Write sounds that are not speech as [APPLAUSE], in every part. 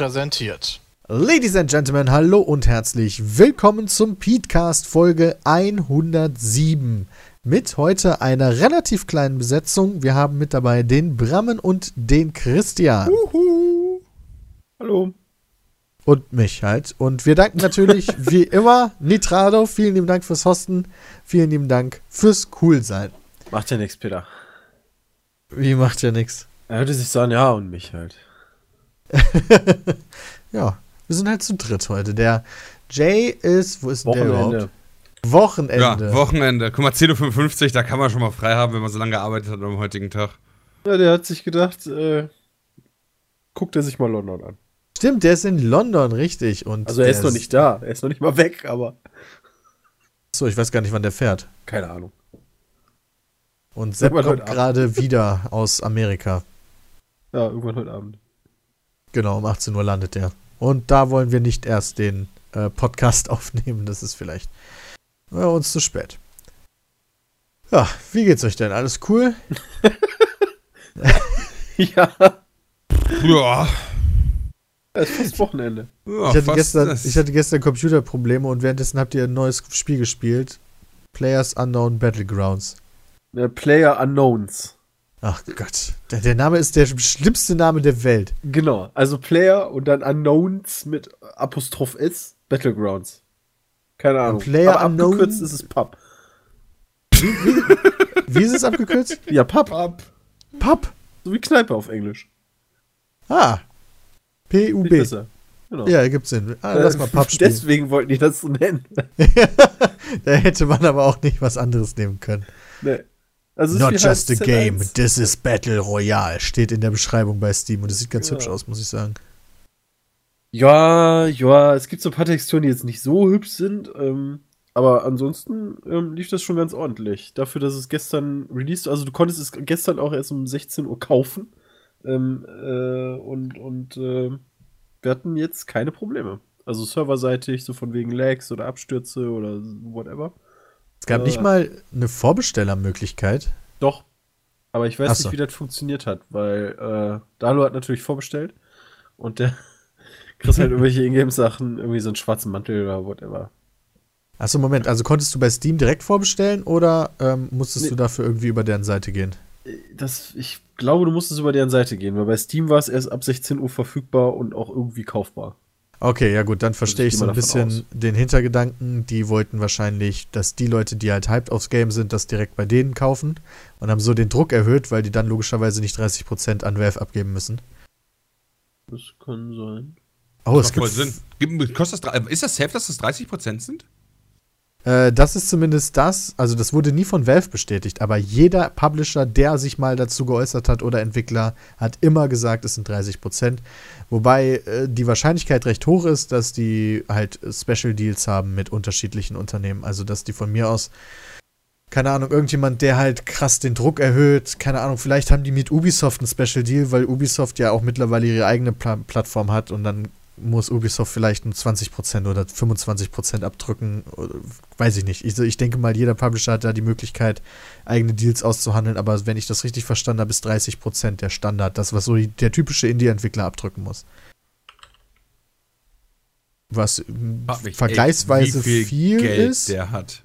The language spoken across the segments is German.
Präsentiert. Ladies and Gentlemen, hallo und herzlich willkommen zum Petecast Folge 107. Mit heute einer relativ kleinen Besetzung. Wir haben mit dabei den Brammen und den Christian. Uhu. Hallo. Und mich halt. Und wir danken natürlich [LAUGHS] wie immer Nitrado. Vielen lieben Dank fürs Hosten. Vielen lieben Dank fürs Coolsein. Macht ja nichts, Peter. Wie macht ja nichts? Er hörte sich so an, ja, und mich halt. [LAUGHS] ja, wir sind halt zu dritt heute. Der Jay ist, wo ist denn der Wochenende. überhaupt? Wochenende. Ja, Wochenende. Guck mal, 10.55 Uhr, da kann man schon mal frei haben, wenn man so lange gearbeitet hat am heutigen Tag. Ja, der hat sich gedacht, äh, guckt er sich mal London an. Stimmt, der ist in London, richtig. Und Also er ist noch nicht da, er ist noch nicht mal weg, aber So, ich weiß gar nicht, wann der fährt. keine Ahnung. Und Sepp kommt gerade wieder aus Amerika. Ja, irgendwann heute Abend. Genau, um 18 Uhr landet der. Und da wollen wir nicht erst den äh, Podcast [LAUGHS] aufnehmen. Das ist vielleicht bei uns zu spät. Ja, wie geht's euch denn? Alles cool? [LAUGHS] ja, Ja. es ist fast Wochenende. ja ich, hatte fast gestern, ich hatte gestern Computerprobleme und währenddessen habt ihr ein neues Spiel gespielt. Players Unknown Battlegrounds. Der Player Unknowns. Ach Gott. Der, Name ist der schlimmste Name der Welt. Genau, also Player und dann Unknowns mit Apostroph S, Battlegrounds. Keine Ahnung. Player Aber Unknown- abgekürzt ist es Pub. Wie ist es abgekürzt? [LAUGHS] Ja, Pub. Ab. Pub. So wie Kneipe auf Englisch. Ah. P-U-B. Genau. Ja, gibt's Sinn. Ah, lass mal Äh, Pub spielen. Deswegen wollten die das so nennen. [LAUGHS] da hätte man aber auch nicht was anderes nehmen können. nee. Also Not just a HSZ1. game, this is Battle Royale. Steht in der Beschreibung bei Steam und es sieht ganz Ja. hübsch aus, muss ich sagen. Ja, ja, es gibt so ein paar Texturen, die jetzt nicht so hübsch sind, ähm, aber ansonsten ähm, lief das schon ganz ordentlich. Dafür, dass es gestern released, also du konntest es gestern auch erst um 16 Uhr kaufen ähm, äh, und, und äh, wir hatten jetzt keine Probleme. Also serverseitig, so von wegen Lags oder Abstürze oder whatever. Es gab Äh. nicht mal eine Vorbestellermöglichkeit. Doch. Aber ich weiß so. nicht, wie das funktioniert hat, weil äh, Dalo hat natürlich vorbestellt und der [LAUGHS] kriegst halt irgendwelche Ingame-Sachen, irgendwie so einen schwarzen Mantel oder whatever. Achso, Moment, also konntest du bei Steam direkt vorbestellen oder ähm, musstest Nee. du dafür irgendwie über deren Seite gehen? Das, ich glaube, du musstest über deren Seite gehen, weil bei Steam war es erst ab 16 Uhr verfügbar und auch irgendwie kaufbar. Okay, ja gut, dann verstehe ich so ein bisschen den Hintergedanken. Die wollten wahrscheinlich, dass die Leute, die halt hyped aufs Game sind, das direkt bei denen kaufen und haben so den Druck erhöht, weil die dann logischerweise nicht 30% an Valve abgeben müssen. Das kann sein. Oh, es Macht voll gibt Sinn. Gibt- Kostet das, ist das safe, dass das 30% sind? Äh, das ist zumindest das, also das wurde nie von Valve bestätigt, aber jeder Publisher, der sich mal dazu geäußert hat oder Entwickler, hat immer gesagt, es sind 30 Prozent. Wobei äh, die Wahrscheinlichkeit recht hoch ist, dass die halt Special Deals haben mit unterschiedlichen Unternehmen. Also, dass die von mir aus, keine Ahnung, irgendjemand, der halt krass den Druck erhöht, keine Ahnung, vielleicht haben die mit Ubisoft einen Special Deal, weil Ubisoft ja auch mittlerweile ihre eigene Pla Plattform hat und dann muss Ubisoft vielleicht nur 20% oder 25% abdrücken. Oder, weiß ich nicht. Ich, ich denke mal, jeder Publisher hat da die Möglichkeit, eigene Deals auszuhandeln, aber wenn ich das richtig verstanden habe, ist 30% der Standard. Das, was so die- der typische Indie-Entwickler abdrücken muss. Was mich vergleichsweise echt, wie viel, Geld ist. der hat.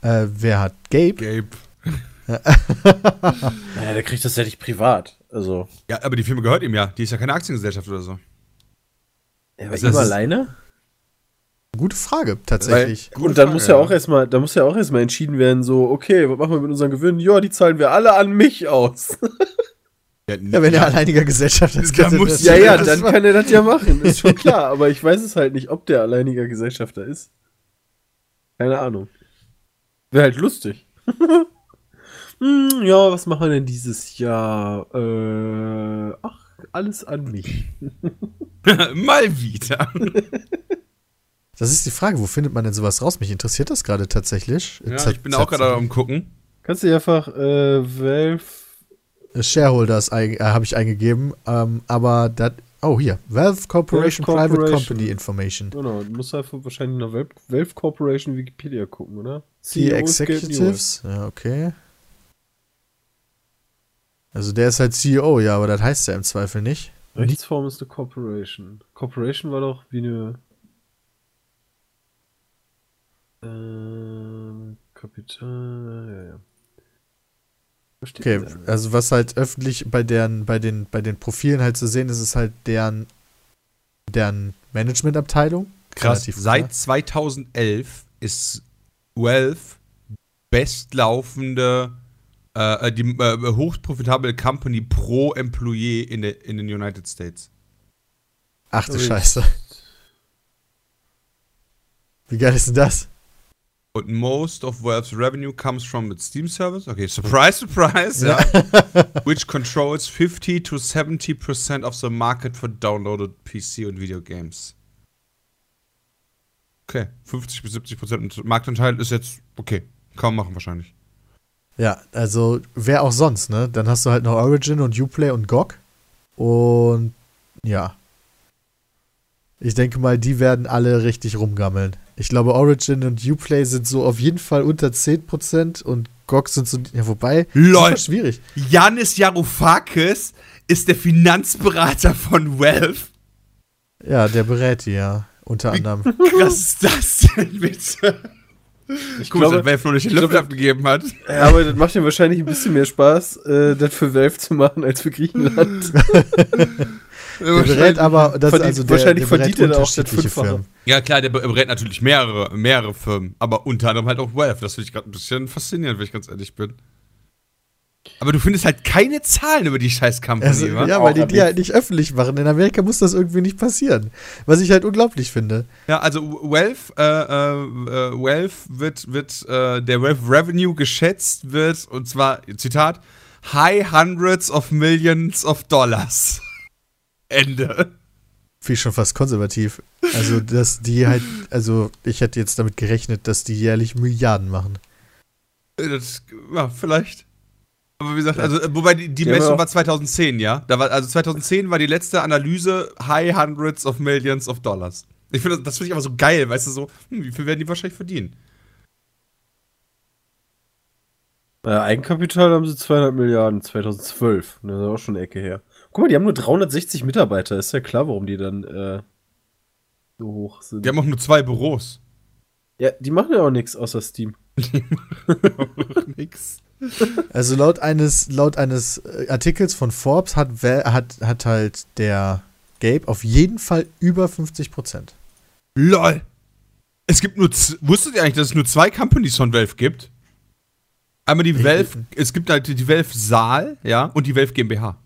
Äh, wer hat? Gabe? Gabe. [LAUGHS] Naja, der kriegt das ja nicht privat. Also. Ja, aber die Firma gehört ihm ja. Die ist ja keine Aktiengesellschaft oder so. Er war war ihm alleine? Gute Frage, tatsächlich. Gute und dann Frage, muss ja ja. auch erstmal, da muss ja auch erstmal entschieden werden, so, okay, was machen wir mit unseren Gewinnen? Ja, die zahlen wir alle an mich aus. [LAUGHS] ja, wenn er alleiniger Gesellschafter ist, [LAUGHS] kann er muss- das- ja, ja, das dann war- kann er das ja [LAUGHS] machen, ist schon klar. Aber ich weiß es halt nicht, ob der alleiniger Gesellschafter ist. Keine Ahnung. Wäre halt lustig. hm, ja, was machen wir denn dieses Jahr? Äh, ach, alles an mich. [LAUGHS] Mal wieder. [LAUGHS] Das ist die Frage, wo findet man denn sowas raus? Mich interessiert das gerade tatsächlich. Ja, ich bin auch gerade am gucken. Kannst du einfach äh, Valve. Shareholders ein, äh, habe ich eingegeben, ähm, aber das. Oh, hier. Valve Corporation, Valve Private Corporation. Company Information. Genau, du musst einfach wahrscheinlich nach Valve, Valve Corporation Wikipedia gucken, oder? Die Executives. Ja, okay. Also der ist halt CEO, ja, aber das heißt ja im Zweifel nicht. Rechtsform ist eine Corporation. Corporation war doch wie eine. Ähm, Kapital. Ja, ja. Okay, also was halt öffentlich bei deren, bei den, bei den Profilen halt zu sehen ist, ist halt deren, deren Managementabteilung. Krass, Relativ klar. seit 2011 ist Wealth bestlaufende, äh, die äh, hochprofitable Company pro Employee in, der, in den United States. Ach du Ui. Scheiße. Wie geil ist denn das? Und most of Wealth's revenue comes from its Steam service. Okay, surprise, surprise, ja. [LAUGHS] Which controls 50 to 70% of the market for downloaded PC und Video Games. Okay, 50 bis 70% Marktanteil ist jetzt okay. Kaum machen wahrscheinlich. Ja, also wer auch sonst, ne? Dann hast du halt noch Origin und Uplay und GOG. Und ja. Ich denke mal, die werden alle richtig rumgammeln. Ich glaube, Origin und Uplay sind so auf jeden Fall unter 10% und GOG sind so, ja, wobei, Lol. schwierig. Janis Varoufakis ist der Finanzberater von Wealth. Ja, der berät die, ja. Unter anderem. Was ist das denn bitte? Ich Gut, glaube, dass Valve noch nicht den glaube- abgegeben hat. ja, aber das macht ihm wahrscheinlich ein bisschen mehr Spaß, äh, das für Valve zu machen, als für Griechenland. [LAUGHS] Der berät aber, das Verdient- also der, wahrscheinlich der verdient er auch das Fünffache. Firmen. Ja, klar, der berät natürlich mehrere, mehrere Firmen, aber unter anderem halt auch Wealth. Das finde ich gerade ein bisschen faszinierend, wenn ich ganz ehrlich bin. Aber du findest halt keine Zahlen über die scheiß Company, Also, wa? ja, weil die die halt nicht öffentlich machen. In Amerika muss das irgendwie nicht passieren. Was ich halt unglaublich finde. Ja, also Wealth, äh, äh, äh, Wealth wird, wird äh, der Wealth Revenue geschätzt wird, und zwar, Zitat, High Hundreds of Millions of Dollars. [LAUGHS] Ende. Finde ich schon fast konservativ. Also, dass die halt, also ich hätte jetzt damit gerechnet, dass die jährlich Milliarden machen. Das, ja, vielleicht. Aber wie gesagt, also, äh, wobei die, die Die Messung auch- war 2010, ja? Da war, also 2010 war die letzte Analyse High Hundreds of Millions of Dollars. Ich finde, das, das finde ich aber so geil, weißt du, so, hm, wie viel werden die wahrscheinlich verdienen? Äh, Eigenkapital haben sie 200 Milliarden 2012. Das ist auch schon eine Ecke her. Guck mal, die haben nur 360 Mitarbeiter. Ist ja klar, warum die dann äh, so hoch sind. Die haben auch nur zwei Büros. ja, die machen ja auch nichts außer Steam. Nix. Also laut eines, laut eines äh, Artikels von Forbes hat, hat, hat halt der Gabe auf jeden Fall über 50 Prozent. LOL. Es gibt nur, wusstet ihr eigentlich, dass es nur zwei Companies von Valve gibt? Einmal die Valve, es gibt halt die Valve Saal, ja, und die Valve GmbH.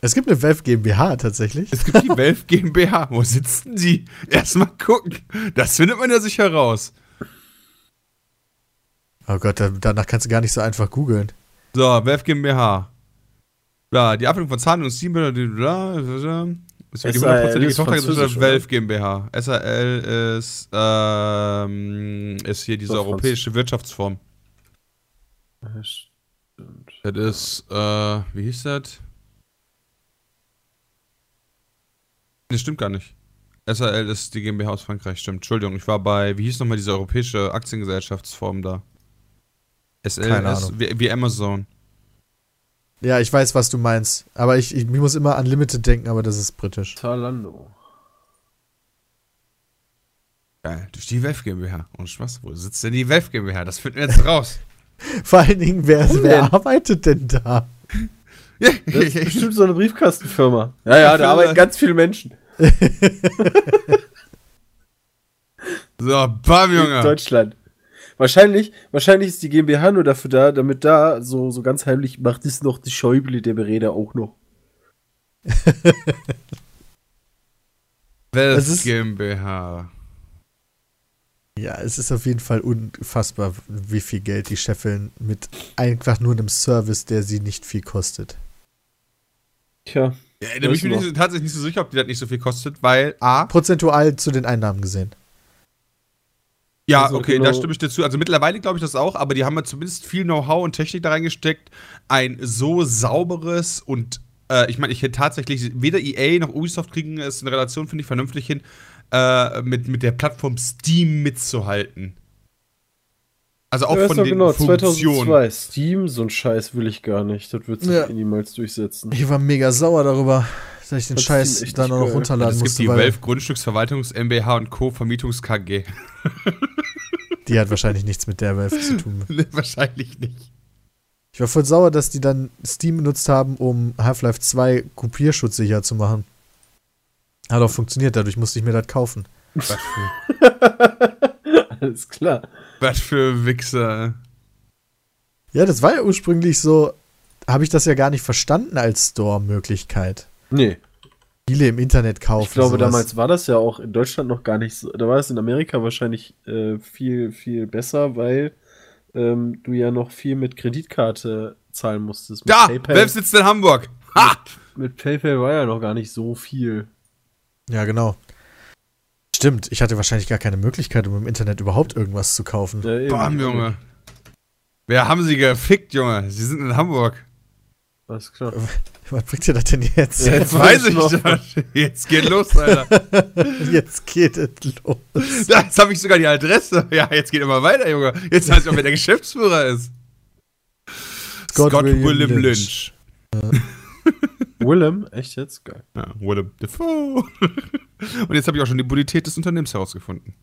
Es gibt eine Valve GmbH tatsächlich. Es gibt die Valve [LAUGHS] GmbH. Wo sitzen die? Erstmal gucken. Das findet man ja sicher raus. Oh Gott, da, danach kannst du gar nicht so einfach googeln. So, Valve GmbH. Ja, die Abwicklung von Zahlen und Steam. Ist ja die hundertprozentige ist Tochtergesellschaft Valve GmbH. SAL ist, ähm, ist hier diese europäische Wirtschaftsform. Das ist, äh, wie hieß das? Das stimmt gar nicht. SAL ist die GmbH aus Frankreich, stimmt. Entschuldigung, ich war bei, wie hieß nochmal diese europäische Aktiengesellschaftsform da? SL Keine ist Ahnung. wie, wie Amazon. Ja, ich weiß, was du meinst. Aber ich, ich, ich muss immer an Limited denken, aber das ist britisch. Zalando. Geil, durch die Valve GmbH. Und Spaß, wo sitzt denn die Valve GmbH? Das finden wir jetzt raus. [LAUGHS] Vor allen Dingen, wer, Warum wer denn? arbeitet denn da? Das ist bestimmt so eine Briefkastenfirma. Ja, ja, da arbeiten ganz viele Menschen. [LAUGHS] so, bam, In Junge. Deutschland. Wahrscheinlich, wahrscheinlich ist die GmbH nur dafür da, damit da so, so ganz heimlich macht es noch die Schäuble, der Bereder auch noch. [LAUGHS] Es ist- GmbH. Ja, es ist auf jeden Fall unfassbar, wie viel Geld die scheffeln mit einfach nur einem Service, der sie nicht viel kostet. Tja. Ja, da bin ich mir tatsächlich nicht so sicher, ob die das nicht so viel kostet, weil A, Prozentual zu den Einnahmen gesehen. Ja, Also okay, genau- da stimme ich dir zu. Also mittlerweile glaube ich das auch, aber die haben ja zumindest viel Know-how und Technik da reingesteckt, ein so sauberes und äh, ich meine, ich hätte tatsächlich weder EA noch Ubisoft kriegen es in Relation, finde ich, vernünftig hin, äh, mit, mit der Plattform Steam mitzuhalten. Also auch ja, von den genau, Funktionen. 2002. Steam, so ein Scheiß will ich gar nicht. Das wird sich Ja. niemals durchsetzen. Ich war mega sauer darüber, dass ich den Das Scheiß dann auch noch runterladen es gibt musste, die Valve Grundstücksverwaltungs MBH und Co. Vermietungs KG. [LAUGHS] die hat wahrscheinlich nichts mit der Valve zu tun. [LAUGHS] Nee, Wahrscheinlich nicht. Ich war voll sauer, dass die dann Steam benutzt haben, um Half-Life 2 kopierschutzsicher zu machen. Hat auch funktioniert, dadurch musste ich mir das kaufen. Was für, [LAUGHS] Alles klar. was für Wichser. Ja, das war ja ursprünglich so, habe ich das ja gar nicht verstanden als Store-Möglichkeit. Nee. Viele im Internet kaufen. Ich glaube, sowas. damals war das ja auch in Deutschland noch gar nicht so. Da war es in Amerika wahrscheinlich äh, viel, viel besser, weil ähm, du ja noch viel mit Kreditkarte zahlen musstest. Mit Da! PayPal, Valve sitzt in Hamburg. Ha! mit PayPal war ja noch gar nicht so viel. Ja, genau. Stimmt, ich hatte wahrscheinlich gar keine Möglichkeit, um im Internet überhaupt irgendwas zu kaufen. Ja. Bam, Junge. Wer haben sie gefickt, Junge? Sie sind in Hamburg. Alles klar. [LAUGHS] Was bringt dir das denn jetzt? Ja, Jetzt weiß ich das. Jetzt geht los, Alter. [LAUGHS] Jetzt geht es los. Jetzt habe ich sogar die Adresse. Ja, jetzt geht immer weiter, Junge. Jetzt weiß ich auch, wer der Geschäftsführer ist. Scott Scott, William William, Lynch. Lynch. [LAUGHS] Willem, echt jetzt? Geil. Ja, Willem Dafoe. Und jetzt habe ich auch schon die Bonität des Unternehmens herausgefunden.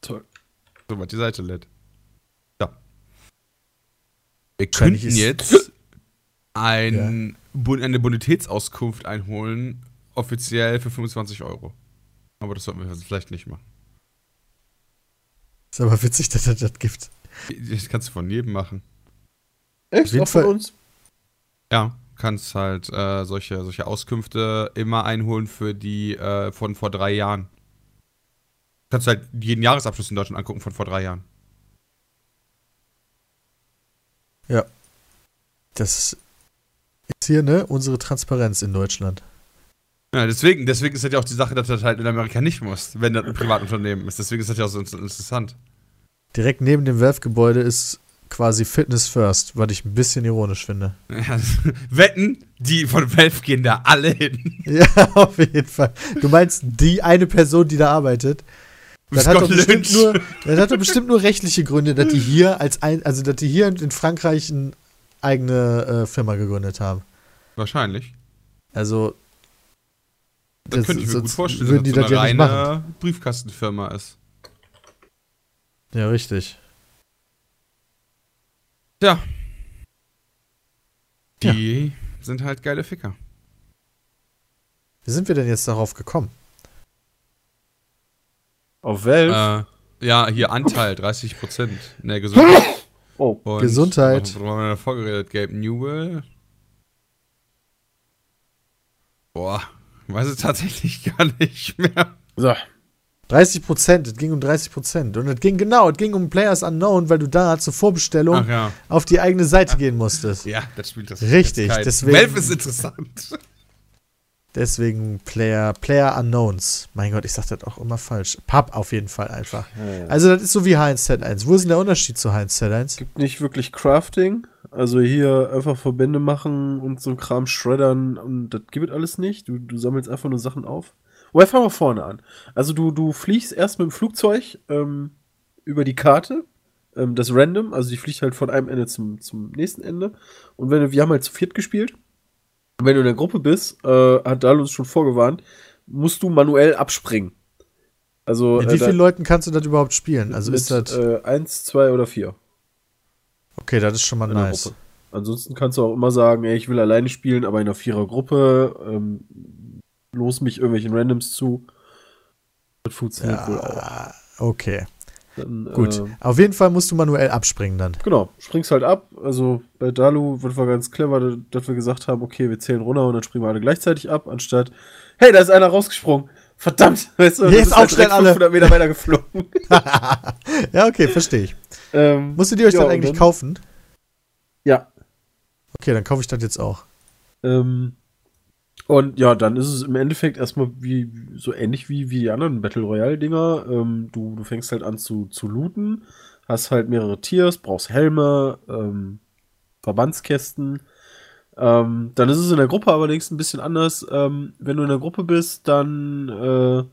Toll. Soweit die Seite lädt. Ja. Wir könnten jetzt ein, Bon- eine Bonitätsauskunft einholen, offiziell für 25 Euro. Aber das sollten wir vielleicht nicht machen. Ist aber witzig, dass es das gibt. Das kannst du von jedem machen. Echt? jeden Auch von uns? Ja, kannst halt äh, solche, solche Auskünfte immer einholen für die äh, von vor drei Jahren. Kannst du halt jeden Jahresabschluss in Deutschland angucken von vor drei Jahren. Das ist hier, ne, unsere Transparenz in Deutschland. Ja, deswegen, deswegen ist das ja auch die Sache, dass du das halt in Amerika nicht musst, wenn das ein Privatunternehmen ist. Deswegen ist das ja auch so in- interessant. Direkt neben dem Valve-Gebäude ist quasi Fitness First, was ich ein bisschen ironisch finde. Ja, [LAUGHS] Wetten, die von Valve gehen da alle hin. [LAUGHS] Ja, auf jeden Fall. Du meinst die eine Person, die da arbeitet? Das hat, doch bestimmt Lynch. nur, das hat doch bestimmt nur rechtliche Gründe, dass die hier als ein, also dass die hier in Frankreich eine eigene äh, Firma gegründet haben. Wahrscheinlich. Also Das, Das- könnte ich mir gut vorstellen, dass die das so das eine ja reine Briefkastenfirma ist. ja richtig. Ja. Die sind halt geile Ficker. Wie sind wir denn jetzt darauf gekommen? Auf Valve? Äh, ja, hier Anteil 30 Prozent in der [LAUGHS] Gesundheit. oh. Und Gesundheit. Worüber haben wir davor geredet? Gabe Newell. Boah, weiß es tatsächlich [LAUGHS] gar nicht mehr. So. 30 Prozent, es ging um 30 Prozent. Und es ging genau, es ging um Players Unknown, weil du da zur Vorbestellung Ach ja. auf die eigene Seite gehen musstest. Ja, das spielt das. Richtig, deswegen- Valve ist interessant. Deswegen Player, Player Unknowns. Mein Gott, ich sag das auch immer falsch. Pub auf jeden Fall einfach. Ja, ja. Also das ist so wie H1Z1. Wo ist denn der Unterschied zu H1Z1? gibt nicht wirklich Crafting. Also hier einfach Verbände machen und so ein Kram schreddern und das gibt es alles nicht. Du, du sammelst einfach nur Sachen auf. Wobei, fangen wir vorne an. Also du, du fliegst erst mit dem Flugzeug ähm, über die Karte. Ähm, das random, also die fliegt halt von einem Ende zum, zum nächsten Ende. Und wenn du, wir haben halt zu viert gespielt. Und wenn du in der Gruppe bist, äh, hat Dalus schon vorgewarnt, musst du manuell abspringen. Also Mit äh, wie vielen Leuten kannst du das überhaupt spielen? Also mit, ist das. äh, eins, zwei oder vier. Okay, das ist schon mal nice. Gruppe. Ansonsten kannst du auch immer sagen, ey, ich will alleine spielen, aber in einer Vierergruppe, ähm, los mich irgendwelchen Randoms zu. Das funktioniert wohl auch. Ja, okay. Dann, Gut. Äh, Auf jeden Fall musst du manuell abspringen dann. genau, springst halt ab. Also bei Dalu war ganz clever, dass wir gesagt haben, okay, wir zählen runter und dann springen wir alle gleichzeitig ab, anstatt, hey, da ist einer rausgesprungen. Verdammt, [LAUGHS] weißt du, Jetzt das ist aufstellen direkt alle. 500 Meter weiter geflogen. [LAUGHS] ja, okay, verstehe ich. ähm, Musstet ihr euch ja, dann eigentlich kaufen? Ja, Okay, dann kaufe ich das jetzt auch. Ähm, und ja, dann ist es im Endeffekt erstmal wie so ähnlich wie, wie die anderen Battle Royale-Dinger. Ähm, du, du fängst halt an zu, zu looten, hast halt mehrere Tiers, brauchst Helme, ähm, Verbandskästen. Ähm, dann ist es in der Gruppe allerdings ein bisschen anders. Ähm, wenn du in der Gruppe bist, dann, äh,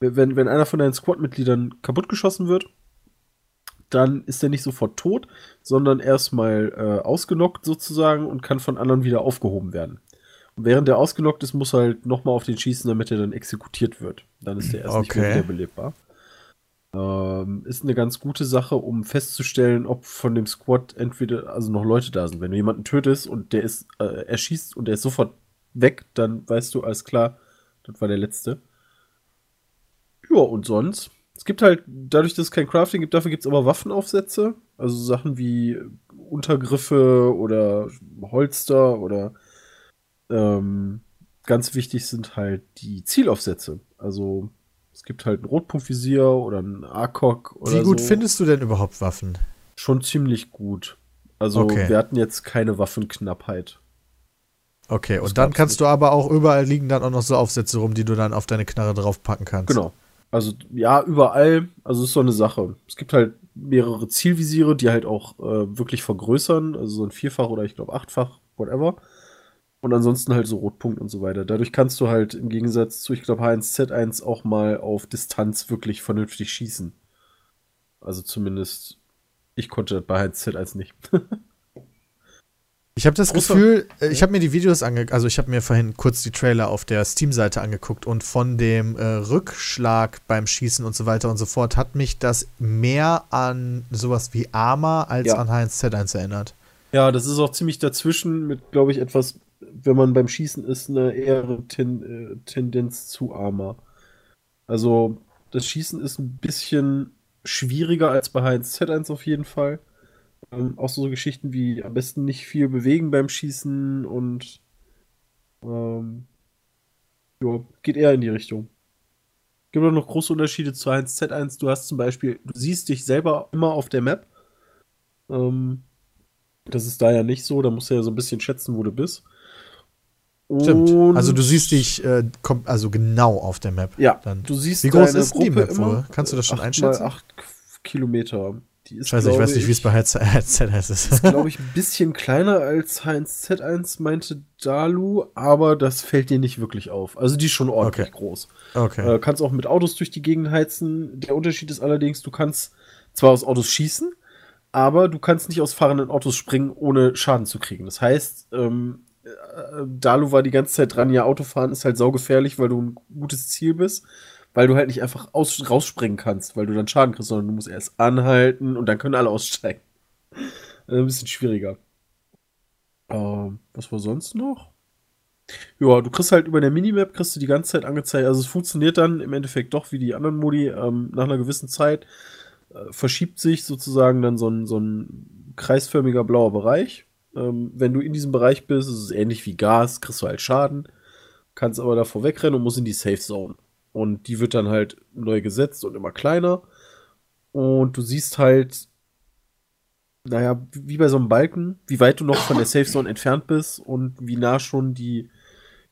wenn, wenn einer von deinen Squad-Mitgliedern kaputtgeschossen wird, dann ist er nicht sofort tot, sondern erstmal äh, ausgenockt sozusagen und kann von anderen wieder aufgehoben werden. Und während er ausgenockt ist, muss er halt nochmal auf den schießen, damit er dann exekutiert wird. Dann ist er erst nicht mehr Okay. Ähm, ist eine ganz gute Sache, um festzustellen, ob von dem Squad entweder also noch Leute da sind. Wenn du jemanden tötest und der ist, äh, er schießt und der ist sofort weg, dann weißt du, alles klar, das war der letzte. Ja, und sonst? Es gibt halt, dadurch, dass es kein Crafting gibt, dafür gibt es aber Waffenaufsätze. Also Sachen wie Untergriffe oder Holster oder ähm, ganz wichtig sind halt die Zielaufsätze. Also es gibt halt ein Rotpunktvisier oder ein ACOG oder Wie gut so. findest du denn überhaupt Waffen? Schon ziemlich gut. Also Okay. wir hatten jetzt keine Waffenknappheit. Okay, Das und dann kannst nicht. du aber auch überall liegen dann auch noch so Aufsätze rum, die du dann auf deine Knarre draufpacken kannst. Genau. Also ja, überall. Also ist so eine Sache. Es gibt halt mehrere Zielvisiere, die halt auch äh, wirklich vergrößern. Also so ein Vierfach oder ich glaube Achtfach, whatever. Und ansonsten halt so Rotpunkt und so weiter. Dadurch kannst du halt im Gegensatz zu, ich glaube, H1Z1 auch mal auf Distanz wirklich vernünftig schießen. Also zumindest, ich konnte das bei H1Z1 nicht. Ich habe das Großer- Gefühl, äh, ich habe mir die Videos angeguckt, also ich habe mir vorhin kurz die Trailer auf der Steam-Seite angeguckt und von dem äh, Rückschlag beim Schießen und so weiter und so fort hat mich das mehr an sowas wie Arma als Ja. an H1Z1 erinnert. Ja, das ist auch ziemlich dazwischen mit, glaube ich, etwas, wenn man beim Schießen ist, eine eher Ten, äh, Tendenz zu Armor. Also, das Schießen ist ein bisschen schwieriger als bei H1Z1 auf jeden Fall. Ähm, auch so Geschichten wie am besten nicht viel bewegen beim Schießen und ähm, ja, geht eher in die Richtung. Gibt auch noch große Unterschiede zu H1Z1. Du hast zum Beispiel, du siehst dich selber immer auf der Map. Ähm, das ist da ja nicht so, da musst du ja so ein bisschen schätzen, wo du bist. Stimmt. Und- Also du siehst dich äh, kom- also genau auf der Map. Ja, dann. du siehst Wie groß ist denn die Gruppe Map wohl? Kannst du das schon Acht einschätzen? Mal acht K- Kilometer. Die ist, Scheiße, ich glaube weiß nicht, wie es bei H1Z1 ist. glaube [LAUGHS] ich, ein bisschen kleiner als H1Z1, meinte Dalu, aber das fällt dir nicht wirklich auf. Also die ist schon ordentlich Okay. groß. Okay. Äh, kannst auch mit Autos durch die Gegend heizen. Der Unterschied ist allerdings, du kannst zwar aus Autos schießen, aber du kannst nicht aus fahrenden Autos springen, ohne Schaden zu kriegen. Das heißt, ähm, äh, Dalu war die ganze Zeit dran, ja, Autofahren ist halt saugefährlich, weil du ein gutes Ziel bist, weil du halt nicht einfach aus rausspringen kannst, weil du dann Schaden kriegst, sondern du musst erst anhalten und dann können alle aussteigen. Äh, [LAUGHS] ein bisschen schwieriger. Ähm, was war sonst noch? Ja, du kriegst halt über der Minimap, kriegst du die ganze Zeit angezeigt. Also es funktioniert dann im Endeffekt doch wie die anderen Modi. Ähm, nach einer gewissen Zeit äh, verschiebt sich sozusagen dann so ein, so ein kreisförmiger blauer Bereich. Ähm, wenn du in diesem Bereich bist, ist es ähnlich wie Gas, kriegst du halt Schaden, kannst aber davor wegrennen und musst in die Safe Zone. Und die wird dann halt neu gesetzt und immer kleiner. Und du siehst halt, naja, wie bei so einem Balken, wie weit du noch von der Safe Zone entfernt bist und wie nah schon die,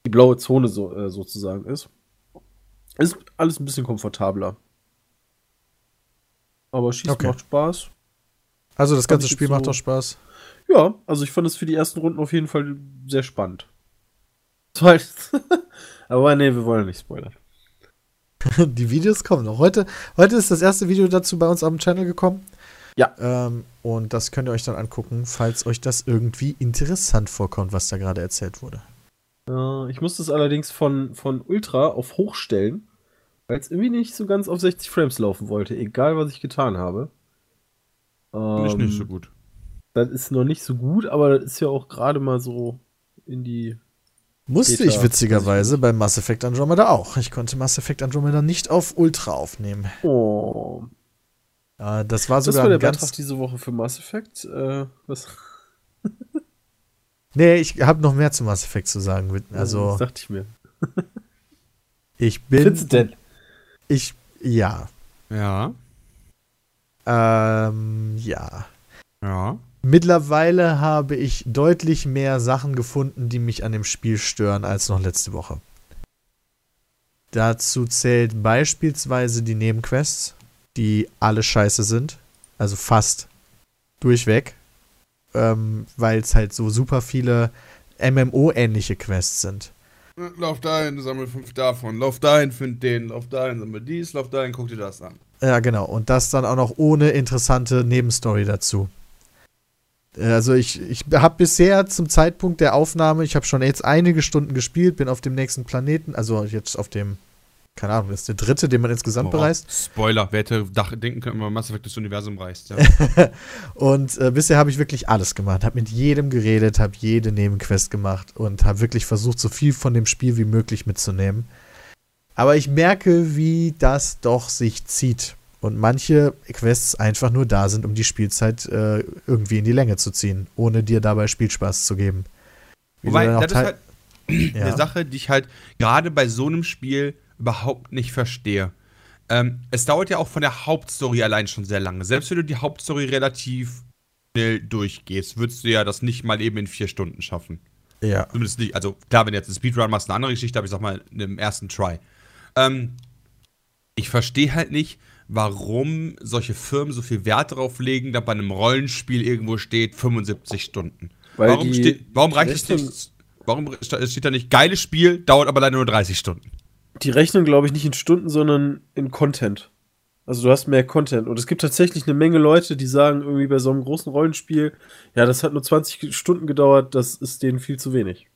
die blaue Zone so, äh, sozusagen ist. Ist alles ein bisschen komfortabler. Aber Schießen Okay. macht Spaß. Also das ganze Spiel jetzt macht so- doch Spaß. Ja, also ich fand es für die ersten Runden auf jeden Fall sehr spannend. [LAUGHS] Aber nee, wir wollen nicht spoilern. [LAUGHS] Die Videos kommen noch. Heute, heute ist das erste Video dazu bei uns am Channel gekommen. Ja. Ähm, und das könnt ihr euch dann angucken, falls euch das irgendwie interessant vorkommt, was da gerade erzählt wurde. Äh, ich musste es allerdings von, von Ultra auf Hoch stellen, weil es irgendwie nicht so ganz auf 60 Frames laufen wollte, egal was ich getan habe. Finde ich Ähm, nicht so gut. Das ist noch nicht so gut, aber das ist ja auch gerade mal so in die. Musste Beta. ich witzigerweise bei Mass Effect Andromeda auch. Ich konnte Mass Effect Andromeda nicht auf Ultra aufnehmen. Oh. Äh, das war Das sogar war der ein ganz. Beitrag diese Woche für Mass Effect. Äh, was? [LAUGHS] Nee, ich habe noch mehr zu Mass Effect zu sagen. Also, das dachte ich mir. [LAUGHS] ich Findest du bin. denn? Ich. Ja. Ja, Ähm, ja. ja. Mittlerweile habe ich deutlich mehr Sachen gefunden, die mich an dem Spiel stören, als noch letzte Woche. Dazu zählt beispielsweise die Nebenquests, die alle scheiße sind. Also fast durchweg. Ähm, Weil es halt so super viele MMO-ähnliche Quests sind. Lauf dahin, sammel fünf davon. Lauf dahin, find den. Lauf dahin, sammel dies. Lauf dahin, guck dir das an. Ja, genau. Und das dann auch noch ohne interessante Nebenstory dazu. Also ich, ich habe bisher zum Zeitpunkt der Aufnahme, ich habe schon jetzt einige Stunden gespielt, bin auf dem nächsten Planeten, also jetzt auf dem, keine Ahnung, das ist der dritte, den man insgesamt Oh, bereist. Spoiler, wer hätte denken können, wenn man Mass Effect das Universum reist. Ja. [LAUGHS] Und äh, bisher habe ich wirklich alles gemacht, habe mit jedem geredet, habe jede Nebenquest gemacht und habe wirklich versucht, so viel von dem Spiel wie möglich mitzunehmen. Aber ich merke, wie das doch sich zieht. Und manche Quests einfach nur da sind, um die Spielzeit äh, irgendwie in die Länge zu ziehen, ohne dir dabei Spielspaß zu geben. Wie Wobei, das ist halt [CLEARS THROAT] Ja. eine Sache, die ich halt gerade bei so einem Spiel überhaupt nicht verstehe. Ähm, es dauert ja auch von der Hauptstory allein schon sehr lange. Selbst wenn du die Hauptstory relativ schnell durchgehst, würdest du ja das nicht mal eben in vier Stunden schaffen. ja. Zumindest nicht. Also klar, wenn du jetzt einen Speedrun machst, eine andere Geschichte, aber ich sag mal, dem ersten Try. Ähm, ich verstehe halt nicht, warum solche Firmen so viel Wert darauf legen, da bei einem Rollenspiel irgendwo steht 75 Stunden. Weil warum, steht, warum reicht es Rechnung- nicht? Warum steht da nicht geiles Spiel, dauert aber leider nur 30 Stunden? Die rechnen, glaube ich, nicht in Stunden, sondern in Content. Also du hast mehr Content. Und es gibt tatsächlich eine Menge Leute, die sagen irgendwie bei so einem großen Rollenspiel, ja, das hat nur 20 Stunden gedauert, das ist denen viel zu wenig.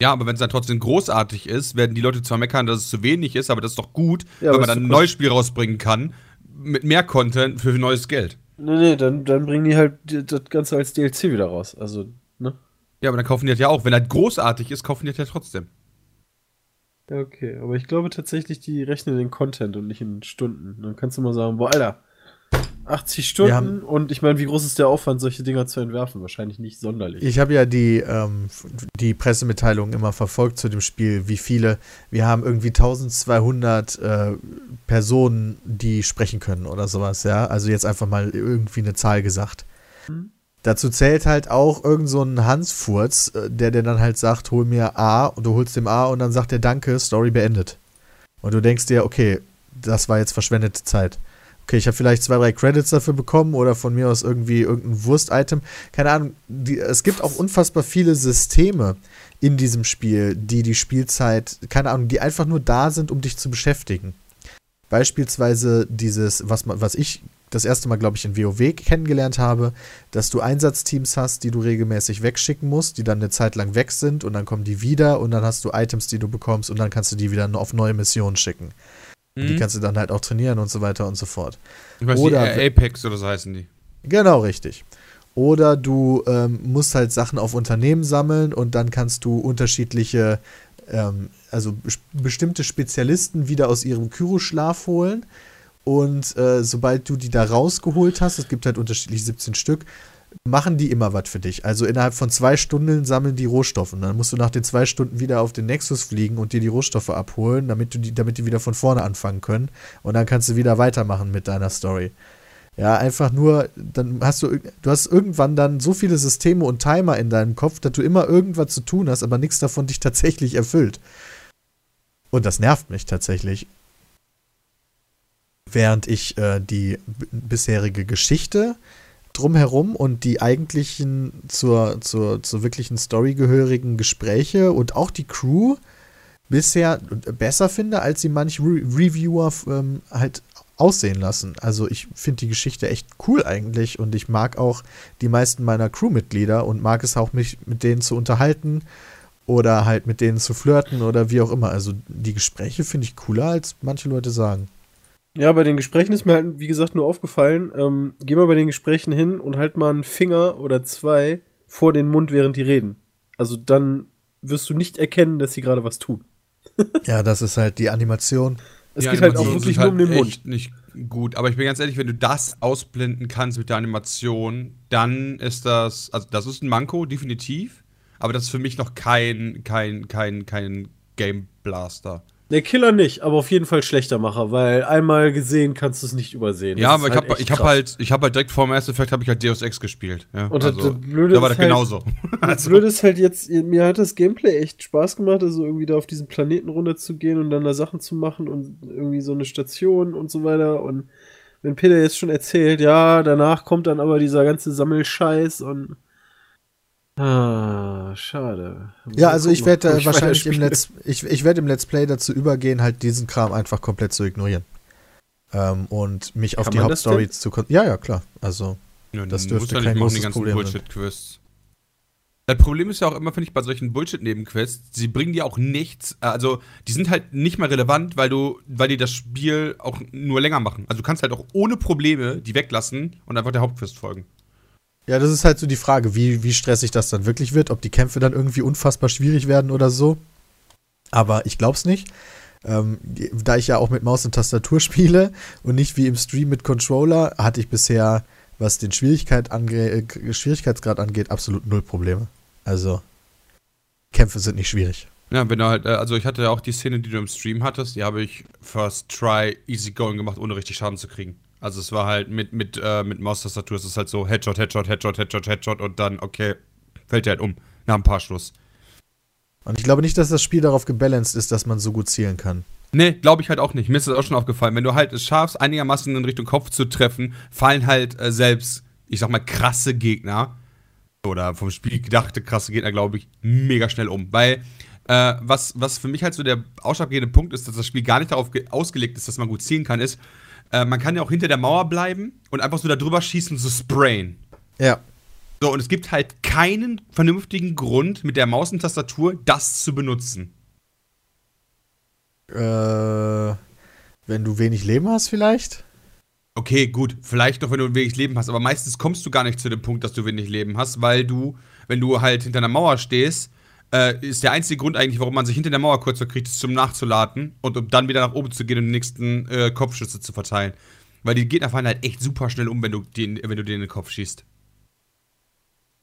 Ja, aber wenn es dann trotzdem großartig ist, werden die Leute zwar meckern, dass es zu wenig ist, aber das ist doch gut, Ja, weil man dann ein neues Spiel rausbringen kann, mit mehr Content für neues Geld. Nee, nee, dann, dann bringen die halt das Ganze als DLC wieder raus. Also, ne? Ja, aber dann kaufen die das ja auch. Wenn er großartig ist, kaufen die das ja trotzdem. Ja, okay. Aber ich glaube tatsächlich, die rechnen in Content und nicht in Stunden. Dann kannst du mal sagen, boah, Alter, 80 Stunden haben- und ich meine, wie groß ist der Aufwand, solche Dinger zu entwerfen? Wahrscheinlich nicht sonderlich. Ich habe ja die, ähm, die Pressemitteilung immer verfolgt zu dem Spiel, wie viele, wir haben irgendwie 1200 äh, Personen, die sprechen können oder sowas, ja. Also jetzt einfach mal irgendwie eine Zahl gesagt. Mhm. Dazu zählt halt auch irgend so ein Hansfurz, äh, der dir dann halt sagt, hol mir A und du holst dem A und dann sagt er Danke, Story beendet. Und du denkst dir, okay, das war jetzt verschwendete Zeit. Okay, ich habe vielleicht zwei, drei Credits dafür bekommen oder von mir aus irgendwie irgendein Wurst-Item. Keine Ahnung. Die, es gibt auch unfassbar viele Systeme in diesem Spiel, die die Spielzeit, keine Ahnung, die einfach nur da sind, um dich zu beschäftigen. Beispielsweise dieses, was, was ich das erste Mal, glaube ich, in WoW kennengelernt habe, dass du Einsatzteams hast, die du regelmäßig wegschicken musst, die dann eine Zeit lang weg sind und dann kommen die wieder und dann hast du Items, die du bekommst und dann kannst du die wieder auf neue Missionen schicken. Und Die Mhm. kannst du dann halt auch trainieren und so weiter und so fort. Ich weiß Oder- nicht, äh, Apex oder so heißen die. Genau, richtig. Oder du ähm, musst halt Sachen auf Unternehmen sammeln und dann kannst du unterschiedliche, ähm, also bes- bestimmte Spezialisten wieder aus ihrem Kyroschlaf holen. Und äh, sobald du die da rausgeholt hast, es gibt halt unterschiedlich 17 Stück, machen die immer was für dich. Also innerhalb von zwei Stunden sammeln die Rohstoffe. Und dann musst du nach den zwei Stunden wieder auf den Nexus fliegen und dir die Rohstoffe abholen, damit, du die, damit die wieder von vorne anfangen können. Und dann kannst du wieder weitermachen mit deiner Story. Ja, einfach nur, dann hast du, du hast irgendwann dann so viele Systeme und Timer in deinem Kopf, dass du immer irgendwas zu tun hast, aber nichts davon dich [LAUGHS] tatsächlich erfüllt. Und das nervt mich tatsächlich. Während ich äh, die bisherige Geschichte drumherum und die eigentlichen zur, zur, zur wirklichen Story gehörigen Gespräche und auch die Crew bisher besser finde, als sie manch Re Reviewer ähm, halt aussehen lassen. Also ich finde die Geschichte echt cool eigentlich und ich mag auch die meisten meiner Crewmitglieder und mag es auch mich mit denen zu unterhalten oder halt mit denen zu flirten oder wie auch immer. Also die Gespräche finde ich cooler, als manche Leute sagen. Ja, bei den Gesprächen ist mir halt, wie gesagt, nur aufgefallen, ähm, geh mal bei den Gesprächen hin und halt mal einen Finger oder zwei vor den Mund, während die reden. Also dann wirst du nicht erkennen, dass sie gerade was tun. [LAUGHS] Ja, das ist halt die Animation. Es Die geht halt auch wirklich sind nur um den halt Mund. echt nicht gut. Aber ich bin ganz ehrlich, wenn du das ausblenden kannst mit der Animation, dann ist das, also das ist ein Manko, definitiv. Aber das ist für mich noch kein, kein, kein, kein Game Blaster. Der Killer nicht, aber auf jeden Fall schlechter Macher, weil einmal gesehen kannst du es nicht übersehen. Ja, Das aber ich halt habe ich hab krass. halt, ich habe halt direkt vor Mass Effect habe ich halt Deus Ex gespielt. Ja, Und das- also, das Blöde da war ist das halt- genauso. Das [LAUGHS] Blöde ist halt jetzt, mir hat das Gameplay echt Spaß gemacht, also irgendwie da auf diesen Planeten runterzugehen und dann da Sachen zu machen und irgendwie so eine Station und so weiter. Und wenn Peter jetzt schon erzählt, ja, danach kommt dann aber dieser ganze Sammelscheiß und Ah, schade. Ja, also ich werde äh, mal, wahrscheinlich im. Let's ich, ich werde im Let's Play dazu übergehen, halt diesen Kram einfach komplett zu ignorieren. Ähm, und mich auf Kann die man das Hauptstory zu kon- Ja, ja, klar. Also, Ja, Das dürfte kein nicht machen, großes die ganzen Problem sein. Bullshit-Quests. Das Problem ist ja auch immer, finde ich, bei solchen Bullshit-Nebenquests, sie bringen dir auch nichts, äh, also die sind halt nicht mal relevant, weil du, weil die das Spiel auch nur länger machen. Also du kannst halt auch ohne Probleme die weglassen und einfach der Hauptquest folgen. Ja, das ist halt so die Frage, wie, wie stressig das dann wirklich wird, ob die Kämpfe dann irgendwie unfassbar schwierig werden oder so. Aber ich glaub's nicht. Ähm, da ich ja auch mit Maus und Tastatur [LAUGHS] spiele und nicht wie im Stream mit Controller, hatte ich bisher, was den Schwierigkeit ange äh, Schwierigkeitsgrad angeht, absolut null Probleme. Also, Kämpfe sind nicht schwierig. Ja, wenn du halt, äh, also ich hatte ja auch die Szene, die du im Stream hattest, die habe ich first try easy going gemacht, ohne richtig Schaden zu kriegen. Also es war halt mit, mit, äh, mit Maustastatur, es ist halt so Headshot, Headshot, Headshot, Headshot, Headshot und dann, okay, fällt der halt um. Nach ein paar Schuss. Und ich glaube nicht, dass das Spiel darauf gebalanced ist, dass man so gut zielen kann. Nee, glaube ich halt auch nicht. Mir ist das auch schon aufgefallen. Wenn du halt es schaffst, einigermaßen in Richtung Kopf zu treffen, fallen halt äh, selbst, ich sag mal, krasse Gegner oder vom Spiel gedachte krasse Gegner, glaube ich, mega schnell um. Weil, äh, was, was für mich halt so der ausschlaggebende Punkt ist, dass das Spiel gar nicht darauf ge- ausgelegt ist, dass man gut zielen kann, ist, äh, man kann ja auch hinter der Mauer bleiben und einfach so da drüber schießen und so sprayen. Ja. So, und es gibt halt keinen vernünftigen Grund, mit der Maus und Tastatur das zu benutzen. Äh, wenn du wenig Leben hast, vielleicht? Okay, gut, vielleicht noch, wenn du wenig Leben hast, aber meistens kommst du gar nicht zu dem Punkt, dass du wenig Leben hast, weil du, wenn du halt hinter einer Mauer stehst, äh, ist der einzige Grund eigentlich, warum man sich hinter der Mauer kurz kriegt, ist zum Nachzuladen und um dann wieder nach oben zu gehen und die nächsten äh, Kopfschüsse zu verteilen. Weil die Gegner fallen halt echt super schnell um, wenn du den, wenn du denen in den Kopf schießt.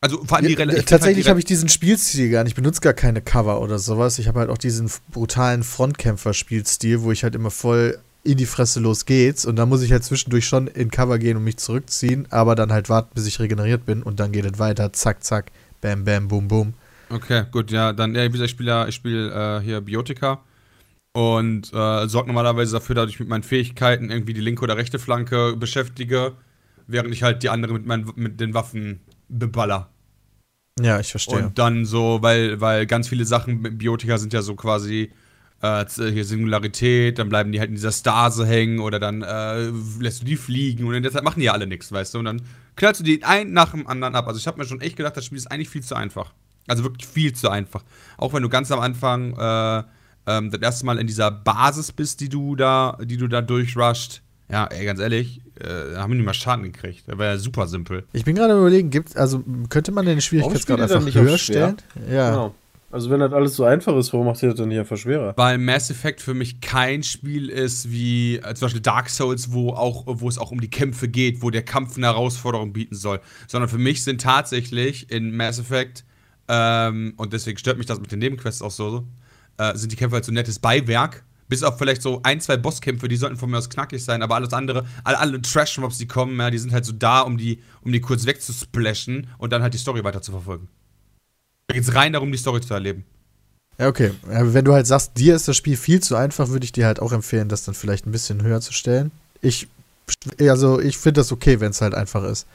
Also vor allem die Ja, Rel- ich tatsächlich find habe halt ich diesen Spielstil gar nicht. Ich benutze gar keine Cover oder sowas. Ich habe halt auch diesen brutalen Frontkämpfer-Spielstil, wo ich halt immer voll in die Fresse los geht's. Und da muss ich halt zwischendurch schon in Cover gehen und mich zurückziehen, aber dann halt warten, bis ich regeneriert bin und dann geht es weiter. Zack, zack, bam, bam, boom, boom. Okay, gut, ja, dann, ja, wie gesagt, ich spiele ich spiele äh, hier Biotika und äh, sorge normalerweise dafür, dass ich mit meinen Fähigkeiten irgendwie die linke oder rechte Flanke beschäftige, während ich halt die andere mit, meinen, mit den Waffen beballer. Ja, ich verstehe. Und dann so, weil, weil ganz viele Sachen mit Biotika sind ja so quasi äh, hier Singularität, dann bleiben die halt in dieser Stase hängen oder dann äh, lässt du die fliegen und in der Zeit machen die ja alle nichts, weißt du? Und dann knallst du die einen nach dem anderen ab. Also ich habe mir schon echt gedacht, das Spiel ist eigentlich viel zu einfach. Also wirklich viel zu einfach. Auch wenn du ganz am Anfang äh, ähm, das erste Mal in dieser Basis bist, die du da, die du da durchrusht. Ja, ey, ganz ehrlich, äh, da haben wir nicht mal Schaden gekriegt. Das war ja super simpel. Ich bin gerade überlegen, gibt, also könnte man den Schwierigkeitsgrad einfach dann nicht höher stellen? Ja. Genau. Also wenn das alles so einfach ist, warum macht ihr das dann nicht einfach schwerer? weil Mass Effect für mich kein Spiel ist wie äh, zum Beispiel Dark Souls, wo, auch, wo es auch um die Kämpfe geht, wo der Kampf eine Herausforderung bieten soll. Sondern für mich sind tatsächlich in Mass Effect, ähm, und deswegen stört mich das mit den Nebenquests auch so, äh, sind die Kämpfe halt so nettes Beiwerk. Bis auf vielleicht so ein, zwei Bosskämpfe, die sollten von mir aus knackig sein, aber alles andere, alle, alle Trash-Mobs, die kommen, ja, die sind halt so da, um die, um die kurz wegzusplashen und dann halt die Story weiter zu verfolgen. Da geht's rein darum, die Story zu erleben. Ja, okay. Wenn du halt sagst, dir ist das Spiel viel zu einfach, würde ich dir halt auch empfehlen, das dann vielleicht ein bisschen höher zu stellen. Ich, also ich finde das okay, wenn es halt einfach ist.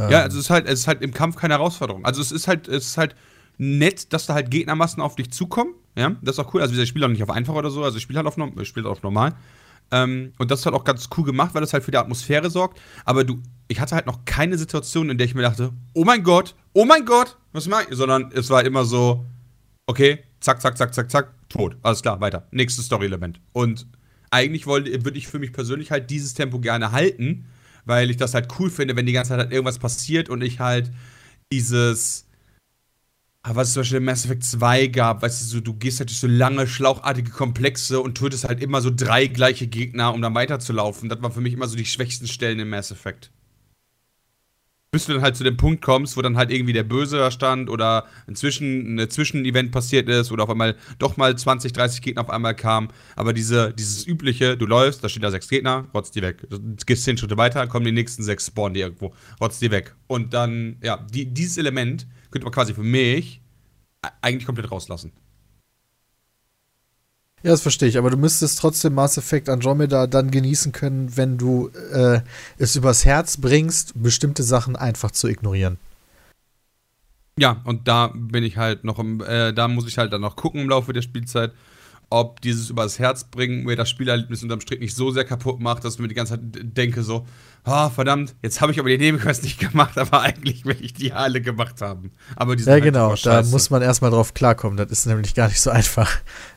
Ja, Ähm, also es ist halt, es ist halt im Kampf keine Herausforderung. Also es ist halt, es ist halt nett, dass da halt Gegnermassen auf dich zukommen. Ja, das ist auch cool. Also ich spiele auch nicht auf einfach oder so, also ich spiele halt auf, ich spiele auf normal. Ähm, und das ist halt auch ganz cool gemacht, weil das halt für die Atmosphäre sorgt. Aber du, ich hatte halt noch keine Situation, in der ich mir dachte, oh mein Gott, oh mein Gott, was mach ich? Sondern es war immer so, okay, zack, zack, zack, zack, zack, tot. Alles klar, weiter. Nächstes Story-Element. Und eigentlich wollte, würde ich für mich persönlich halt dieses Tempo gerne halten, weil ich das halt cool finde, wenn die ganze Zeit halt irgendwas passiert und ich halt dieses, ah, was es zum Beispiel in Mass Effect 2 gab, weißt du, so, du gehst halt durch so lange, schlauchartige Komplexe und tötest halt immer so drei gleiche Gegner, um dann weiterzulaufen. Das waren für mich immer so die schwächsten Stellen in Mass Effect. Bis du dann halt zu dem Punkt kommst, wo dann halt irgendwie der Böse da stand oder inzwischen ein Zwischenevent passiert ist oder auf einmal doch mal 20, 30 Gegner auf einmal kamen. Aber diese, dieses übliche, du läufst, da stehen da sechs Gegner, rotzt die weg. Du gehst zehn Schritte weiter, kommen die nächsten sechs, spawnen die irgendwo, rotzt die weg. Und dann, ja, die, dieses Element könnte man quasi für mich e- eigentlich komplett rauslassen. Ja, das verstehe ich, aber du müsstest trotzdem Mass Effect Andromeda dann genießen können, wenn du äh, es übers Herz bringst, bestimmte Sachen einfach zu ignorieren. Ja, und da bin ich halt noch im, äh, da muss ich halt dann noch gucken im Laufe der Spielzeit, ob dieses übers Herz bringen mir das Spielerlebnis unterm Strich nicht so sehr kaputt macht, dass ich mir die ganze Zeit denke so, ah, verdammt, jetzt habe ich aber die Nebenquest nicht gemacht, [LAUGHS] aber eigentlich will ich die alle gemacht haben. Aber die Ja, halt genau, da muss man erstmal drauf klarkommen. Das ist nämlich gar nicht so einfach.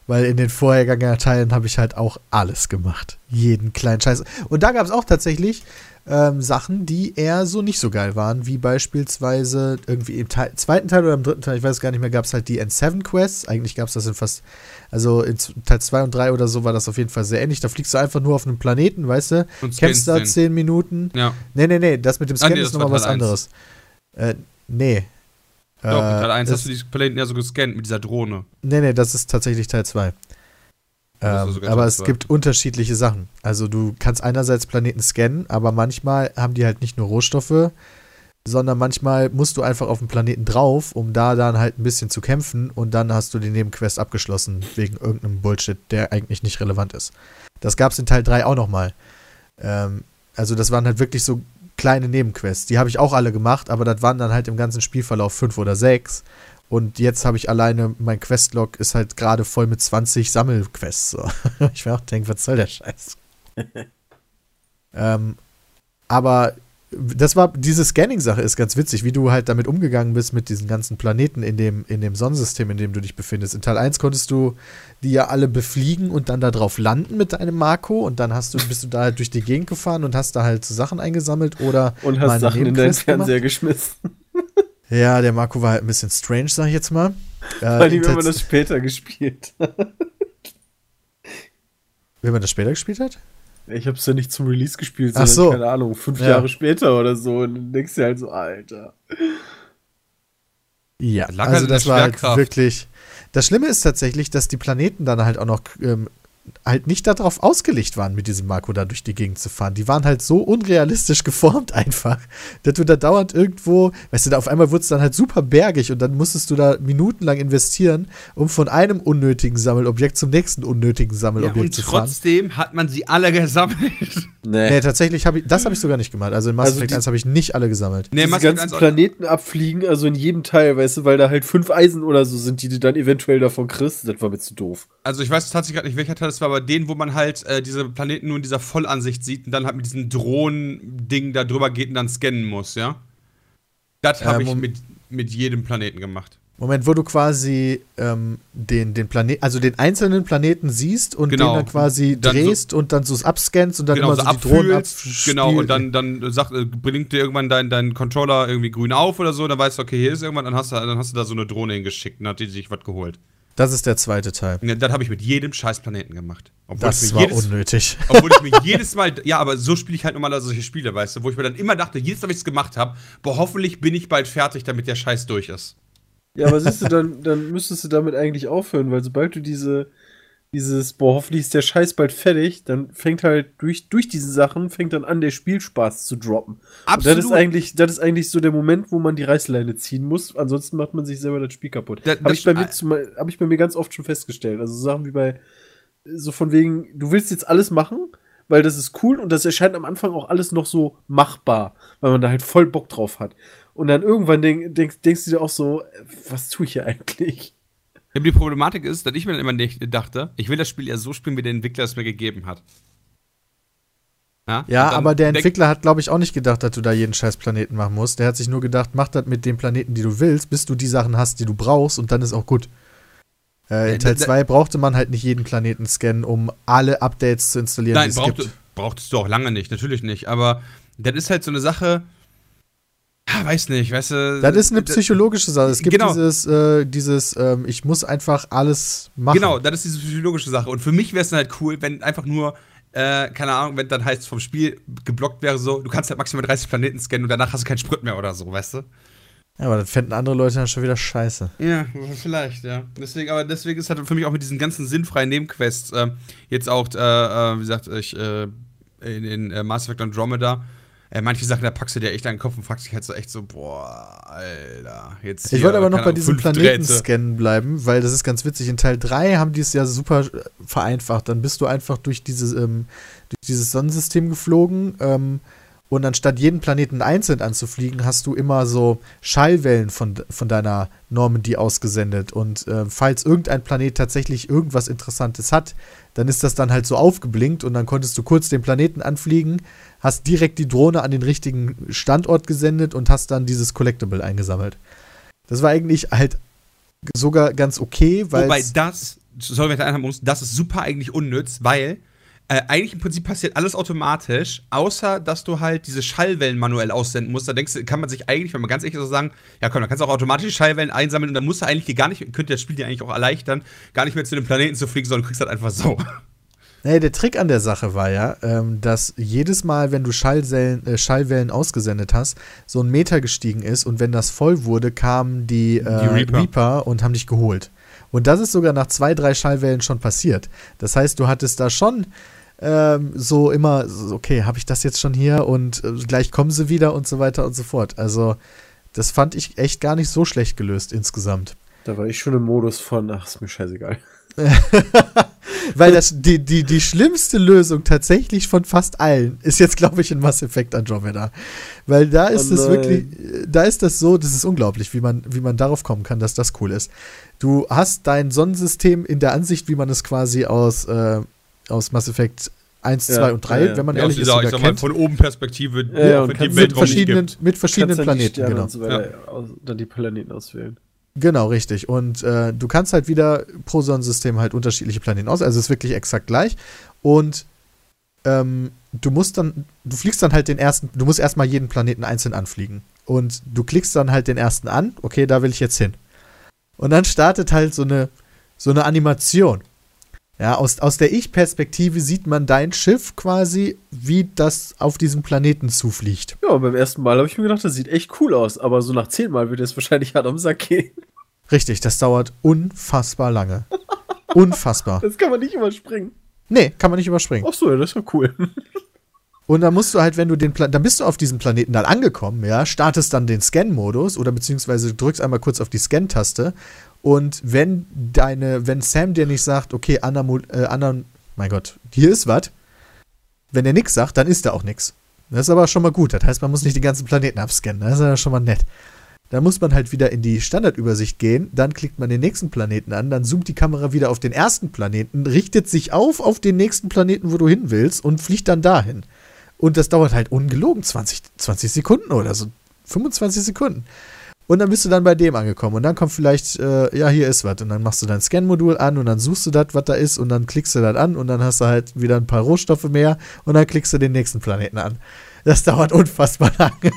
Weil in den vorhergegangenen Teilen habe ich halt auch alles gemacht. Jeden kleinen Scheiß. Und da gab es auch tatsächlich ähm, Sachen, die eher so nicht so geil waren, wie beispielsweise irgendwie im Teil, zweiten Teil oder im dritten Teil, ich weiß gar nicht mehr, gab es halt die N7-Quests. Eigentlich gab es das in fast, also in Teil 2 und 3 oder so war das auf jeden Fall sehr ähnlich. Da fliegst du einfach nur auf einem Planeten, weißt du, Und kämpfst da scannst 10 Minuten. Ja, Nee, nee, nee, das mit dem Ah, Scan nee, ist nochmal was anderes. Äh, nee. Doch, in Äh, Teil 1 das- hast du die Planeten ja so gescannt mit dieser Drohne. Nee, nee, das ist tatsächlich Teil 2. Das ist Ähm, aber es gibt unterschiedliche Sachen. Also du kannst einerseits Planeten scannen, aber manchmal haben die halt nicht nur Rohstoffe, sondern manchmal musst du einfach auf den Planeten drauf, um da dann halt ein bisschen zu kämpfen und dann hast du die Nebenquest abgeschlossen wegen irgendeinem Bullshit, der eigentlich nicht relevant ist. Das gab es in Teil 3 auch nochmal. Ähm, also das waren halt wirklich so kleine Nebenquests. Die habe ich auch alle gemacht, aber das waren dann halt im ganzen Spielverlauf fünf oder sechs. Und jetzt habe ich alleine, mein Questlog ist halt gerade voll mit 20 Sammelquests. So. [LAUGHS] Ich mir auch denke, was soll der Scheiß? [LAUGHS] ähm, aber das war, diese Scanning-Sache ist ganz witzig, wie du halt damit umgegangen bist mit diesen ganzen Planeten in dem, in dem Sonnensystem, in dem du dich befindest. In Teil 1 konntest du die ja alle befliegen und dann da drauf landen mit deinem Marco und dann hast du, bist du da halt durch die Gegend gefahren und hast da halt so Sachen eingesammelt oder Und hast Sachen in deinen Nebenquest gemacht. Fernseher geschmissen. Ja, der Marco war halt ein bisschen strange, sag ich jetzt mal. [LAUGHS] Äh, Weil die, in wenn man das später gespielt hat. wenn man das später gespielt hat? Ich hab's ja nicht zum Release gespielt, Ach sondern, so. keine Ahnung, fünf Ja. Jahre später oder so. Und dann denkst du halt so, Alter. Ja, Das lag also das war halt wirklich. Das Schlimme ist tatsächlich, dass die Planeten dann halt auch noch ähm, halt nicht darauf ausgelegt waren, mit diesem Marco da durch die Gegend zu fahren. Die waren halt so unrealistisch [LAUGHS] geformt einfach, dass du da dauernd irgendwo, weißt du, da auf einmal wurde es dann halt super bergig und dann musstest du da minutenlang investieren, um von einem unnötigen Sammelobjekt zum nächsten unnötigen Ja, Sammelobjekt und zu fahren. trotzdem hat man sie alle [LAUGHS] gesammelt. Nee. Nee, tatsächlich habe ich, das habe ich sogar nicht gemacht. Also in Mass Also Effect die- 1 habe ich nicht alle gesammelt. Nee, Mass Effect ganzen 1 Planeten abfliegen, also in jedem Teil, weißt du, weil da halt fünf Eisen oder so sind, die du dann eventuell davon kriegst. Das war mir zu doof. Also ich weiß tatsächlich gerade nicht, welcher Teil das war, aber den, wo man halt äh, diese Planeten nur in dieser Vollansicht sieht und dann halt mit diesem Drohnen-Ding da drüber geht und dann scannen muss, ja? Das habe Ähm, ich mit, mit jedem Planeten gemacht. Moment, wo du quasi ähm, den, den Planet, also den einzelnen Planeten siehst und Genau. den dann quasi Dann so- drehst und dann so abscannst und dann genau, immer so so die Drohnen abspielst. genau, und dann, dann sagt, äh, blinkt dir irgendwann dein, dein Controller irgendwie grün auf oder so, dann weißt du, okay, hier ist irgendwann, dann hast du, dann hast du da so eine Drohne hingeschickt und hat die sich was geholt. Das ist der zweite Teil. Und das habe ich mit jedem scheiß Planeten gemacht. Obwohl ich Das mir war jedes, unnötig. [LAUGHS] Obwohl ich mir jedes Mal, ja, aber so spiele ich halt normalerweise solche Spiele, weißt du, wo ich mir dann immer dachte, jedes Mal, wenn ich es gemacht habe, boah, hoffentlich bin ich bald fertig, damit der Scheiß durch ist. Ja, aber siehst du, dann, dann müsstest du damit eigentlich aufhören, weil sobald du diese, dieses, boah, hoffentlich ist der Scheiß bald fertig, dann fängt halt durch, durch diese Sachen, fängt dann an, der Spielspaß zu droppen. Und das ist eigentlich, das ist eigentlich so der Moment, wo man die Reißleine ziehen muss, ansonsten macht man sich selber das Spiel kaputt. Habe ich, bei mir zum- hab ich bei mir ganz oft schon festgestellt. Also so Sachen wie bei, so von wegen, du willst jetzt alles machen, weil das ist cool und das erscheint am Anfang auch alles noch so machbar, weil man da halt voll Bock drauf hat. Und dann irgendwann denk, denk, denkst du dir auch so, was tue ich hier eigentlich? Ja, aber die Problematik ist, dass ich mir dann immer nicht dachte, ich will das Spiel ja so spielen, wie der Entwickler es mir gegeben hat. Ja, dann aber der Entwickler hat, glaube ich, auch nicht gedacht, dass du da jeden scheiß Planeten machen musst. Der hat sich nur gedacht, mach das mit den Planeten, die du willst, bis du die Sachen hast, die du brauchst und dann ist auch gut. Äh, Ja, in Teil da- 2 brauchte man halt nicht jeden Planeten scannen, um alle Updates zu installieren, Nein, die es braucht, gibt. brauchtest du auch lange nicht, natürlich nicht. Aber das ist halt so eine Sache, ja, weiß nicht, weißt du. Das ist eine psychologische Sache. Es gibt Genau. dieses, äh, dieses ähm, ich muss einfach alles machen. Genau, das ist diese psychologische Sache. Und für mich wäre es dann halt cool, wenn einfach nur, äh, keine Ahnung, wenn dann heißt vom Spiel geblockt wäre, so, du kannst halt maximal 30 Planeten scannen und danach hast du keinen Sprit mehr oder so, weißt du? Ja, aber das fänden andere Leute dann schon wieder scheiße. Ja, vielleicht, ja. Deswegen, aber deswegen ist halt für mich auch mit diesen ganzen sinnfreien Nebenquests, ähm, jetzt auch, äh, äh, wie gesagt, ich, äh, in, in äh, Mass Effect Andromeda, äh, manche Sachen, da packst du dir echt an den Kopf und fragst dich halt so echt so, boah, Alter, jetzt. Ich hier, wollte aber noch bei diesem fünf Planeten Drähte. scannen bleiben, weil das ist ganz witzig. In Teil 3 haben die es ja super äh, vereinfacht. Dann bist du einfach durch dieses, ähm, durch dieses Sonnensystem geflogen ähm, Und anstatt jeden Planeten einzeln anzufliegen, hast du immer so Schallwellen von, von deiner Normandy ausgesendet. Und äh, falls irgendein Planet tatsächlich irgendwas Interessantes hat, dann ist das dann halt so aufgeblinkt und dann konntest du kurz den Planeten anfliegen, hast direkt die Drohne an den richtigen Standort gesendet und hast dann dieses Collectible eingesammelt. Das war eigentlich halt sogar ganz okay, weil. Wobei das, wenn ich da einhaben muss, das ist super eigentlich unnütz, weil äh, eigentlich im Prinzip passiert alles automatisch, außer dass du halt diese Schallwellen manuell aussenden musst. Da denkst du, kann man sich eigentlich, wenn man ganz ehrlich so sagen, ja komm, dann kannst du auch automatisch Schallwellen einsammeln und dann musst du eigentlich gar nicht, könnte das Spiel dir eigentlich auch erleichtern, gar nicht mehr zu den Planeten zu fliegen, sondern du kriegst halt einfach so. [LAUGHS] Nee, der Trick an der Sache war ja, ähm, dass jedes Mal, wenn du Schallwellen, äh, Schallwellen ausgesendet hast, so ein Meter gestiegen ist und wenn das voll wurde, kamen die, äh, Die Reaper. Reaper und haben dich geholt. Und das ist sogar nach zwei, drei Schallwellen schon passiert. Das heißt, du hattest da schon ähm, so immer, okay, habe ich das jetzt schon hier und äh, gleich kommen sie wieder und so weiter und so fort. Also, das fand ich echt gar nicht so schlecht gelöst insgesamt. Da war ich schon im Modus von, ach, ist mir scheißegal. [LAUGHS] Weil das, die, die, die schlimmste Lösung tatsächlich von fast allen ist jetzt, glaube ich, in Mass Effect Andromeda. Weil da ist Oh es wirklich, da ist das so, das ist unglaublich, wie man, wie man darauf kommen kann, dass das cool ist. Du hast dein Sonnensystem in der Ansicht, wie man es quasi aus, äh, aus Mass Effect 1, Ja, 2 und 3, ja, ja. wenn man Ja, aus ehrlich ist, dieser, ich sogar sag mal, kennt. von oben Perspektive, Ja, ja, Mit nicht verschiedenen, gibt. mit verschiedenen Planeten, genau. Und so weiter, aus, dann die Planeten auswählen. Genau, richtig. Und äh, du kannst halt wieder pro Sonnensystem halt unterschiedliche Planeten aus. Also es ist wirklich exakt gleich. Und ähm, du musst dann, du fliegst dann halt den ersten, du musst erstmal jeden Planeten einzeln anfliegen. Und du klickst dann halt den ersten an, okay, da will ich jetzt hin. Und dann startet halt so eine, so eine Animation. Ja, aus, aus der Ich-Perspektive sieht man dein Schiff quasi, wie das auf diesem Planeten zufliegt. Ja, beim ersten Mal habe ich mir gedacht, das sieht echt cool aus, aber so nach zehn Mal wird es wahrscheinlich hart am Sack gehen. Richtig, das dauert unfassbar lange. [LAUGHS] unfassbar. Das kann man nicht überspringen. Nee, kann man nicht überspringen. Ach so, ja, das ist ja cool. Und dann musst du halt, wenn du den Pla dann bist du auf diesem Planeten dann angekommen, ja, startest dann den Scan-Modus oder beziehungsweise drückst einmal kurz auf die Scan-Taste und wenn deine, wenn Sam dir nicht sagt, okay, Anna, Mo- äh, Anna, mein Gott, hier ist was, wenn er nix sagt, dann ist da auch nix. Das ist aber schon mal gut. Das heißt, man muss nicht die ganzen Planeten abscannen. Das ist ja schon mal nett. Da muss man halt wieder in die Standardübersicht gehen, dann klickt man den nächsten Planeten an, dann zoomt die Kamera wieder auf den ersten Planeten, richtet sich auf auf den nächsten Planeten, wo du hin willst und fliegt dann dahin. Und das dauert halt ungelogen 20, 20 Sekunden oder so. 25 Sekunden. Und dann bist du dann bei dem angekommen. Und dann kommt vielleicht, äh, ja, hier ist was. Und dann machst du dein Scan-Modul an und dann suchst du das, was da ist. Und dann klickst du das an und dann hast du halt wieder ein paar Rohstoffe mehr. Und dann klickst du den nächsten Planeten an. Das [LAUGHS] dauert unfassbar lange.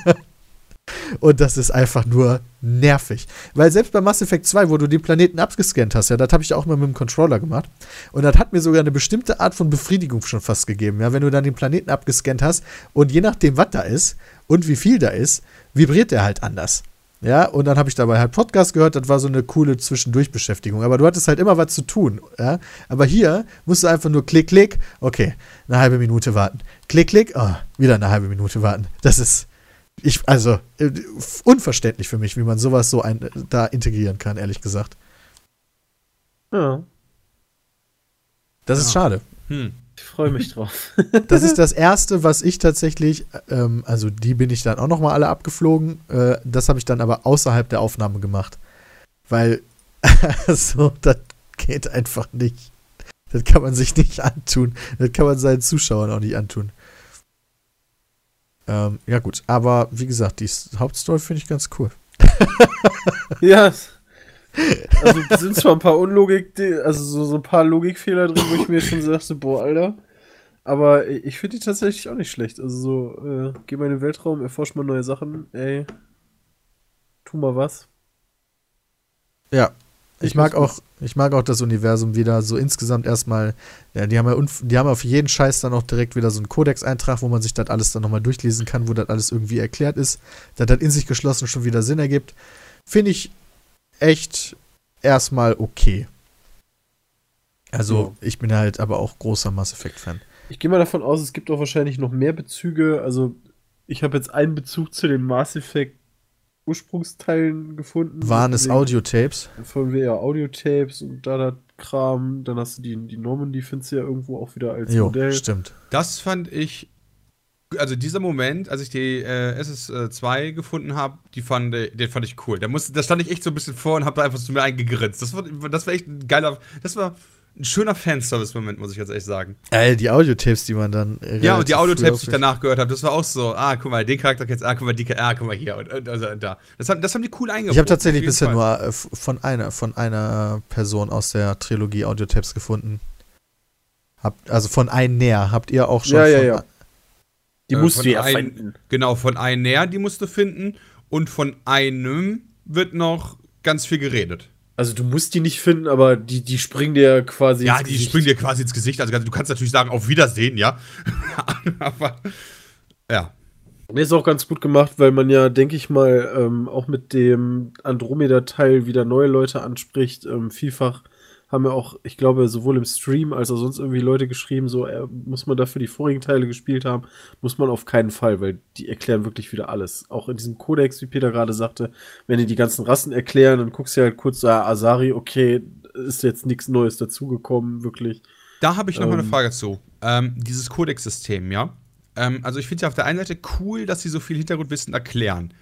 Und das ist einfach nur nervig. Weil selbst bei Mass Effect 2, wo du den Planeten abgescannt hast, ja, das habe ich auch mal mit dem Controller gemacht. Und das hat mir sogar eine bestimmte Art von Befriedigung schon fast gegeben. Ja, wenn du dann den Planeten abgescannt hast und je nachdem, was da ist und wie viel da ist, vibriert der halt anders. Ja, und dann habe ich dabei halt Podcast gehört, das war so eine coole Zwischendurchbeschäftigung. Aber du hattest halt immer was zu tun. Ja? Aber hier musst du einfach nur klick, klick, okay, eine halbe Minute warten. Klick, klick, oh, wieder eine halbe Minute warten. Das ist, ich, also, äh, unverständlich für mich, wie man sowas so ein, da integrieren kann, ehrlich gesagt. Ja, Das ist Ja. schade. Hm. Ich freue mich drauf. [LAUGHS] Das ist das erste, was ich tatsächlich, ähm, also die bin ich dann auch nochmal alle abgeflogen. Äh, das habe ich dann aber außerhalb der Aufnahme gemacht. Weil, [LAUGHS] so, das geht einfach nicht. Das kann man sich nicht antun. Das kann man seinen Zuschauern auch nicht antun. Ähm, ja, gut. Aber wie gesagt, die Hauptstory finde ich ganz cool. [LAUGHS] ja. Also sind zwar ein paar Unlogik, also so, so ein paar Logikfehler drin, wo ich mir schon so dachte, boah, Alter. Aber ich finde die tatsächlich auch nicht schlecht. Also so, äh, geh mal in den Weltraum, erforsch mal neue Sachen, ey. Tu mal was. Ja. Ich Ich mag auch, ich mag auch das Universum wieder so insgesamt erstmal. Ja, die haben ja, die haben auf jeden Scheiß dann auch direkt wieder so einen Codex-Eintrag, wo man sich das alles dann nochmal durchlesen kann, wo das alles irgendwie erklärt ist, dass das in sich geschlossen schon wieder Sinn ergibt. Finde ich echt erstmal okay. Also, ich bin halt aber auch großer Mass Effect-Fan. Ich gehe mal davon aus, es gibt auch wahrscheinlich noch mehr Bezüge. Also, ich habe jetzt einen Bezug zu den Mass Effect Ursprungsteilen gefunden. Waren es Audiotapes? Von ja Audiotapes und da das Kram. Dann hast du die, die Norman, die findest du ja irgendwo auch wieder als Jo, Modell. stimmt. Das fand ich also dieser Moment, als ich die äh, SS2 gefunden habe, die fand, den fand ich cool. Da, musste, da stand ich echt so ein bisschen vor und habe da einfach zu mir eingegrinst. Das war, das war echt ein geiler, das war ein schöner Fanservice-Moment, muss ich jetzt echt sagen. Äh, die Audiotapes, die man dann. Ja, und die Audiotapes, die ich danach gehört habe, das war auch so, ah, guck mal, den Charakter kennst ah, guck mal, die, ah, guck mal hier und, und, also, und da. Das haben, das haben die cool eingebaut. Ich habe tatsächlich bisher nur äh, von einer, von einer Person aus der Trilogie Audiotapes gefunden. Habt, also von einem näher. Habt ihr auch schon Ja, ja, ja. Die Äh, musst von du ja ein- finden. Genau, von einem näher, die musst du finden. Und von einem wird noch ganz viel geredet. Also du musst die nicht finden, aber die, die springen dir quasi Ja, ins die Gesicht. springen dir quasi ins Gesicht. Also du kannst natürlich sagen, auf Wiedersehen, ja. [LAUGHS] Aber ja. Nee, ist auch ganz gut gemacht, weil man ja, denke ich mal, ähm, auch mit dem Andromeda-Teil wieder neue Leute anspricht. Ähm, vielfach haben ja auch, ich glaube, sowohl im Stream als auch sonst irgendwie Leute geschrieben, so äh, muss man dafür die vorigen Teile gespielt haben, muss man auf keinen Fall, weil die erklären wirklich wieder alles. Auch in diesem Kodex, wie Peter gerade sagte, wenn die die ganzen Rassen erklären, dann guckst du halt kurz, so, ah, Asari, okay, ist jetzt nichts Neues dazugekommen, wirklich. Da habe ich noch mal eine Ähm. Frage zu. Ähm, dieses Codex-System, ja. Ähm, also ich finde es ja auf der einen Seite cool, dass sie so viel Hintergrundwissen erklären.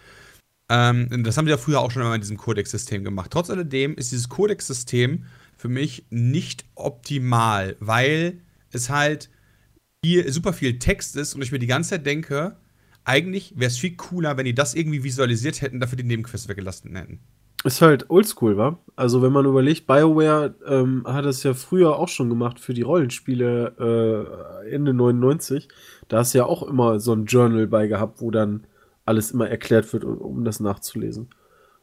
Ähm, das haben sie ja früher auch schon mal in diesem Codex-System gemacht. Trotz alledem ist dieses Codex-System für mich nicht optimal, weil es halt viel, super viel Text ist und ich mir die ganze Zeit denke, eigentlich wäre es viel cooler, wenn die das irgendwie visualisiert hätten, dafür die Nebenquests weggelassen hätten. Ist halt oldschool, wa? Also, wenn man überlegt, BioWare ähm, hat es ja früher auch schon gemacht für die Rollenspiele äh, Ende 99. Da hast du ja auch immer so ein Journal bei gehabt, wo dann alles immer erklärt wird, um, um das nachzulesen.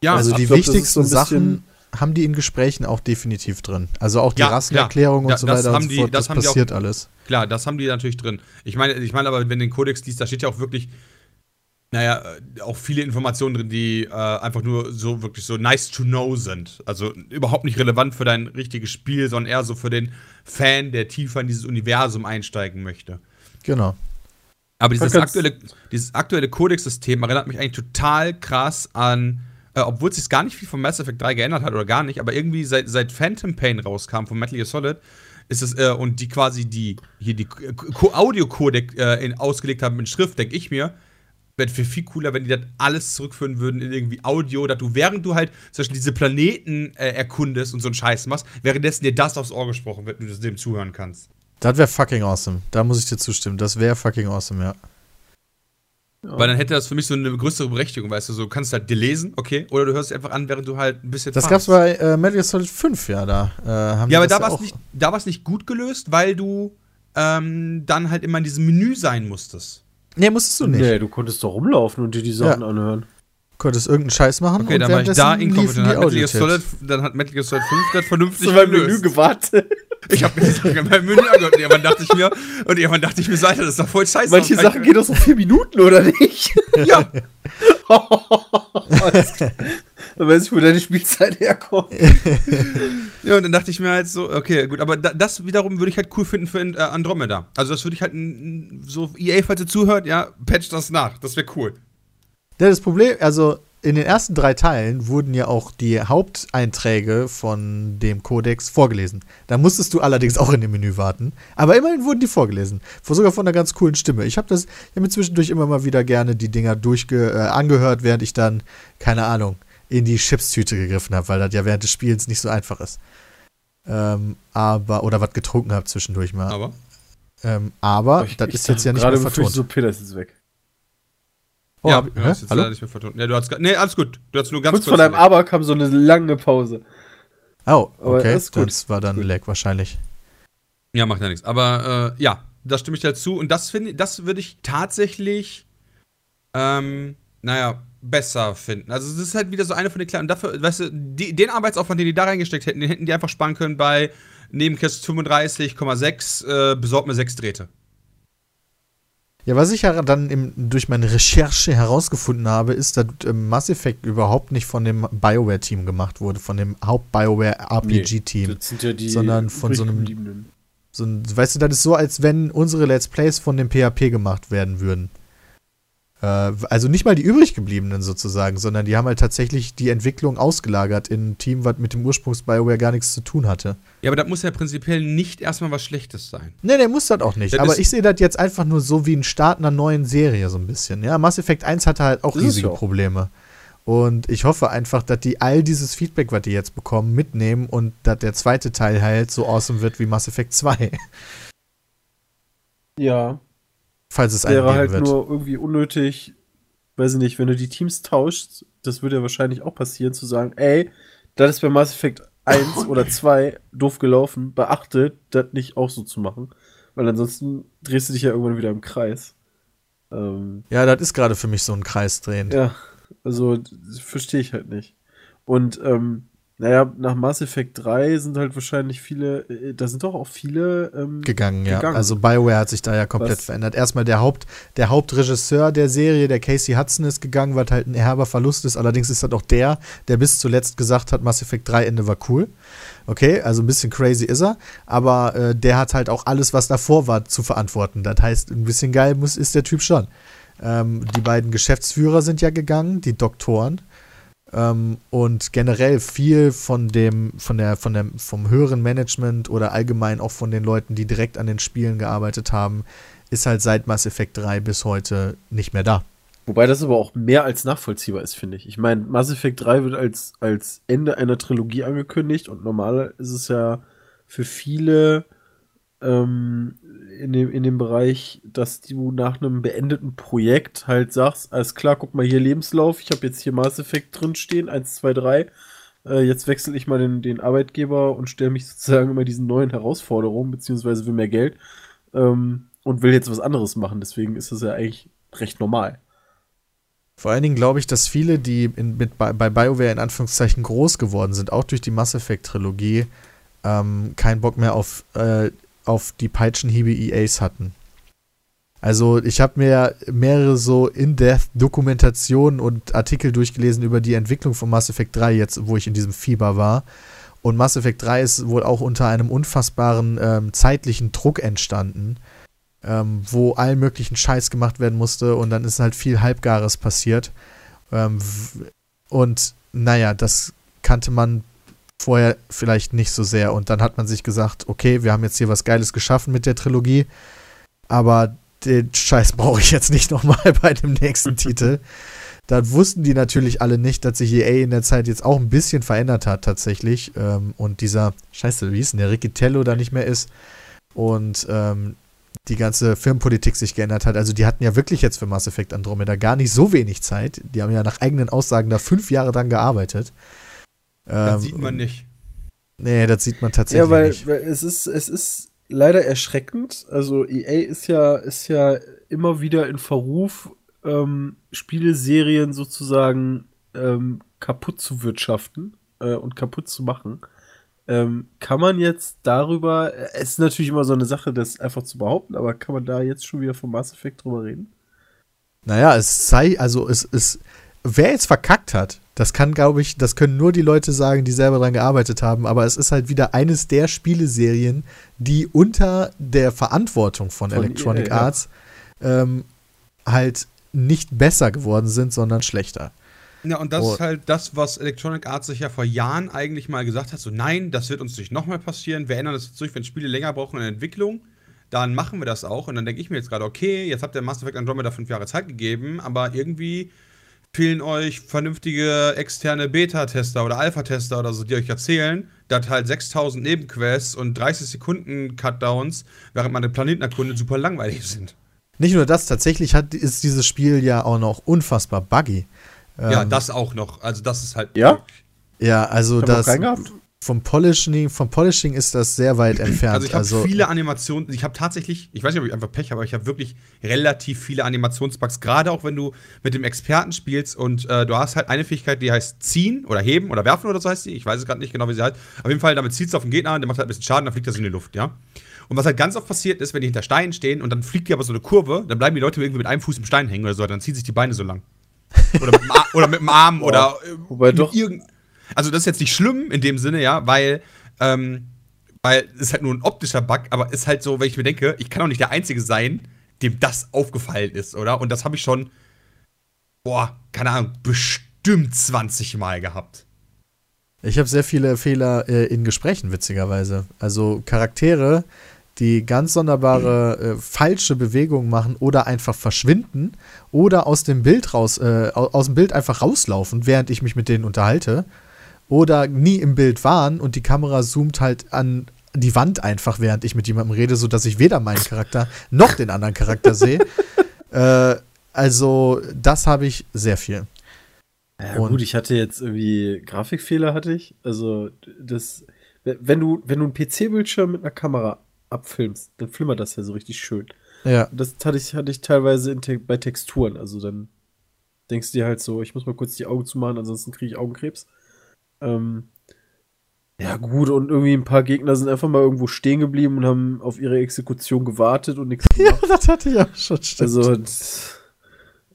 Ja, Also die glaub, das wichtigsten so Sachen haben die in Gesprächen auch definitiv drin. Also auch die Ja, Rassenerklärung ja, und so das weiter haben und so die- fort. das Das, haben die auch- passiert alles. Klar, das haben die natürlich drin. Ich meine, ich meine aber, wenn du den Kodex liest, da steht ja auch wirklich, naja, auch viele Informationen drin, die äh, einfach nur so wirklich so nice to know sind. Also überhaupt nicht relevant für dein richtiges Spiel, sondern eher so für den Fan, der tiefer in dieses Universum einsteigen möchte. Genau. Aber dieses aktuelle, dieses aktuelle Codex-System erinnert mich eigentlich total krass an, äh, obwohl sich gar nicht viel von Mass Effect 3 geändert hat oder gar nicht, aber irgendwie seit, seit Phantom Pain rauskam von Metal Gear Solid, ist es, äh, und die quasi die, hier die Audio-Codec äh, ausgelegt haben in Schrift, denke ich mir, wäre viel, viel cooler, wenn die das alles zurückführen würden in irgendwie Audio, dass du, während du halt zum diese Planeten äh, erkundest und so einen Scheiß machst, währenddessen dir das aufs Ohr gesprochen wird und du dem zuhören kannst. Das wäre fucking awesome. Da muss ich dir zustimmen. Das wäre fucking awesome, ja. Weil dann hätte das für mich so eine größere Berechtigung, weißt du, so kannst du halt dir lesen, okay, oder du hörst es einfach an, während du halt ein bisschen Das fahrst. gab's bei äh, Metal Gear Solid 5 ja da. Äh, Ja, aber das da war es nicht, da war's nicht gut gelöst, weil du ähm, dann halt immer in diesem Menü sein musstest. Nee, musstest du nicht. Nee, du konntest doch rumlaufen und dir die Sachen Ja. anhören. Konntest irgendeinen Scheiß machen Okay, und dann war ich da inkompetent. Dann die hat, Metal Gear Audiotapes. Solid, dann hat Metal Gear Solid 5 das vernünftig So beim Menü gelöst. gewartet. Ich habe mir die Sachen in meinem Menü angehört und irgendwann dachte ich mir, und irgendwann dachte ich mir, Alter, das ist doch voll scheiße. Manche Sachen gehen doch so vier Minuten, oder nicht? [LAUGHS] Ja. Dann [LAUGHS] weiß ich, wo deine Spielzeit herkommt. [LAUGHS] ja, und dann dachte ich mir halt so, okay, gut, aber da, das wiederum würde ich halt cool finden für äh, Andromeda. Also das würde ich halt, so EA, falls ihr zuhört, ja, patch das nach, das wäre cool. Das Problem, also in den ersten drei Teilen wurden ja auch die Haupteinträge von dem Kodex vorgelesen. Da musstest du allerdings auch in dem Menü warten. Aber immerhin wurden die vorgelesen. Vor- Sogar von einer ganz coolen Stimme. Ich habe das, ich hab mir zwischendurch immer mal wieder gerne die Dinger durchge äh, angehört, während ich dann, keine Ahnung, in die Chipstüte gegriffen habe, weil das ja während des Spiels nicht so einfach ist. Ähm, aber, oder was getrunken habe zwischendurch mal. Aber ähm, aber das ist jetzt ja nicht gerade mehr vertont. so, Peter ist jetzt weg. Oh, ja, hab- ja, hä? ist jetzt Hallo? leider nicht mehr vertont. Nee, du hast, nee, alles gut. Du hast nur ganz Kurz vor deinem weg. Aber kam so eine lange Pause. Oh, Aber okay. ist gut. Das war dann Gut. Lag wahrscheinlich. Ja, macht ja nichts. Aber äh, ja, da stimme ich dazu. Und das finde das würde ich tatsächlich, ähm, naja, besser finden. Also das ist halt wieder so eine von den kleinen. Dafür, weißt du, die, den Arbeitsaufwand, den die da reingesteckt hätten, den hätten die einfach sparen können bei Nebenquest 35,6, äh, besorgt mir sechs Drähte. Ja, was ich ja dann im, durch meine Recherche herausgefunden habe, ist, dass ähm, Mass Effect überhaupt nicht von dem BioWare-Team gemacht wurde, von dem Haupt-BioWare-RPG-Team. Das sind ja die Sondern von so einem-. So, ein- weißt du, das ist so, als wenn unsere Let's Plays von dem PHP gemacht werden würden. Äh, also nicht mal die übrig gebliebenen sozusagen, sondern die haben halt tatsächlich die Entwicklung ausgelagert in ein Team, was mit dem Ursprungs-BioWare gar nichts zu tun hatte. Ja, aber das muss ja prinzipiell nicht erstmal was Schlechtes sein. Nee, der muss das auch nicht. Das aber ich sehe das jetzt einfach nur so wie ein Start einer neuen Serie, so ein bisschen. Ja, Mass Effect 1 hatte halt auch riesige auch. Probleme. Und ich hoffe einfach, dass die all dieses Feedback, was die jetzt bekommen, mitnehmen und dass der zweite Teil halt so awesome wird wie Mass Effect 2. Ja, Falls es wäre halt wird. nur irgendwie unnötig, weiß ich nicht, wenn du die Teams tauscht, das würde ja wahrscheinlich auch passieren, zu sagen, ey, das ist bei Mass Effect 1 [LAUGHS] oder 2 doof gelaufen, beachte, das nicht auch so zu machen. Weil ansonsten drehst du dich ja irgendwann wieder im Kreis. Ähm, ja, das ist gerade für mich so ein Kreis drehend. ja, also verstehe ich halt nicht. Und ähm, naja, nach Mass Effect 3 sind halt wahrscheinlich viele, äh, da sind doch auch viele ähm, gegangen, ja. Gegangen. Also BioWare hat sich da ja komplett Was? verändert. Erstmal der Haupt, der Hauptregisseur der Serie, der Casey Hudson ist gegangen, was halt ein herber Verlust ist. Allerdings ist das auch der, der bis zuletzt gesagt hat, Mass Effect 3 Ende war cool. Okay, also ein bisschen crazy ist er, aber äh, der hat halt auch alles, was davor war, zu verantworten. Das heißt, ein bisschen geil muss, ist der Typ schon. Ähm, die beiden Geschäftsführer sind ja gegangen, die Doktoren. Ähm, und generell viel von dem, von der, von der, vom höheren Management oder allgemein auch von den Leuten, die direkt an den Spielen gearbeitet haben, ist halt seit Mass Effect 3 bis heute nicht mehr da. Wobei das aber auch mehr als nachvollziehbar ist, finde ich. Ich meine, Mass Effect 3 wird als, als Ende einer Trilogie angekündigt und normal ist es ja für viele ähm, in, dem, in dem Bereich, dass du nach einem beendeten Projekt halt sagst, alles klar, guck mal hier Lebenslauf, ich habe jetzt hier Mass Effect drinstehen, 1, 2, 3. Äh, jetzt wechsle ich mal den, den Arbeitgeber und stelle mich sozusagen immer diesen neuen Herausforderungen, beziehungsweise will mehr Geld ähm, und will jetzt was anderes machen. Deswegen ist das ja eigentlich recht normal. Vor allen Dingen glaube ich, dass viele, die in, mit, bei, bei BioWare in Anführungszeichen groß geworden sind, auch durch die Mass Effect-Trilogie, ähm, keinen Bock mehr auf, äh, auf die Peitschenhiebe EAs hatten. Also ich habe mir mehrere so In-Depth-Dokumentationen und Artikel durchgelesen über die Entwicklung von Mass Effect 3, jetzt wo ich in diesem Fieber war. Und Mass Effect 3 ist wohl auch unter einem unfassbaren ähm, zeitlichen Druck entstanden, ähm, wo allen möglichen Scheiß gemacht werden musste und dann ist halt viel Halbgares passiert. Ähm, und naja, das kannte man vorher vielleicht nicht so sehr. Und dann hat man sich gesagt, okay, wir haben jetzt hier was Geiles geschaffen mit der Trilogie, aber den Scheiß [LAUGHS] brauche ich jetzt nicht nochmal bei dem nächsten [LAUGHS] Titel. Da wussten die natürlich alle nicht, dass sich EA in der Zeit jetzt auch ein bisschen verändert hat tatsächlich. Ähm, und dieser, scheiße, wie hieß denn der, Riccitello da nicht mehr ist. Und ähm, die ganze Filmpolitik sich geändert hat. Also die hatten ja wirklich jetzt für Mass Effect Andromeda gar nicht so wenig Zeit. Die haben ja nach eigenen Aussagen da fünf Jahre dran gearbeitet. Das Ähm, sieht man nicht. Nee, das sieht man tatsächlich Ja, weil, nicht. weil es ist, es ist leider erschreckend. Also EA ist ja, ist ja immer wieder in Verruf, ähm, Spieleserien sozusagen ähm, kaputt zu wirtschaften äh, und kaputt zu machen. Ähm, kann man jetzt darüber, äh, es ist natürlich immer so eine Sache, das einfach zu behaupten, aber kann man da jetzt schon wieder vom Mass Effect drüber reden? Naja, es sei, also es ist, wer jetzt verkackt hat, das kann, glaube ich, das können nur die Leute sagen, die selber dran gearbeitet haben, aber es ist halt wieder eines der Spieleserien, die unter der Verantwortung von, Von Electronic EA, ja. Arts ähm, halt nicht besser geworden sind, sondern schlechter. Ja, und das Oh. ist halt das, was Electronic Arts sich ja vor Jahren eigentlich mal gesagt hat: so, nein, das wird uns nicht nochmal passieren. Wir ändern das jetzt durch, wenn Spiele länger brauchen in der Entwicklung, dann machen wir das auch. Und dann denke ich mir jetzt gerade, okay, jetzt habt ihr Mass Effect Andromeda fünf Jahre Zeit gegeben, aber irgendwie fehlen euch vernünftige externe Beta-Tester oder Alpha-Tester oder so, die euch erzählen, dass halt 6000 Nebenquests und 30 Sekunden Cutdowns, während man den Planeten erkundet, super langweilig sind. Nicht nur das, tatsächlich hat, ist dieses Spiel ja auch noch unfassbar buggy. ja, Ähm, das auch noch. Also, das ist halt. Ja? Ja, also das. Vom Polishing, vom Polishing ist das sehr weit entfernt. Also ich habe viele Animationen, ich habe tatsächlich, ich weiß nicht, ob ich einfach Pech habe, aber ich habe wirklich relativ viele Animationsbugs, gerade auch wenn du mit dem Experten spielst und äh, du hast halt eine Fähigkeit, die heißt ziehen oder heben oder werfen oder so heißt die, ich weiß es gerade nicht genau, wie sie heißt. Auf jeden Fall, damit ziehst du auf den Gegner, der macht halt ein bisschen Schaden, dann fliegt er so in die Luft, ja. Und was halt ganz oft passiert ist, wenn die hinter Steinen stehen und dann fliegt die aber so eine Kurve, dann bleiben die Leute irgendwie mit einem Fuß im Stein hängen oder so, dann ziehen sich die Beine so lang. Oder mit dem, Ar oder mit dem Arm oder äh, Wobei mit doch- irgend Also das ist jetzt nicht schlimm in dem Sinne, ja, weil ähm, weil es halt nur ein optischer Bug, aber ist halt so, wenn ich mir denke, ich kann doch nicht der Einzige sein, dem das aufgefallen ist, oder? Und das habe ich schon boah, keine Ahnung, bestimmt 20 Mal gehabt. Ich habe sehr viele Fehler äh, in Gesprächen, witzigerweise. Also Charaktere, die ganz sonderbare äh, falsche Bewegungen machen oder einfach verschwinden oder aus dem Bild raus, äh, aus dem Bild einfach rauslaufen, während ich mich mit denen unterhalte. Oder nie im Bild waren und die Kamera zoomt halt an die Wand einfach, während ich mit jemandem rede, sodass ich weder meinen Charakter noch den anderen Charakter sehe. [LAUGHS] äh, also, das habe ich sehr viel. Ja, gut, ich hatte jetzt irgendwie Grafikfehler hatte ich. Also, das, wenn du, wenn du einen PC-Bildschirm mit einer Kamera abfilmst, dann flimmert das ja so richtig schön. Ja. Das hatte ich, hatte ich teilweise te bei Texturen. Also dann denkst du dir halt so, ich muss mal kurz die Augen zumachen, ansonsten kriege ich Augenkrebs. Ähm, ja, gut, und irgendwie ein paar Gegner sind einfach mal irgendwo stehen geblieben und haben auf ihre Exekution gewartet und nichts [LAUGHS] gemacht. Ja, das hatte ich auch schon. Stimmt. Also,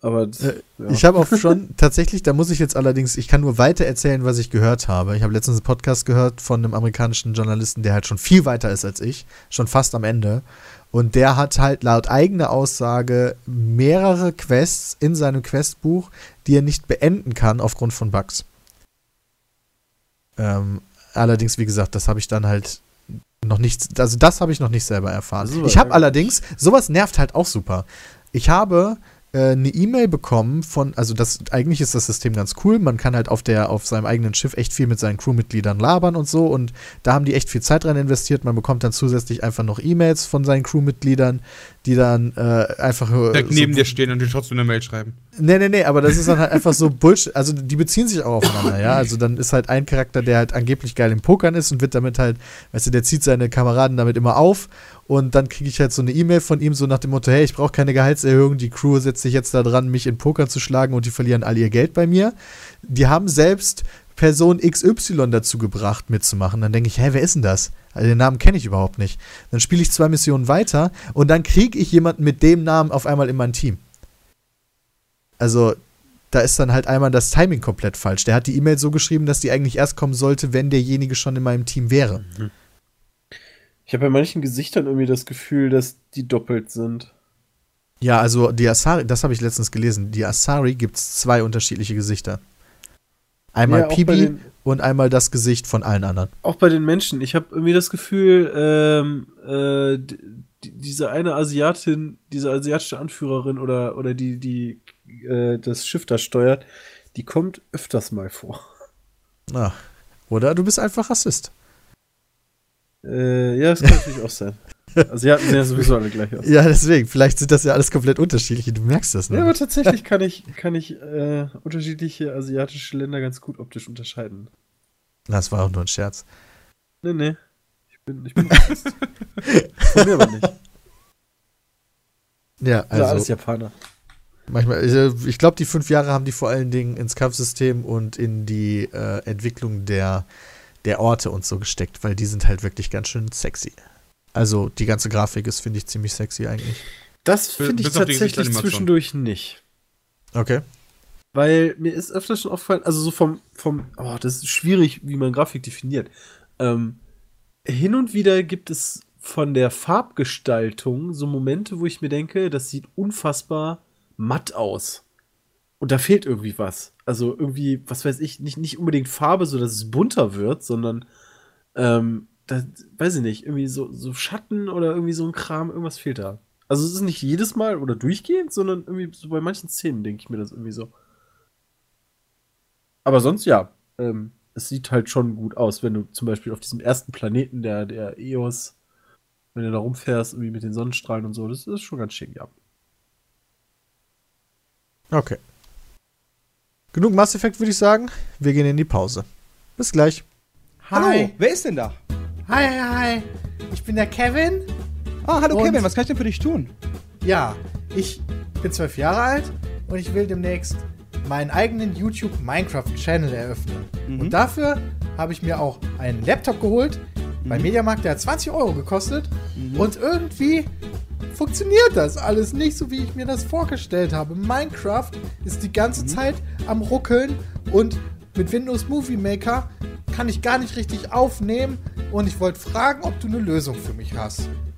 aber äh, ja. ich habe auch schon [LAUGHS] tatsächlich, da muss ich jetzt allerdings, ich kann nur weiter erzählen, was ich gehört habe. Ich habe letztens einen Podcast gehört von einem amerikanischen Journalisten, der halt schon viel weiter ist als ich, schon fast am Ende. Und der hat halt laut eigener Aussage mehrere Quests in seinem Questbuch, die er nicht beenden kann aufgrund von Bugs. Ähm, allerdings, wie gesagt, das habe ich dann halt noch nicht, also das habe ich noch nicht selber erfahren. Ich habe allerdings, sowas nervt halt auch super. Ich habe äh, eine E-Mail bekommen von, also das eigentlich ist das System ganz cool. Man kann halt auf der auf seinem eigenen Schiff echt viel mit seinen Crewmitgliedern labern und so und da haben die echt viel Zeit dran investiert. Man bekommt dann zusätzlich einfach noch E-Mails von seinen Crewmitgliedern, die dann äh, einfach Direkt so neben dir stehen und dir trotzdem eine Mail schreiben. Nee, nee, nee, aber das ist dann halt einfach so Bullshit. Also die beziehen sich auch aufeinander, ja. Also dann ist halt ein Charakter, der halt angeblich geil im Pokern ist und wird damit halt, weißt du, der zieht seine Kameraden damit immer auf und dann kriege ich halt so eine E-Mail von ihm, so nach dem Motto, hey, ich brauche keine Gehaltserhöhung, die Crew setzt sich jetzt da dran, mich in Poker zu schlagen und die verlieren all ihr Geld bei mir. Die haben selbst Person XY dazu gebracht, mitzumachen. Dann denke ich, hä, wer ist denn das? Also den Namen kenne ich überhaupt nicht. Dann spiele ich zwei Missionen weiter und dann kriege ich jemanden mit dem Namen auf einmal in mein Team. Also, da ist dann halt einmal das Timing komplett falsch. Der hat die E-Mail so geschrieben, dass die eigentlich erst kommen sollte, wenn derjenige schon in meinem Team wäre. Mhm. Ich habe bei manchen Gesichtern irgendwie das Gefühl, dass die doppelt sind. Ja, also die Asari, das habe ich letztens gelesen. Die Asari gibt es zwei unterschiedliche Gesichter. Einmal ja, Pibi und einmal das Gesicht von allen anderen. Auch bei den Menschen. Ich habe irgendwie das Gefühl, ähm, äh, diese eine Asiatin, diese asiatische Anführerin oder, oder die, die äh, das Schiff da steuert, die kommt öfters mal vor. Ah. Oder du bist einfach Rassist. Äh, ja, das kann natürlich auch sein. [LAUGHS] Asiaten sehen ja sowieso alle gleich aus. Ja, deswegen. Vielleicht sind das ja alles komplett unterschiedliche. Du merkst das, ne? Ja, aber tatsächlich kann ich, kann ich äh, unterschiedliche asiatische Länder ganz gut optisch unterscheiden. Das war auch nur ein Scherz. Nee, nee. Ich bin, ich bin Von mir aber nicht. Ja, also. alles Japaner. Manchmal, ich, ich glaube, die fünf Jahre haben die vor allen Dingen ins Kampfsystem und in die äh, Entwicklung der, der Orte und so gesteckt, weil die sind halt wirklich ganz schön sexy. Also die ganze Grafik ist, finde ich, ziemlich sexy eigentlich. Das finde ich tatsächlich zwischendurch nicht. Okay. Weil mir ist öfter schon aufgefallen, also so vom, vom, oh, das ist schwierig, wie man Grafik definiert. Ähm, hin und wieder gibt es von der Farbgestaltung so Momente, wo ich mir denke, das sieht unfassbar matt aus. Und da fehlt irgendwie was. Also irgendwie, was weiß ich, nicht, nicht unbedingt Farbe, so dass es bunter wird, sondern ähm, da, weiß ich nicht, irgendwie so, so Schatten oder irgendwie so ein Kram, irgendwas fehlt da. Also es ist nicht jedes Mal oder durchgehend, sondern irgendwie so bei manchen Szenen denke ich mir das irgendwie so. Aber sonst ja, ähm, es sieht halt schon gut aus, wenn du zum Beispiel auf diesem ersten Planeten der, der EOS, wenn du da rumfährst, irgendwie mit den Sonnenstrahlen und so, das ist schon ganz schick, ja. Okay. Genug Mass Effect, würde ich sagen. Wir gehen in die Pause. Bis gleich. Hi. Hallo, wer ist denn da? Hi, hi, hi. Ich bin der Kevin. Ah, hallo Kevin, was kann ich denn für dich tun? Ja, ich bin zwölf Jahre alt und ich will demnächst meinen eigenen YouTube Minecraft Channel eröffnen. Mhm. Und dafür habe ich mir auch einen Laptop geholt mhm. beim Mediamarkt, der hat 20 Euro gekostet. Mhm. Und irgendwie funktioniert das alles nicht so, wie ich mir das vorgestellt habe. Minecraft ist die ganze mhm. Zeit am Ruckeln und mit Windows Movie Maker kann ich gar nicht richtig aufnehmen und ich wollte fragen, ob du eine Lösung für mich hast.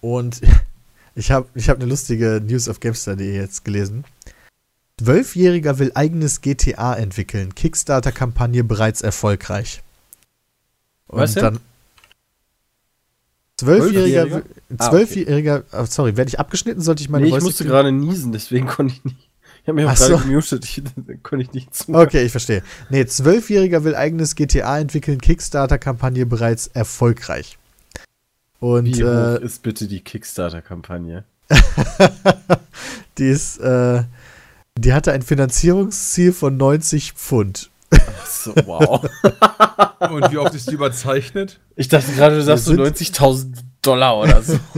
Und [LAUGHS] ich habe ich hab eine lustige News auf Gamestar.de jetzt gelesen. Zwölfjähriger will eigenes GTA entwickeln. Kickstarter-Kampagne bereits erfolgreich. Und Was denn? dann. Zwölfjähriger. Zwölfjähriger? Ah, Zwölfjähriger. oh, sorry, werde ich abgeschnitten? Sollte ich meine nee, ich musste gerade niesen, deswegen konnte ich nicht. Ich habe mich auch gerade so. gemutet, ich, [LAUGHS] konnte ich nicht zu. Okay, ich verstehe. Nee, Zwölfjähriger will eigenes GTA entwickeln. Kickstarter-Kampagne bereits erfolgreich. Und Wie äh, hoch ist bitte die Kickstarter-Kampagne? [LAUGHS] die ist, äh, die hatte ein Finanzierungsziel von 90 Pfund. So, wow. [LAUGHS] Und wie oft ist die überzeichnet? ich dachte gerade, du sagst so sind- 90.000 Dollar oder so. [LAUGHS]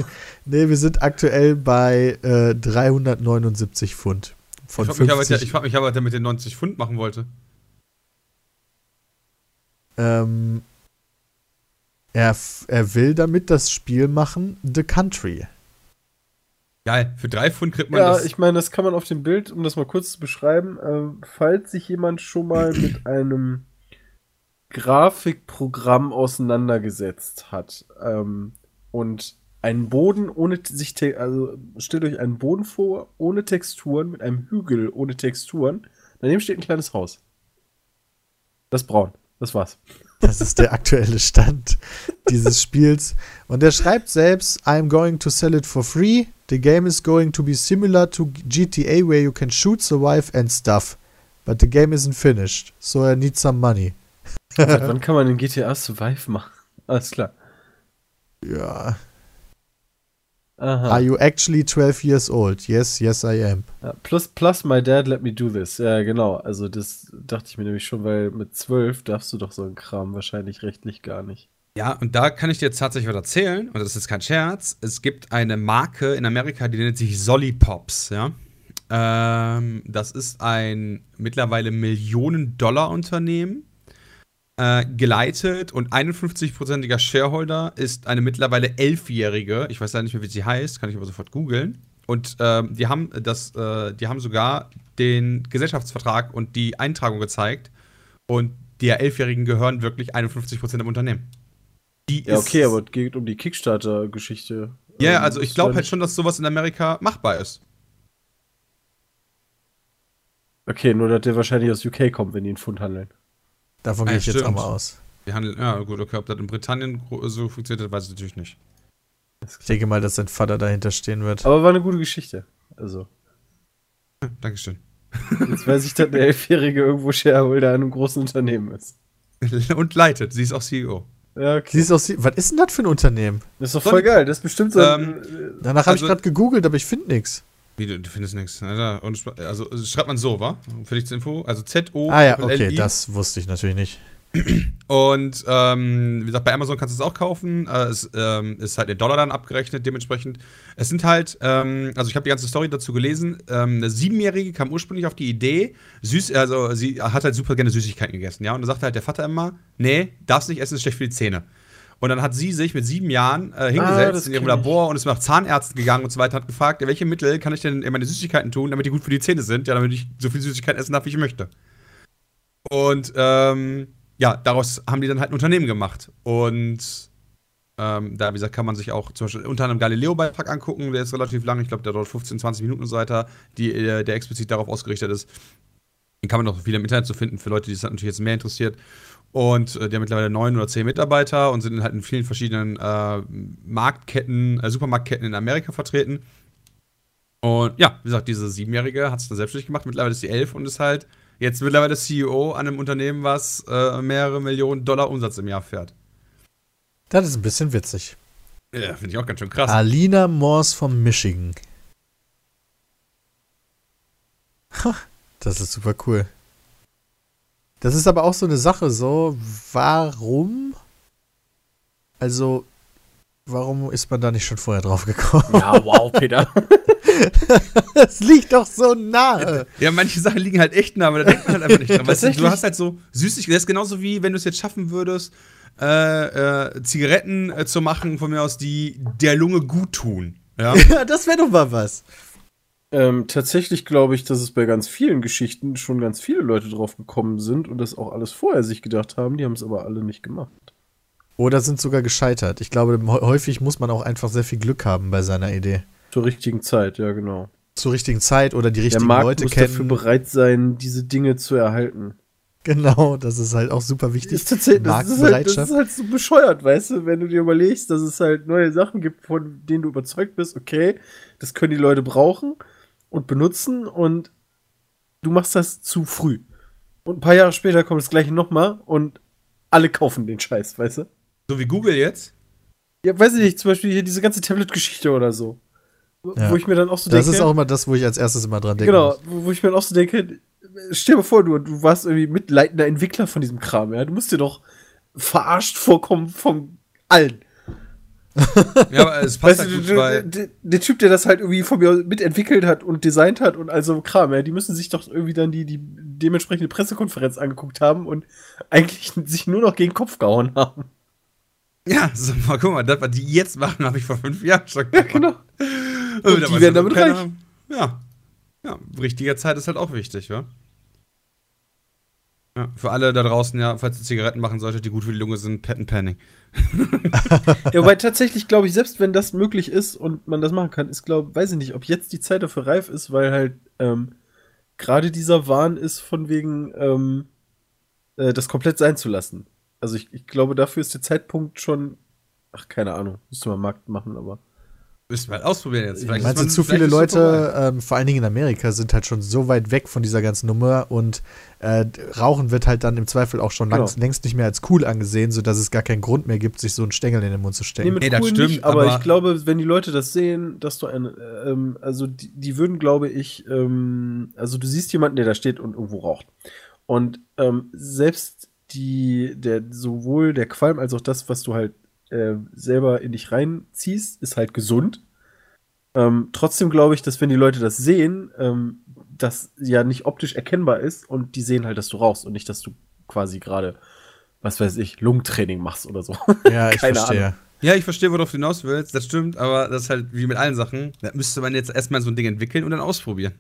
Nee, wir sind aktuell bei äh, 379 Pfund. Von Ich frage mich, aber, 50, ich frag mich aber, was der mit den 90 Pfund machen wollte. ähm, er, er will damit das Spiel machen, The Country. Geil, für drei Pfund kriegt man Ja, das. ich meine, das kann man auf dem Bild, um das mal kurz zu beschreiben, ähm, falls sich jemand schon mal [CLEARS THROAT] mit einem Grafikprogramm auseinandergesetzt hat ähm, und einen Boden ohne sich, also stellt euch einen Boden vor, ohne Texturen, mit einem Hügel ohne Texturen, daneben steht ein kleines Haus. Das ist braun. Das war's. Das ist der aktuelle Stand dieses Spiels. Und er schreibt selbst, I'm going to sell it for free. The game is going to be similar to GTA where you can shoot, survive and stuff. But the game isn't finished, so I need some money. Seit wann kann man in GTA Survive machen? Alles klar. Ja. Aha. Are you actually 12 years old? Yes, yes I am. Ja, plus, plus my dad let me do this. Ja, genau. Also das dachte ich mir nämlich schon, weil mit zwölf darfst du doch so einen Kram wahrscheinlich rechtlich gar nicht. Ja, und da kann ich dir jetzt tatsächlich was erzählen, und das ist jetzt kein Scherz. Es gibt eine Marke in Amerika, die nennt sich Sollipops, ja. Ähm, das ist ein mittlerweile Millionen-Dollar-Unternehmen, äh, geleitet und 51-prozentiger Shareholder ist eine mittlerweile elfjährige, ich weiß leider nicht mehr, wie sie heißt, kann ich aber sofort googeln. Und ähm, die haben das, äh, die haben sogar den Gesellschaftsvertrag und die Eintragung gezeigt. Und der Elfjährigen gehören wirklich 51% im Unternehmen. Die Ja, okay, aber es geht um die Kickstarter-Geschichte. Ja, Ähm, also ich glaube halt schon, dass sowas in Amerika machbar ist. Okay, nur dass der wahrscheinlich aus UK kommt, wenn die einen Pfund handeln. Davon Ah, gehe ich jetzt auch stimmt. mal aus. Wir handeln, ja gut, okay, ob das in Britannien gro- so funktioniert, weiß ich natürlich nicht. Ich denke mal, dass sein Vater dahinter stehen wird. Aber war eine gute Geschichte. Also, Dankeschön. jetzt weiß ich, dass der Elfjährige irgendwo Shareholder in einem großen Unternehmen ist. [LAUGHS] Und leitet, sie ist auch CEO. Ja, okay. Siehst aus, was ist denn das für ein Unternehmen? Das ist doch voll geil. Das ist bestimmt so. Ähm, ein- Danach habe ich Also- gerade gegoogelt, aber ich finde nichts. Wie, du, du findest nichts. Also also schreibt man so, wa? Für dich zur Info. Also Z-O. Ah ja, okay, das wusste ich natürlich nicht. Und ähm, wie gesagt, bei Amazon kannst du es auch kaufen. Äh, es ähm, ist halt in Dollar dann abgerechnet, dementsprechend. Es sind halt, ähm, also ich habe die ganze Story dazu gelesen. Ähm, eine Siebenjährige kam ursprünglich auf die Idee, süß, also sie hat halt super gerne Süßigkeiten gegessen, ja. Und dann sagte halt der Vater immer, nee, darfst nicht essen, ist schlecht für die Zähne. Und dann hat sie sich mit sieben Jahren äh, Ah, hingesetzt das in ihrem ich. Labor und ist nach Zahnärzten gegangen und so weiter, hat gefragt, ja, welche Mittel kann ich denn in meine Süßigkeiten tun, damit die gut für die Zähne sind, ja, damit ich so viel Süßigkeiten essen darf, wie ich möchte. Und ähm, ja, daraus haben die dann halt ein Unternehmen gemacht. Und ähm, da, wie gesagt, kann man sich auch zum Beispiel unter einem Galileo-Beitrag angucken, der ist relativ lang, ich glaube, der dauert 15, 20 Minuten und so weiter, die, äh, der explizit darauf ausgerichtet ist. Den kann man auch viel im Internet zu finden, für Leute, die es natürlich jetzt mehr interessiert. Und äh, die haben mittlerweile neun oder zehn Mitarbeiter und sind halt in vielen verschiedenen äh, Marktketten, äh, Supermarktketten in Amerika vertreten. Und ja, wie gesagt, diese Siebenjährige hat es dann selbstständig gemacht. Mittlerweile ist sie elf und ist halt jetzt mittlerweile CEO an einem Unternehmen, was äh, mehrere Millionen Dollar Umsatz im Jahr fährt. Das ist ein bisschen witzig. Ja, finde ich auch ganz schön krass. Alina Morse von Michigan. Ha, Das ist super cool. Das ist aber auch so eine Sache, so, warum? Also, warum ist man da nicht schon vorher drauf gekommen? Ja, wow, Peter. [LAUGHS] Das liegt doch so nahe. Ja, manche Sachen liegen halt echt nah, aber da denkt man halt einfach nicht dran. Weißt du, du hast halt so Süßigkeiten. Das ist genauso wie, wenn du es jetzt schaffen würdest, äh, äh, Zigaretten äh, zu machen, von mir aus, die der Lunge gut tun. Ja. Ja, [LAUGHS] das wäre doch mal was. Ähm, tatsächlich glaube ich, dass es bei ganz vielen Geschichten schon ganz viele Leute drauf gekommen sind und das auch alles vorher sich gedacht haben. Die haben es aber alle nicht gemacht. Oder sind sogar gescheitert. Ich glaube, häufig muss man auch einfach sehr viel Glück haben bei seiner Idee. Zur richtigen Zeit, ja, genau. Zur richtigen Zeit oder die Der richtigen Markt Leute muss dafür kennen. bereit sein, diese Dinge zu erhalten. Genau, das ist halt auch super wichtig. ist tatsächlich, das, ist halt, das ist halt so bescheuert, weißt du, wenn du dir überlegst, dass es halt neue Sachen gibt, von denen du überzeugt bist, okay, das können die Leute brauchen und benutzen und du machst das zu früh. Und ein paar Jahre später kommt das gleiche nochmal und alle kaufen den Scheiß, weißt du? So wie Google jetzt. Ja, weiß ich nicht, zum Beispiel hier diese ganze Tablet-Geschichte oder so. Ja. Wo ich mir dann auch so Das denke. ist auch immer das, wo ich als erstes immer dran denke. Genau, wo wo ich mir dann auch so denke, stell dir mal vor, du, du warst irgendwie mitleitender Entwickler von diesem Kram, ja. Du musst dir doch verarscht vorkommen von allen. Ja, aber es passt Weißt halt du, gut, du, der, Typ, der das halt irgendwie von mir mitentwickelt hat und designt hat und also Kram, ja, die müssen sich doch irgendwie dann die, die dementsprechende Pressekonferenz angeguckt haben und eigentlich sich nur noch gegen den Kopf gehauen haben. Ja, so, mal guck mal, das, was die jetzt machen, habe ich vor fünf Jahren schon gemacht. genau. Und die werden damit reich. Ja. Ja, richtige Zeit ist halt auch wichtig, wa? Ja, für alle da draußen, ja, falls ihr Zigaretten machen solltet, die gut für die Lunge sind, Patent Panning. [LAUGHS] Ja, wobei tatsächlich glaube ich, selbst wenn das möglich ist und man das machen kann, ist glaube, weiß ich nicht, ob jetzt die Zeit dafür reif ist, weil halt ähm, gerade dieser Wahn ist von wegen ähm, äh, das komplett sein zu lassen. Also ich, ich glaube, dafür ist der Zeitpunkt schon, ach keine Ahnung, müsste man Markt machen, aber Müssen wir halt ausprobieren jetzt. Vielleicht Meinst du, zu viele. Leute, ähm, vor allen Dingen in Amerika, sind halt schon so weit weg von dieser ganzen Nummer und äh, Rauchen wird halt dann im Zweifel auch schon Genau. längst nicht mehr als cool angesehen, sodass es gar keinen Grund mehr gibt, sich so einen Stängel in den Mund zu stecken. mit Nee, das cool stimmt, nicht, aber, aber- ich glaube, wenn die Leute das sehen, dass du ein, äh, ähm, also die, die würden, glaube ich, ähm, also du siehst jemanden, der da steht und irgendwo raucht. Und ähm, selbst die, der, sowohl der Qualm als auch das, was du halt äh, selber in dich reinziehst, ist halt gesund. Ähm, trotzdem glaube ich, dass wenn die Leute das sehen, ähm, das ja nicht optisch erkennbar ist und die sehen halt, dass du rauchst und nicht, dass du quasi gerade, was weiß ich, Lungentraining machst oder so. [LAUGHS] Ja, ich Keine verstehe. Ja, ich verstehe, worauf du hinaus willst. Das stimmt, aber das ist halt wie mit allen Sachen. Da müsste man jetzt erstmal so ein Ding entwickeln und dann ausprobieren.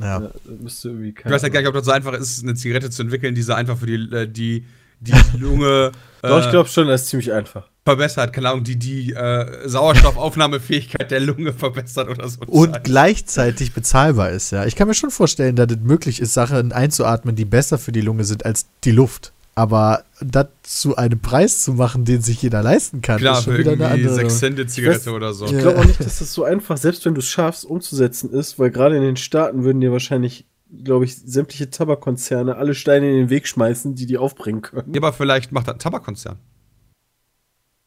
Ja. Ja, müsste irgendwie Ich weiß halt gar nicht, ob das so einfach ist, eine Zigarette zu entwickeln, die so einfach für die, äh, die, die [LAUGHS] Lunge äh, Doch, ich glaube schon, das ist ziemlich einfach. verbessert. Keine Ahnung, die die äh, Sauerstoffaufnahmefähigkeit der Lunge verbessert oder so. Und gleichzeitig bezahlbar ist, ja. Ich kann mir schon vorstellen, dass es möglich ist, Sachen einzuatmen, die besser für die Lunge sind als die Luft. Aber das zu einem Preis zu machen, den sich jeder leisten kann, Klar, ist schon für wieder eine andere. 6 Cent Ich Zigarette weiß- oder so. Ich glaube auch nicht, dass das so einfach, selbst wenn du es schaffst, umzusetzen ist, weil gerade in den Staaten würden dir wahrscheinlich, glaube ich, sämtliche Tabakkonzerne alle Steine in den Weg schmeißen, die die aufbringen können. Ja, aber vielleicht macht das ein Tabakkonzern.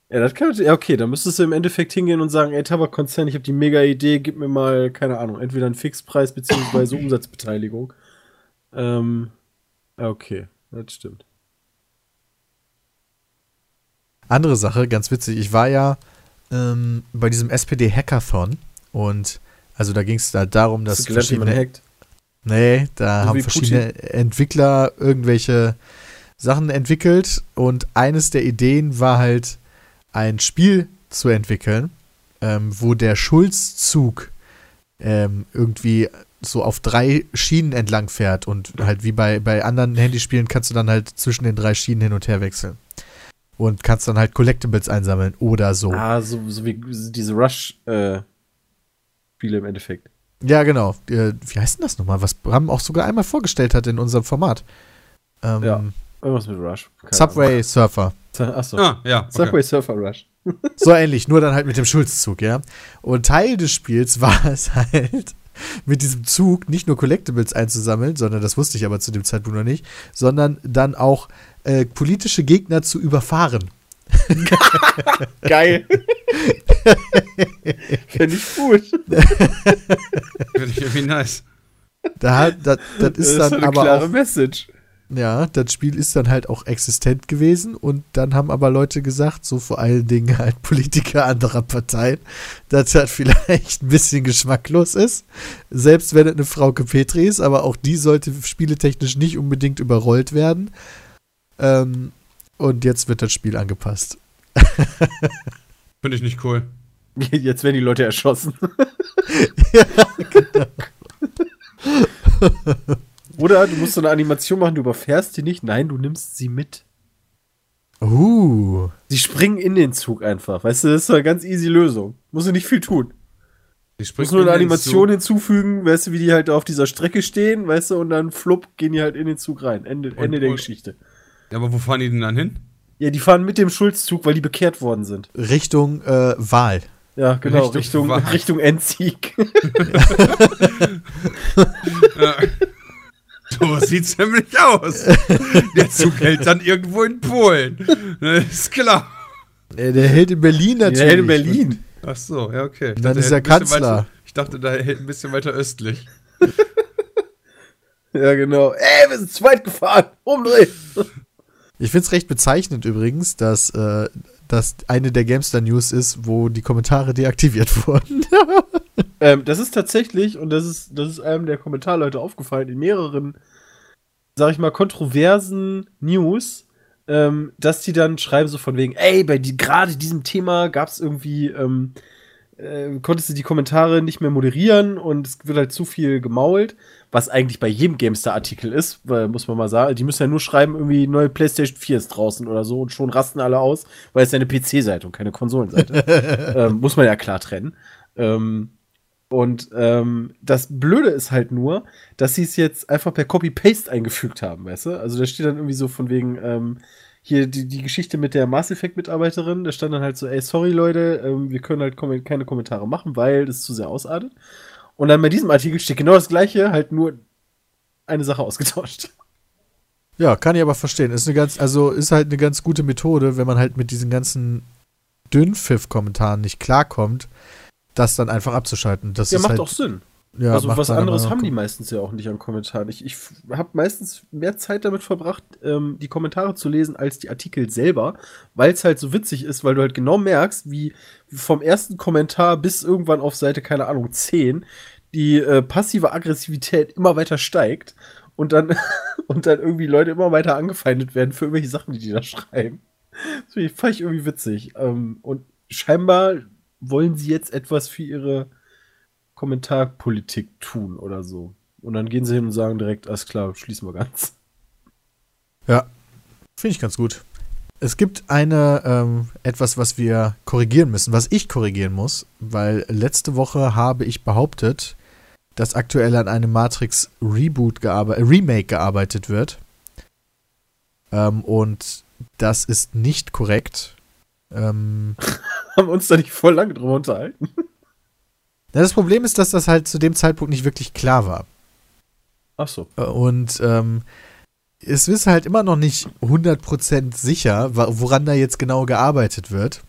Ja, das kann ja okay, dann müsstest du im Endeffekt hingehen und sagen, ey, Tabakkonzern, ich habe die mega Idee, gib mir mal, keine Ahnung, entweder einen Fixpreis beziehungsweise [CLEARS THROAT] Umsatzbeteiligung. Ähm, okay, das stimmt. Andere Sache, ganz witzig. Ich war ja ähm, bei diesem SPD Hackathon und also da ging es halt darum, dass man verschiedene hackt? Nee, da So haben verschiedene Entwickler irgendwelche Sachen entwickelt und eines der Ideen war halt ein Spiel zu entwickeln, ähm, wo der Schulzzug ähm, irgendwie so auf drei Schienen entlang fährt und halt wie bei, bei anderen Handyspielen kannst du dann halt zwischen den drei Schienen hin und her wechseln. Und kannst dann halt Collectibles einsammeln oder so. Ah, so, so wie diese Rush-Spiele im Endeffekt. Ja, genau. Äh, Wie heißt denn das nochmal? Was Bram auch sogar einmal vorgestellt hat in unserem Format. Ähm, Ja. Irgendwas mit Rush. Keine Subway Surfer. Ahnung. Achso. Ah, ja. Okay. Subway Surfer Rush. [LAUGHS] So ähnlich, nur dann halt mit dem Schulzzug, ja. Und Teil des Spiels [LAUGHS] war es halt, mit diesem Zug nicht nur Collectibles einzusammeln, sondern das wusste ich aber zu dem Zeitpunkt noch nicht, sondern dann auch äh, politische Gegner zu überfahren. [LAUGHS] Geil. [LAUGHS] Finde ich gut. Finde ich irgendwie nice. Da hat, das, das ist dann eine aber klare auch, Message. ja, das Spiel ist dann halt auch existent gewesen und dann haben aber Leute gesagt, so vor allen Dingen halt Politiker anderer Parteien, dass das vielleicht ein bisschen geschmacklos ist, selbst wenn es eine Frauke Petri ist, aber auch die sollte spieletechnisch nicht unbedingt überrollt werden. Ähm, und jetzt wird das Spiel angepasst. [LAUGHS] Finde ich nicht cool. [LAUGHS] Jetzt werden die Leute erschossen. [LAUGHS] Oder du musst so eine Animation machen, du überfährst die nicht. Nein, du nimmst sie mit. Uh, Sie springen in den Zug einfach. Weißt du, das ist eine ganz easy Lösung. Musst du nicht viel tun. Springt musst nur eine Animation hinzufügen, weißt du, wie die halt auf dieser Strecke stehen, weißt du, und dann flupp, gehen die halt in den Zug rein. Ende, Und- Ende der und- Geschichte. Ja, aber wo fahren die denn dann hin? Ja, die fahren mit dem Schulzzug, weil die bekehrt worden sind. Richtung äh, Wahl. Ja, genau, Richtung Richtung, Wahl. Richtung Endsieg. [LAUGHS] Ja. So sieht's nämlich aus. Der Zug hält dann irgendwo in Polen. Ne, Ist klar. Äh, der hält in Berlin natürlich. Ja, in Berlin. Ach so, ja, okay. Ich Dann dachte, ist er er hält ein bisschen Kanzler. Weiter, ich dachte, da hält ein bisschen weiter östlich. [LAUGHS] Ja, genau. Ey, wir sind zweit gefahren. Umdrehen. Ich finde es recht bezeichnend übrigens, dass äh, das eine der Gamestar News ist, wo die Kommentare deaktiviert [LAUGHS] wurden. Ähm, das ist tatsächlich, und das ist, das ist einem der Kommentarleute aufgefallen, in mehreren, sag ich mal, kontroversen News, ähm, dass die dann schreiben so von wegen, ey, bei die, gerade diesem Thema gab es irgendwie, ähm, äh, konntest du die Kommentare nicht mehr moderieren und es wird halt zu viel gemault, was eigentlich bei jedem GameStar-Artikel ist, weil, muss man mal sagen. Die müssen ja nur schreiben, irgendwie neue PlayStation 4 ist draußen oder so und schon rasten alle aus, weil es ja eine PC-Seite und keine Konsolenseite. [LAUGHS] ähm, muss man ja klar trennen. Ähm, und ähm, das Blöde ist halt nur, dass sie es jetzt einfach per Copy-Paste eingefügt haben, weißt du? Also da steht dann irgendwie so von wegen, ähm, hier die, die Geschichte mit der Mass Effect-Mitarbeiterin, da stand dann halt so, ey, sorry Leute, ähm, wir können halt kom keine Kommentare machen, weil das zu sehr ausartet. Und dann bei diesem Artikel steht genau das gleiche, halt nur eine Sache ausgetauscht. ja, kann ich aber verstehen. Ist eine ganz, also ist halt eine ganz gute Methode, wenn man halt mit diesen ganzen Dünnpfiff-Kommentaren nicht klarkommt, das dann einfach abzuschalten. Das Ja, ist macht halt, auch Sinn. Ja, also was anderes haben die meistens ja auch nicht an Kommentaren. Ich, ich habe meistens mehr Zeit damit verbracht, ähm, die Kommentare zu lesen, als die Artikel selber, weil es halt so witzig ist, weil du halt genau merkst, wie vom ersten Kommentar bis irgendwann auf Seite, keine Ahnung, 10, die äh, passive Aggressivität immer weiter steigt und dann, [LAUGHS] und dann irgendwie Leute immer weiter angefeindet werden für irgendwelche Sachen, die die da schreiben. Das finde ich- fand ich irgendwie witzig. Ähm, und scheinbar wollen sie jetzt etwas für ihre Kommentarpolitik tun oder so. Und dann gehen sie hin und sagen direkt, alles klar, schließen wir ganz. Ja, finde ich ganz gut. Es gibt eine, ähm, etwas, was wir korrigieren müssen, was ich korrigieren muss, weil letzte Woche habe ich behauptet, dass aktuell an einem Matrix Reboot gearbeitet, äh, Remake gearbeitet wird. Ähm, und das ist nicht korrekt. Ähm, [LAUGHS] Haben wir uns da nicht voll lange drüber unterhalten. Na, das Problem ist, dass das halt zu dem Zeitpunkt nicht wirklich klar war. Ach so. Äh, Und ähm, es ist halt immer noch nicht 100% sicher, woran da jetzt genau gearbeitet wird.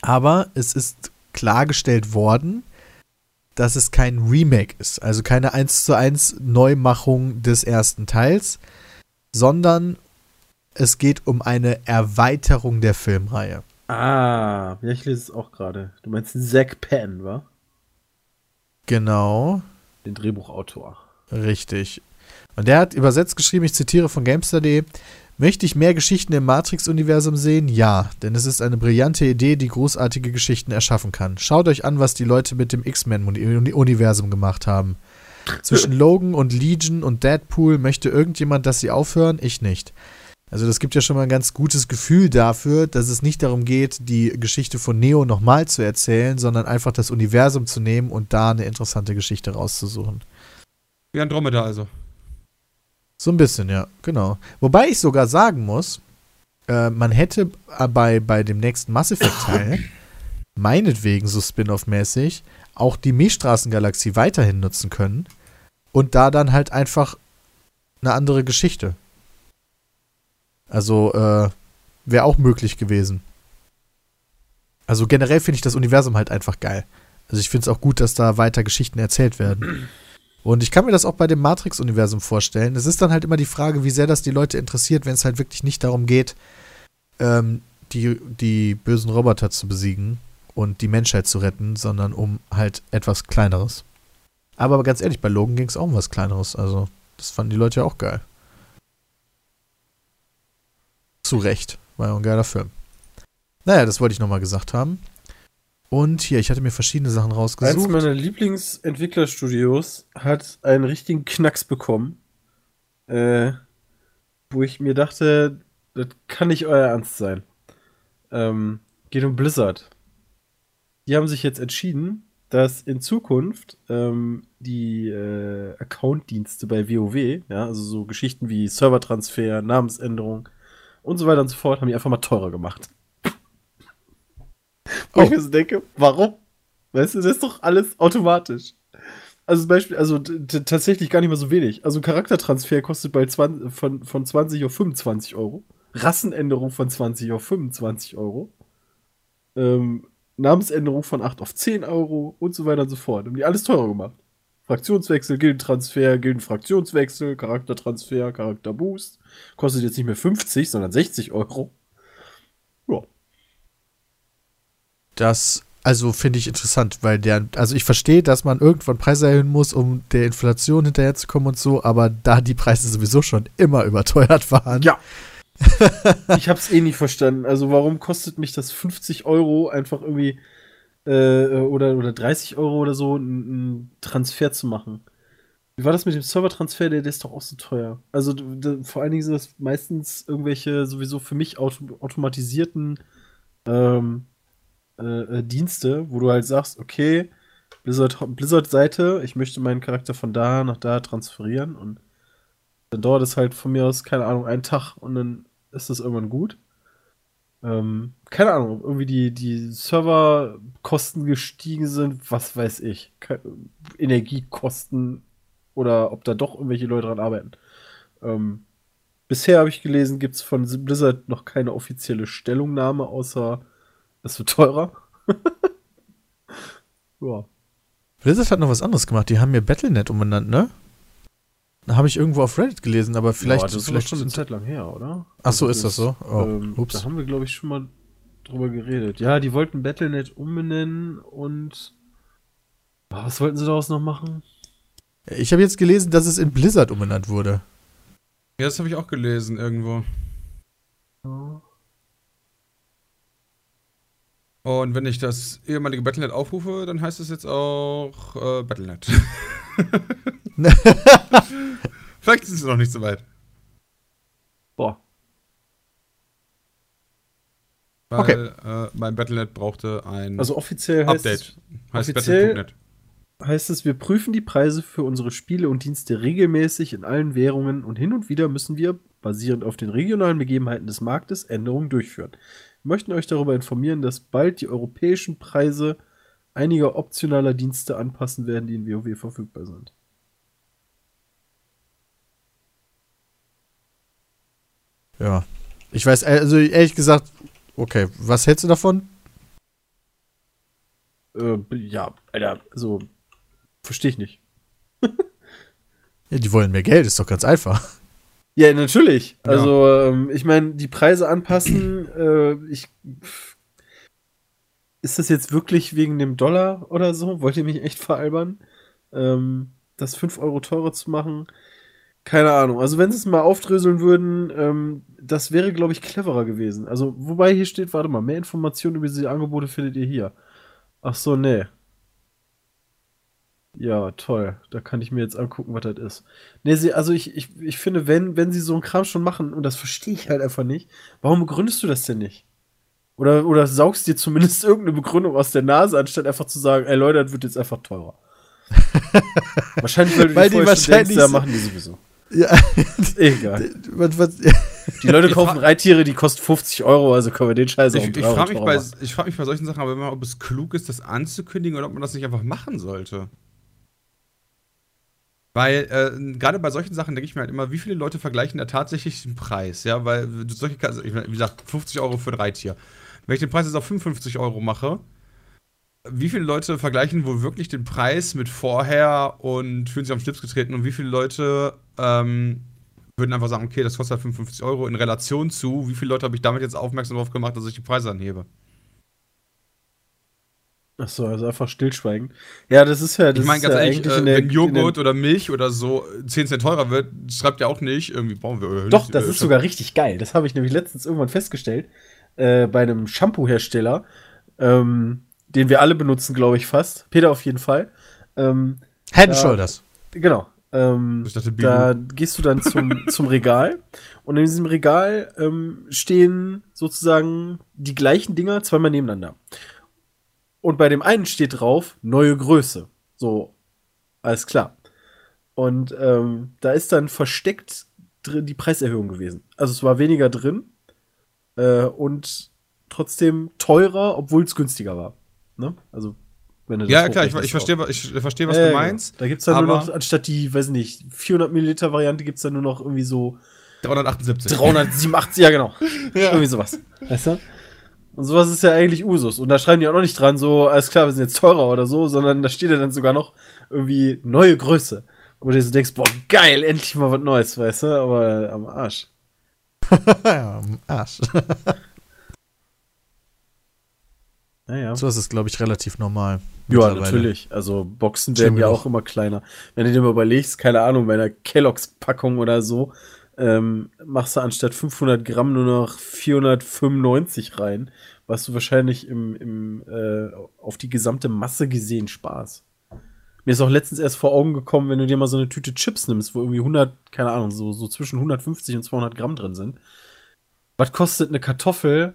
Aber es ist klargestellt worden, dass es kein Remake ist, also keine 1 zu 1 Neumachung des ersten Teils, sondern es geht um eine Erweiterung der Filmreihe. Ah, ja, ich lese es auch gerade. Du meinst Zack Penn, wa? Genau, Den Drehbuchautor. richtig. Und der hat übersetzt geschrieben, ich zitiere von Gamester.de, Möchte ich mehr Geschichten im Matrix-Universum sehen? Ja, denn es ist eine brillante Idee, die großartige Geschichten erschaffen kann. Schaut euch an, was die Leute mit dem X-Men-Universum gemacht haben. Zwischen [LAUGHS] Logan und Legion und Deadpool möchte irgendjemand, dass sie aufhören? Ich nicht. Also das gibt ja schon mal ein ganz gutes Gefühl dafür, dass es nicht darum geht, die Geschichte von Neo nochmal zu erzählen, sondern einfach das Universum zu nehmen und da eine interessante Geschichte rauszusuchen. Wie Andromeda also. So ein bisschen, ja, genau. Wobei ich sogar sagen muss, äh, man hätte bei, bei dem nächsten Mass Effect-Teil [COUGHS] meinetwegen so Spin-off-mäßig auch die Milchstraßengalaxie weiterhin nutzen können und da dann halt einfach eine andere Geschichte. Also, äh, wäre auch möglich gewesen. Also generell finde ich das Universum halt einfach geil. Also ich finde es auch gut, dass da weiter Geschichten erzählt werden. Und ich kann mir das auch bei dem Matrix-Universum vorstellen. Es ist dann halt immer die Frage, wie sehr das die Leute interessiert, wenn es halt wirklich nicht darum geht, ähm, die, die bösen Roboter zu besiegen und die Menschheit zu retten, sondern um halt etwas Kleineres. Aber ganz ehrlich, bei Logan ging es auch um was Kleineres. Also, das fanden die Leute ja auch geil. Zu Recht. War ja ein geiler Film. Naja, das wollte ich nochmal gesagt haben. Und hier, ich hatte mir verschiedene Sachen Eins rausgesucht. meiner Lieblingsentwicklerstudios hat einen richtigen Knacks bekommen. Äh, wo ich mir dachte, das kann nicht euer Ernst sein. Ähm, geht um Blizzard. Die haben sich jetzt entschieden, dass in Zukunft ähm, die äh, Account-Dienste bei WoW, ja, also so Geschichten wie Servertransfer, Namensänderung und so weiter und so fort, haben die einfach mal teurer gemacht. [LAUGHS] Wo ich mir so denke, warum? Weißt du, das ist doch alles automatisch. Also zum Beispiel, also tatsächlich gar nicht mal so wenig. Also Charaktertransfer kostet bei 20, von, von 20 auf 25 Euro. Rassenänderung von 20 auf 25 Euro. Ähm, Namensänderung von 8 auf 10 Euro und so weiter und so fort. Haben die alles teurer gemacht. Fraktionswechsel, Gildentransfer, Gildenfraktionswechsel, Charaktertransfer, Charakterboost. Kostet jetzt nicht mehr 50, sondern 60 Euro. Ja. Das, also finde ich interessant, weil der, also ich verstehe, dass man irgendwann Preise erhöhen muss, um der Inflation hinterherzukommen und so, aber da die Preise sowieso schon immer überteuert waren. Ja. [LAUGHS] ich hab's eh nicht verstanden. Also warum kostet mich das 50 Euro einfach irgendwie äh, oder, oder 30 Euro oder so, einen Transfer zu machen? Wie war das mit dem Servertransfer? Der, der ist doch auch so teuer. Also d- d- vor allen Dingen sind das meistens irgendwelche sowieso für mich auto automatisierten ähm, äh, äh, Dienste, wo du halt sagst, okay, Blizzard- Blizzard-Seite, ich möchte meinen Charakter von da nach da transferieren und dann dauert es halt von mir aus, keine Ahnung, einen Tag und dann ist das irgendwann gut. Ähm, keine Ahnung, ob irgendwie die, die Serverkosten gestiegen sind, was weiß ich. Energiekosten oder ob da doch irgendwelche Leute dran arbeiten. Ähm, bisher habe ich gelesen, gibt es von Blizzard noch keine offizielle Stellungnahme, außer es wird teurer. [LAUGHS] ja. Blizzard hat noch was anderes gemacht. Die haben mir Battlenet umbenannt, ne? Da habe ich irgendwo auf Reddit gelesen, aber vielleicht. ja, das ist vielleicht schon eine Zeit lang her, oder? Ach so, Also ist das so? Oh, ähm, ups. Da haben wir, glaube ich, schon mal drüber geredet. Ja, die wollten Battlenet umbenennen und. Ah, Was wollten sie daraus noch machen? Ich habe jetzt gelesen, dass es in Blizzard umbenannt wurde. Ja, das habe ich auch gelesen irgendwo. Ja. Und wenn ich das ehemalige Battlenet aufrufe, dann heißt es jetzt auch äh, Battlenet. [LAUGHS] Vielleicht ist es noch nicht so weit. Boah. Weil Okay. äh, mein Battlenet brauchte ein Also offiziell heißt Update. Heißt offiziell- es, heißt es, wir prüfen die Preise für unsere Spiele und Dienste regelmäßig in allen Währungen und hin und wieder müssen wir, basierend auf den regionalen Begebenheiten des Marktes, Änderungen durchführen. Wir möchten euch darüber informieren, dass bald die europäischen Preise einiger optionaler Dienste anpassen werden, die in WoW verfügbar sind. Ja. Ich weiß, also ehrlich gesagt, okay, was hältst du davon? Äh, ja, Alter, also verstehe ich nicht. [LAUGHS] Ja, die wollen mehr Geld, ist doch ganz einfach. Ja, natürlich. Ja. Also, ähm, ich meine, die Preise anpassen, [CLEARS THROAT] äh, ich. Ist das jetzt wirklich wegen dem Dollar oder so? Wollt ihr mich echt veralbern? Ähm, das 5 Euro teurer zu machen? Keine Ahnung. Also, wenn sie es mal aufdröseln würden, ähm, das wäre, glaube ich, cleverer gewesen. Also, wobei hier steht, warte mal, mehr Informationen über diese Angebote findet ihr hier. Ach so, nee. Ja, toll. Da kann ich mir jetzt angucken, was das ist. Nee, sie, also ich, ich, ich finde, wenn, wenn sie so einen Kram schon machen, und das verstehe ich halt einfach nicht, warum begründest du das denn nicht? Oder, oder saugst dir zumindest [LAUGHS] irgendeine Begründung aus der Nase, anstatt einfach zu sagen, ey Leute, das wird jetzt einfach teurer. [LAUGHS] wahrscheinlich, weil Weil die wahrscheinlich denkst, ja, so- machen die sowieso. Ja, [LAUGHS] Egal. was, was, Die Leute kaufen Reittiere, die kosten 50 Euro, also können wir den Scheiß auch Ich, ich 3 Euro frage mich, bei, ich frag mich bei solchen Sachen aber immer, ob es klug ist, das anzukündigen oder ob man das nicht einfach machen sollte. Weil, äh, gerade bei solchen Sachen denke ich mir halt immer, wie viele Leute vergleichen da tatsächlich den Preis, ja, weil du solche, also wie gesagt, 50 Euro für ein Reittier. Wenn ich den Preis jetzt auf 55 Euro mache, wie viele Leute vergleichen wohl wirklich den Preis mit vorher und fühlen sich am Schlips getreten und wie viele Leute ähm, würden einfach sagen, okay, das kostet halt 55 Euro in Relation zu, wie viele Leute habe ich damit jetzt aufmerksam darauf gemacht, dass ich die Preise anhebe. Achso, also einfach stillschweigen. Ja, das ist ja. Das Ich meine ist ganz ja ehrlich, eigentlich äh, wenn Joghurt der- oder Milch oder so 10 Cent teurer wird, schreibt ja auch nicht, irgendwie brauchen wir Öl. Doch, das Äh, ist sogar richtig geil. Das habe ich nämlich letztens irgendwann festgestellt. Äh, bei einem Shampoo-Hersteller, ähm, den wir alle benutzen, glaube ich fast. Peter auf jeden Fall. Ähm, Head and Ja. Shoulders. genau. Ähm, Ich dachte, da gehst du dann zum, [LAUGHS] zum Regal und in diesem Regal ähm, stehen sozusagen die gleichen Dinger zweimal nebeneinander. Und bei dem einen steht drauf neue Größe. So, alles klar. Und ähm, da ist dann versteckt drin die Preiserhöhung gewesen. Also es war weniger drin äh, und trotzdem teurer, obwohl es günstiger war. Ne? Also wenn du das Ja, klar, ich, ich verstehe, ich verstehe, was Ja, du ja, meinst. Genau. Da gibt's dann nur noch, anstatt die, weiß nicht, 400 Milliliter Variante gibt's dann nur noch irgendwie so 378. 387, ja genau. [LAUGHS] Irgendwie sowas. Weißt du? Und sowas ist ja eigentlich Usus. Und da schreiben die auch noch nicht dran, so, alles klar, wir sind jetzt teurer oder so, sondern da steht ja dann sogar noch irgendwie neue Größe. Wo du dir so denkst, boah, geil, endlich mal was Neues, weißt du? Aber am Arsch. [LAUGHS] ja, am Arsch. [LAUGHS] Naja. So ist es, glaube ich, relativ normal. Ja, natürlich. Also Boxen Stimmt werden ja auch. auch immer kleiner. Wenn du dir mal überlegst, keine Ahnung, bei einer Kelloggs-Packung oder so, ähm, machst du anstatt 500 Gramm nur noch 495 rein, was du wahrscheinlich im, im, äh, auf die gesamte Masse gesehen Spaß. Mir ist auch letztens erst vor Augen gekommen, wenn du dir mal so eine Tüte Chips nimmst, wo irgendwie 100, keine Ahnung, so, so zwischen 150 und 200 Gramm drin sind. Was kostet eine Kartoffel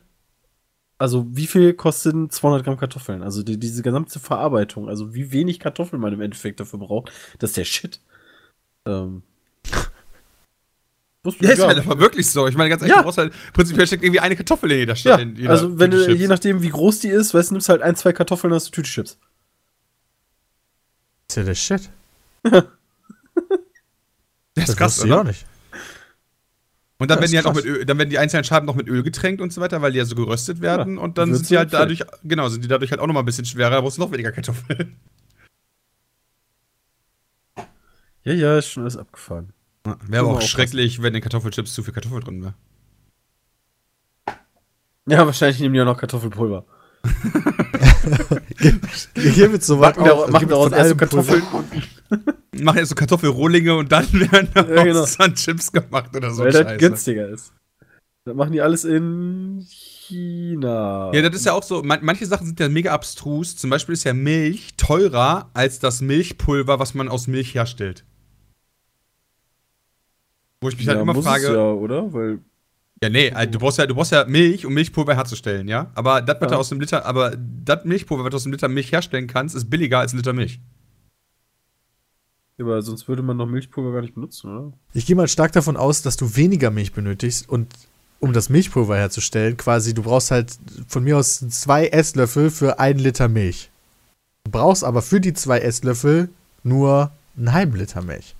also wie viel kosten 200 Gramm Kartoffeln? Also die, diese gesamte Verarbeitung, also wie wenig Kartoffeln man im Endeffekt dafür braucht, das ist der Shit. Ähm. Ja, ist gar halt wirklich so. Ich meine, ganz ehrlich, Ja. du brauchst halt, prinzipiell steckt irgendwie eine Kartoffel in jeder ja, Stadt. in jeder also wenn du, je nachdem wie groß die ist, weißt du, nimmst halt ein, zwei Kartoffeln, hast du Tüte Chips. ist ja der Shit. [LAUGHS] Das ist krass, oder? nicht. Und dann Ja, werden die halt auch mit Öl, dann werden die einzelnen Scheiben noch mit Öl getränkt und so weiter, weil die ja so geröstet werden. und dann sind die halt und fertig. dadurch, genau, sind die dadurch halt auch noch mal ein bisschen schwerer, da brauchst du noch weniger Kartoffeln. Ja, ja, ist schon alles abgefahren. Wäre aber auch schrecklich, wenn in den Kartoffelchips zu viel Kartoffel drin wäre. Ja, wahrscheinlich nehmen die auch noch Kartoffelpulver. [LAUGHS] Hier wird so was auch- machen daraus erst so allem Kartoffeln. Machen jetzt so Kartoffelrohlinge und dann werden Ja, daraus genau. dann Chips gemacht oder so. weil das Scheiße. günstiger ist. Das machen die alles in China. Ja, das ist ja auch so, man, manche Sachen sind ja mega abstrus. Zum Beispiel ist ja Milch teurer als das Milchpulver, was man aus Milch herstellt. Wo ich mich halt immer muss frage, Es ja, ja, oder? Weil nee, also du brauchst ja, du brauchst ja Milch, um Milchpulver herzustellen, ja? Aber das, was Ja. du aus dem Liter, aber das Milchpulver, was du aus dem Liter Milch herstellen kannst, ist billiger als ein Liter Milch. Aber sonst würde man noch Milchpulver gar nicht benutzen, oder? Ich gehe mal stark davon aus, dass du weniger Milch benötigst und um das Milchpulver herzustellen, quasi, du brauchst halt von mir aus zwei Esslöffel für einen Liter Milch. Du brauchst aber für die zwei Esslöffel nur einen halben Liter Milch.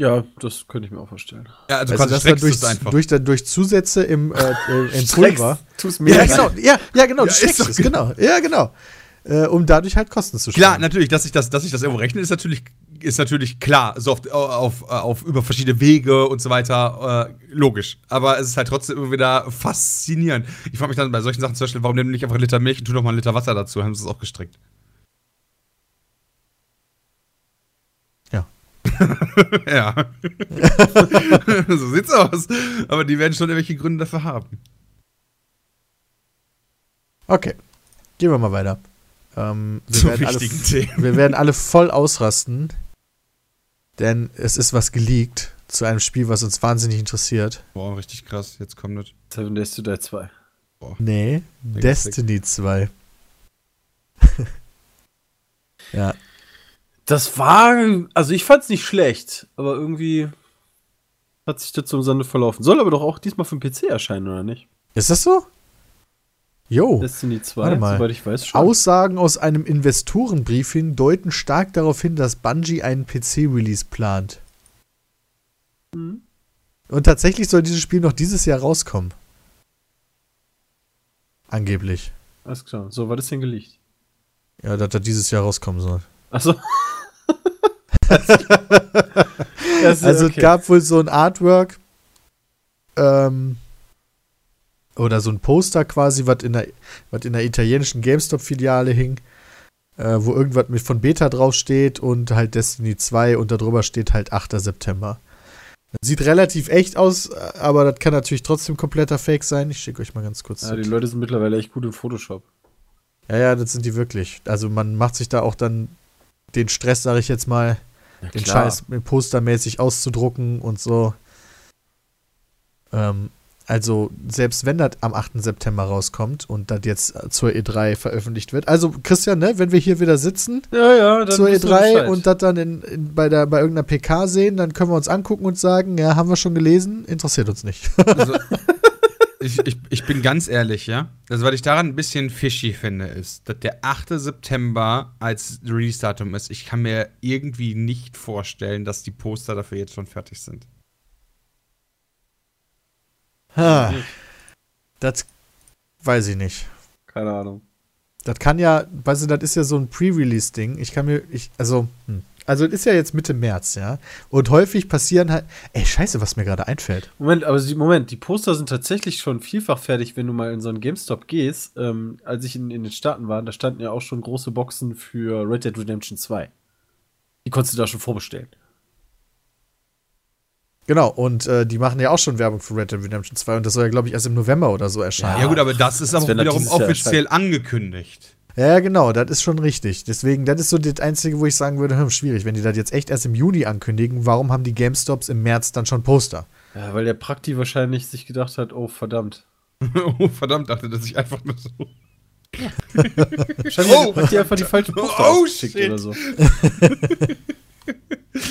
Ja, das könnte ich mir auch vorstellen. Ja, also, Also quasi das dann durch, es einfach. durch, durch Zusätze im, äh, äh, im Pulver. Tu's Ja, mir genau, ja, ja, genau, Ja, du ist es, genau. Ja, genau. Äh, um dadurch halt Kosten zu sparen. Klar, natürlich, dass ich das, dass ich das irgendwo rechne, ist natürlich, ist natürlich klar, so auf, auf, auf über verschiedene Wege und so weiter, äh, logisch. Aber es ist halt trotzdem immer wieder faszinierend. Ich frage mich dann bei solchen Sachen zum Beispiel, warum nehmen die nicht einfach einen Liter Milch und tun noch mal einen Liter Wasser dazu? Haben sie es auch gestrickt. Ja. [LAUGHS] ja. [LAUGHS] so sieht's aus. Aber die werden schon irgendwelche Gründe dafür haben. Okay, gehen wir mal weiter. Ähm, wir, Zu werden alle, wichtigen Themen. wir werden alle voll ausrasten, denn es ist was geleakt zu einem Spiel, was uns wahnsinnig interessiert. Boah, richtig krass. Jetzt kommt das. Seven Days to Die 2. Nee, Mega Destiny 2. [LAUGHS] ja, Das war, also ich fand's nicht schlecht, aber irgendwie hat sich das zum Sande verlaufen. Soll aber doch auch diesmal für den PC erscheinen, oder nicht? ist das so? Jo. Destiny 2, warte mal. soweit ich weiß schon. Aussagen aus einem Investorenbriefing deuten stark darauf hin, dass Bungie einen PC-Release plant. Mhm. Und tatsächlich soll dieses Spiel noch dieses Jahr rauskommen. Angeblich. Alles klar. So, was ist denn geleakt? Ja, dass er dieses Jahr rauskommen soll. Achso. [LAUGHS] [LAUGHS] Also es gab wohl so ein Artwork ähm, oder so ein Poster quasi, was in der, was in der italienischen GameStop-Filiale hing, äh, wo irgendwas mit von Beta draufsteht und halt Destiny 2 und darüber steht halt 8. September. Das sieht relativ echt aus, aber das kann natürlich trotzdem kompletter Fake sein. Ich schicke euch mal ganz kurz. Ja, die das. Leute sind mittlerweile echt gut in Photoshop. ja, ja, das sind die wirklich. Also man macht sich da auch dann den Stress, sage ich jetzt mal, den Scheiß postermäßig auszudrucken und so. Ähm, also, selbst wenn das am 8. September rauskommt und das jetzt zur E3 veröffentlicht wird. Also, Christian, ne, wenn wir hier wieder sitzen Ja, ja, dann zur wissen wir E3 Bescheid. und das dann in, in, bei, der, bei irgendeiner PK sehen, dann können wir uns angucken und sagen, ja, haben wir schon gelesen, interessiert uns nicht. Also, [LAUGHS] ich, ich, ich bin ganz ehrlich, ja. Also, was ich daran ein bisschen fishy finde, ist, dass der 8. September als Release-Datum ist. Ich kann mir irgendwie nicht vorstellen, dass die Poster dafür jetzt schon fertig sind. Ha, das weiß ich nicht. Keine Ahnung. Das kann ja, weißt du, das ist ja so ein Pre-Release-Ding. Ich kann mir, ich, also, hm. Also es ist ja jetzt Mitte März, ja. Und häufig passieren halt, ey, scheiße, was mir gerade einfällt. Moment, aber sie, Moment, die Poster sind tatsächlich schon vielfach fertig, wenn du mal in so einen GameStop gehst. Ähm, als ich in, in den Staaten war, da standen ja auch schon große Boxen für Red Dead Redemption 2. Die konntest du da schon vorbestellen. Genau, und äh, die machen ja auch schon Werbung für Red Dead Redemption 2 und das soll ja, glaube ich, erst im November oder so erscheinen. Ja, gut, aber das ist als aber das wiederum offiziell angekündigt. Ja, genau, das ist schon richtig. Deswegen, das ist so das Einzige, wo ich sagen würde, hm, schwierig, wenn die das jetzt echt erst im Juni ankündigen, warum haben die GameStops im März dann schon Poster? Ja, weil der Prakti wahrscheinlich sich gedacht hat, oh verdammt. [LAUGHS] oh, verdammt, dachte, dass ich einfach nur so. [LAUGHS] Wahrscheinlich Oh. hat die einfach die falsche Poster Oh, ausgeschickt shit. oder so. [LAUGHS]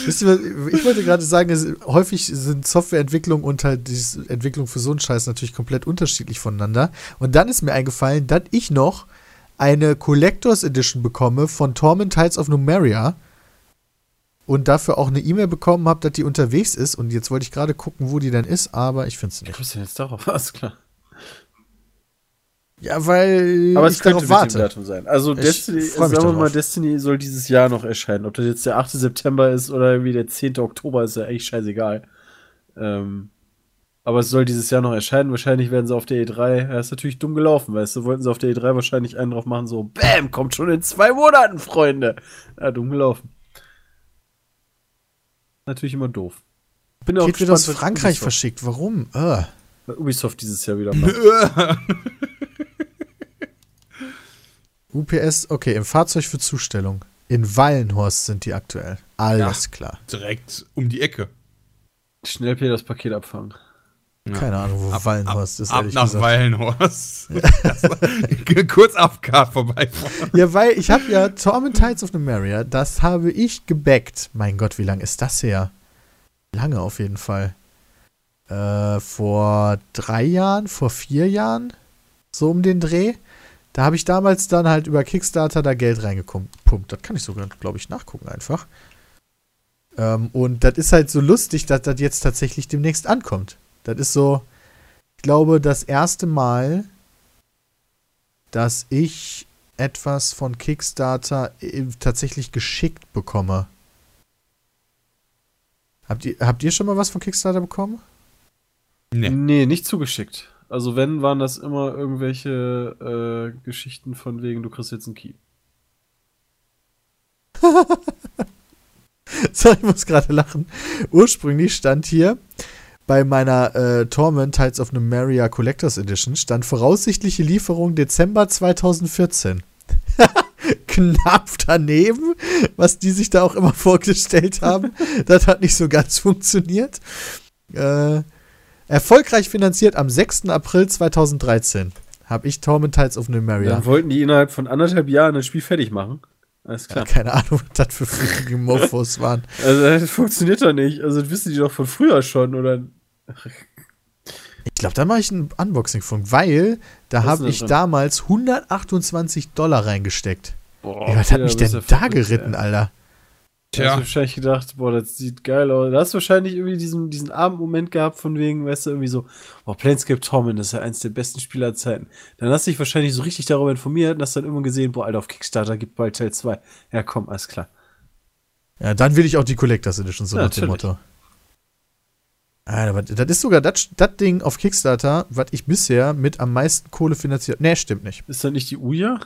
Wisst ihr, was- ich wollte gerade sagen, es, häufig sind Softwareentwicklung und halt die Entwicklung für so einen Scheiß natürlich komplett unterschiedlich voneinander. Und dann ist mir eingefallen, dass ich noch eine Collectors Edition bekomme von Torment Tides of Numeria und dafür auch eine E-Mail bekommen habe, dass die unterwegs ist. Und jetzt wollte ich gerade gucken, wo die denn ist, aber ich finde Wie nicht. kommst du denn jetzt darauf? [LAUGHS] Alles klar. Ja, weil Aber ich es könnte darauf mit dem. Datum sein. Also Ich Destiny, sagen wir mal. Destiny soll dieses Jahr noch erscheinen. Ob das jetzt der 8. September ist oder irgendwie der 10. Oktober, ist ja eigentlich scheißegal. Ähm, aber es soll dieses Jahr noch erscheinen. Wahrscheinlich werden sie auf der E3. Ja, ist natürlich dumm gelaufen, weißt du. Wollten sie auf der E3 wahrscheinlich einen drauf machen, so, Bäm, kommt schon in zwei Monaten, Freunde. Ja, dumm gelaufen. Natürlich immer doof. Bin auch Geht wieder aus was Frankreich Ubisoft, verschickt. Warum? Äh. was Ubisoft dieses Jahr wieder macht. UPS, [LAUGHS] okay, im Fahrzeug für Zustellung. In Wallenhorst sind die aktuell. Alles klar. Direkt um die Ecke. Schnell Peter das Paket abfangen. Ja. Keine Ahnung, wo Ab- Wallenhorst ist, Ab nach gesagt. Wallenhorst. [LAUGHS] Kurz Abfahrt vorbei. [LAUGHS] Ja, weil ich habe ja Torment Tides of Numeria, das habe ich gebackt. Mein Gott, wie lange ist das her? Lange auf jeden Fall. Äh, vor drei Jahren, vor vier Jahren, so um den Dreh. Da habe ich damals dann halt über Kickstarter da Geld reingepumpt. Das kann ich sogar, glaube ich, nachgucken einfach. Ähm, und das ist halt so lustig, dass das jetzt tatsächlich demnächst ankommt. Das ist so, ich glaube, das erste Mal, dass ich etwas von Kickstarter äh, tatsächlich geschickt bekomme. Habt ihr, habt ihr schon mal was von Kickstarter bekommen? Nee. Nee, nicht zugeschickt. Also wenn, waren das immer irgendwelche äh, Geschichten von wegen, du kriegst jetzt einen Key. [LAUGHS] so, ich muss gerade lachen. Ursprünglich stand hier bei meiner äh, Torment Tides of Numeria Collectors Edition stand voraussichtliche Lieferung Dezember 2014. [LAUGHS] knapp daneben, was die sich da auch immer [LAUGHS] vorgestellt haben. das hat nicht so ganz funktioniert. Äh, erfolgreich finanziert am 6. April 2013 habe ich Torment Tides of Numeria. Dann wollten die innerhalb von anderthalb Jahren das Spiel fertig machen. Alles Ja, klar. keine Ahnung, was das für freaking Mofos waren. Also das funktioniert doch nicht. Also das wissen die doch von früher schon, oder? Ich glaube, da mache ich ein Unboxing von, weil da habe ich drin? damals 128 Dollar reingesteckt. Boah, Ey, was hat mich denn ja da geritten, ey. Alter? Da hast Tja. du wahrscheinlich gedacht, boah, das sieht geil aus. Da hast du wahrscheinlich irgendwie diesen, diesen Abendmoment gehabt, von wegen, weißt du, irgendwie so, boah, Planescape Torment ist ja eins der besten Spiele aller Zeiten. Dann hast du dich wahrscheinlich so richtig darüber informiert und hast dann immer gesehen, boah, Alter, auf Kickstarter gibt bald Teil 2. Ja, komm, alles klar. Ja, dann will ich auch die Collectors Edition, so Ja, nach dem. Motto. Alter, was- das ist sogar das das Ding auf Kickstarter, was ich bisher mit am meisten Kohle finanziert. Nee, stimmt nicht. Ist das nicht die Uja?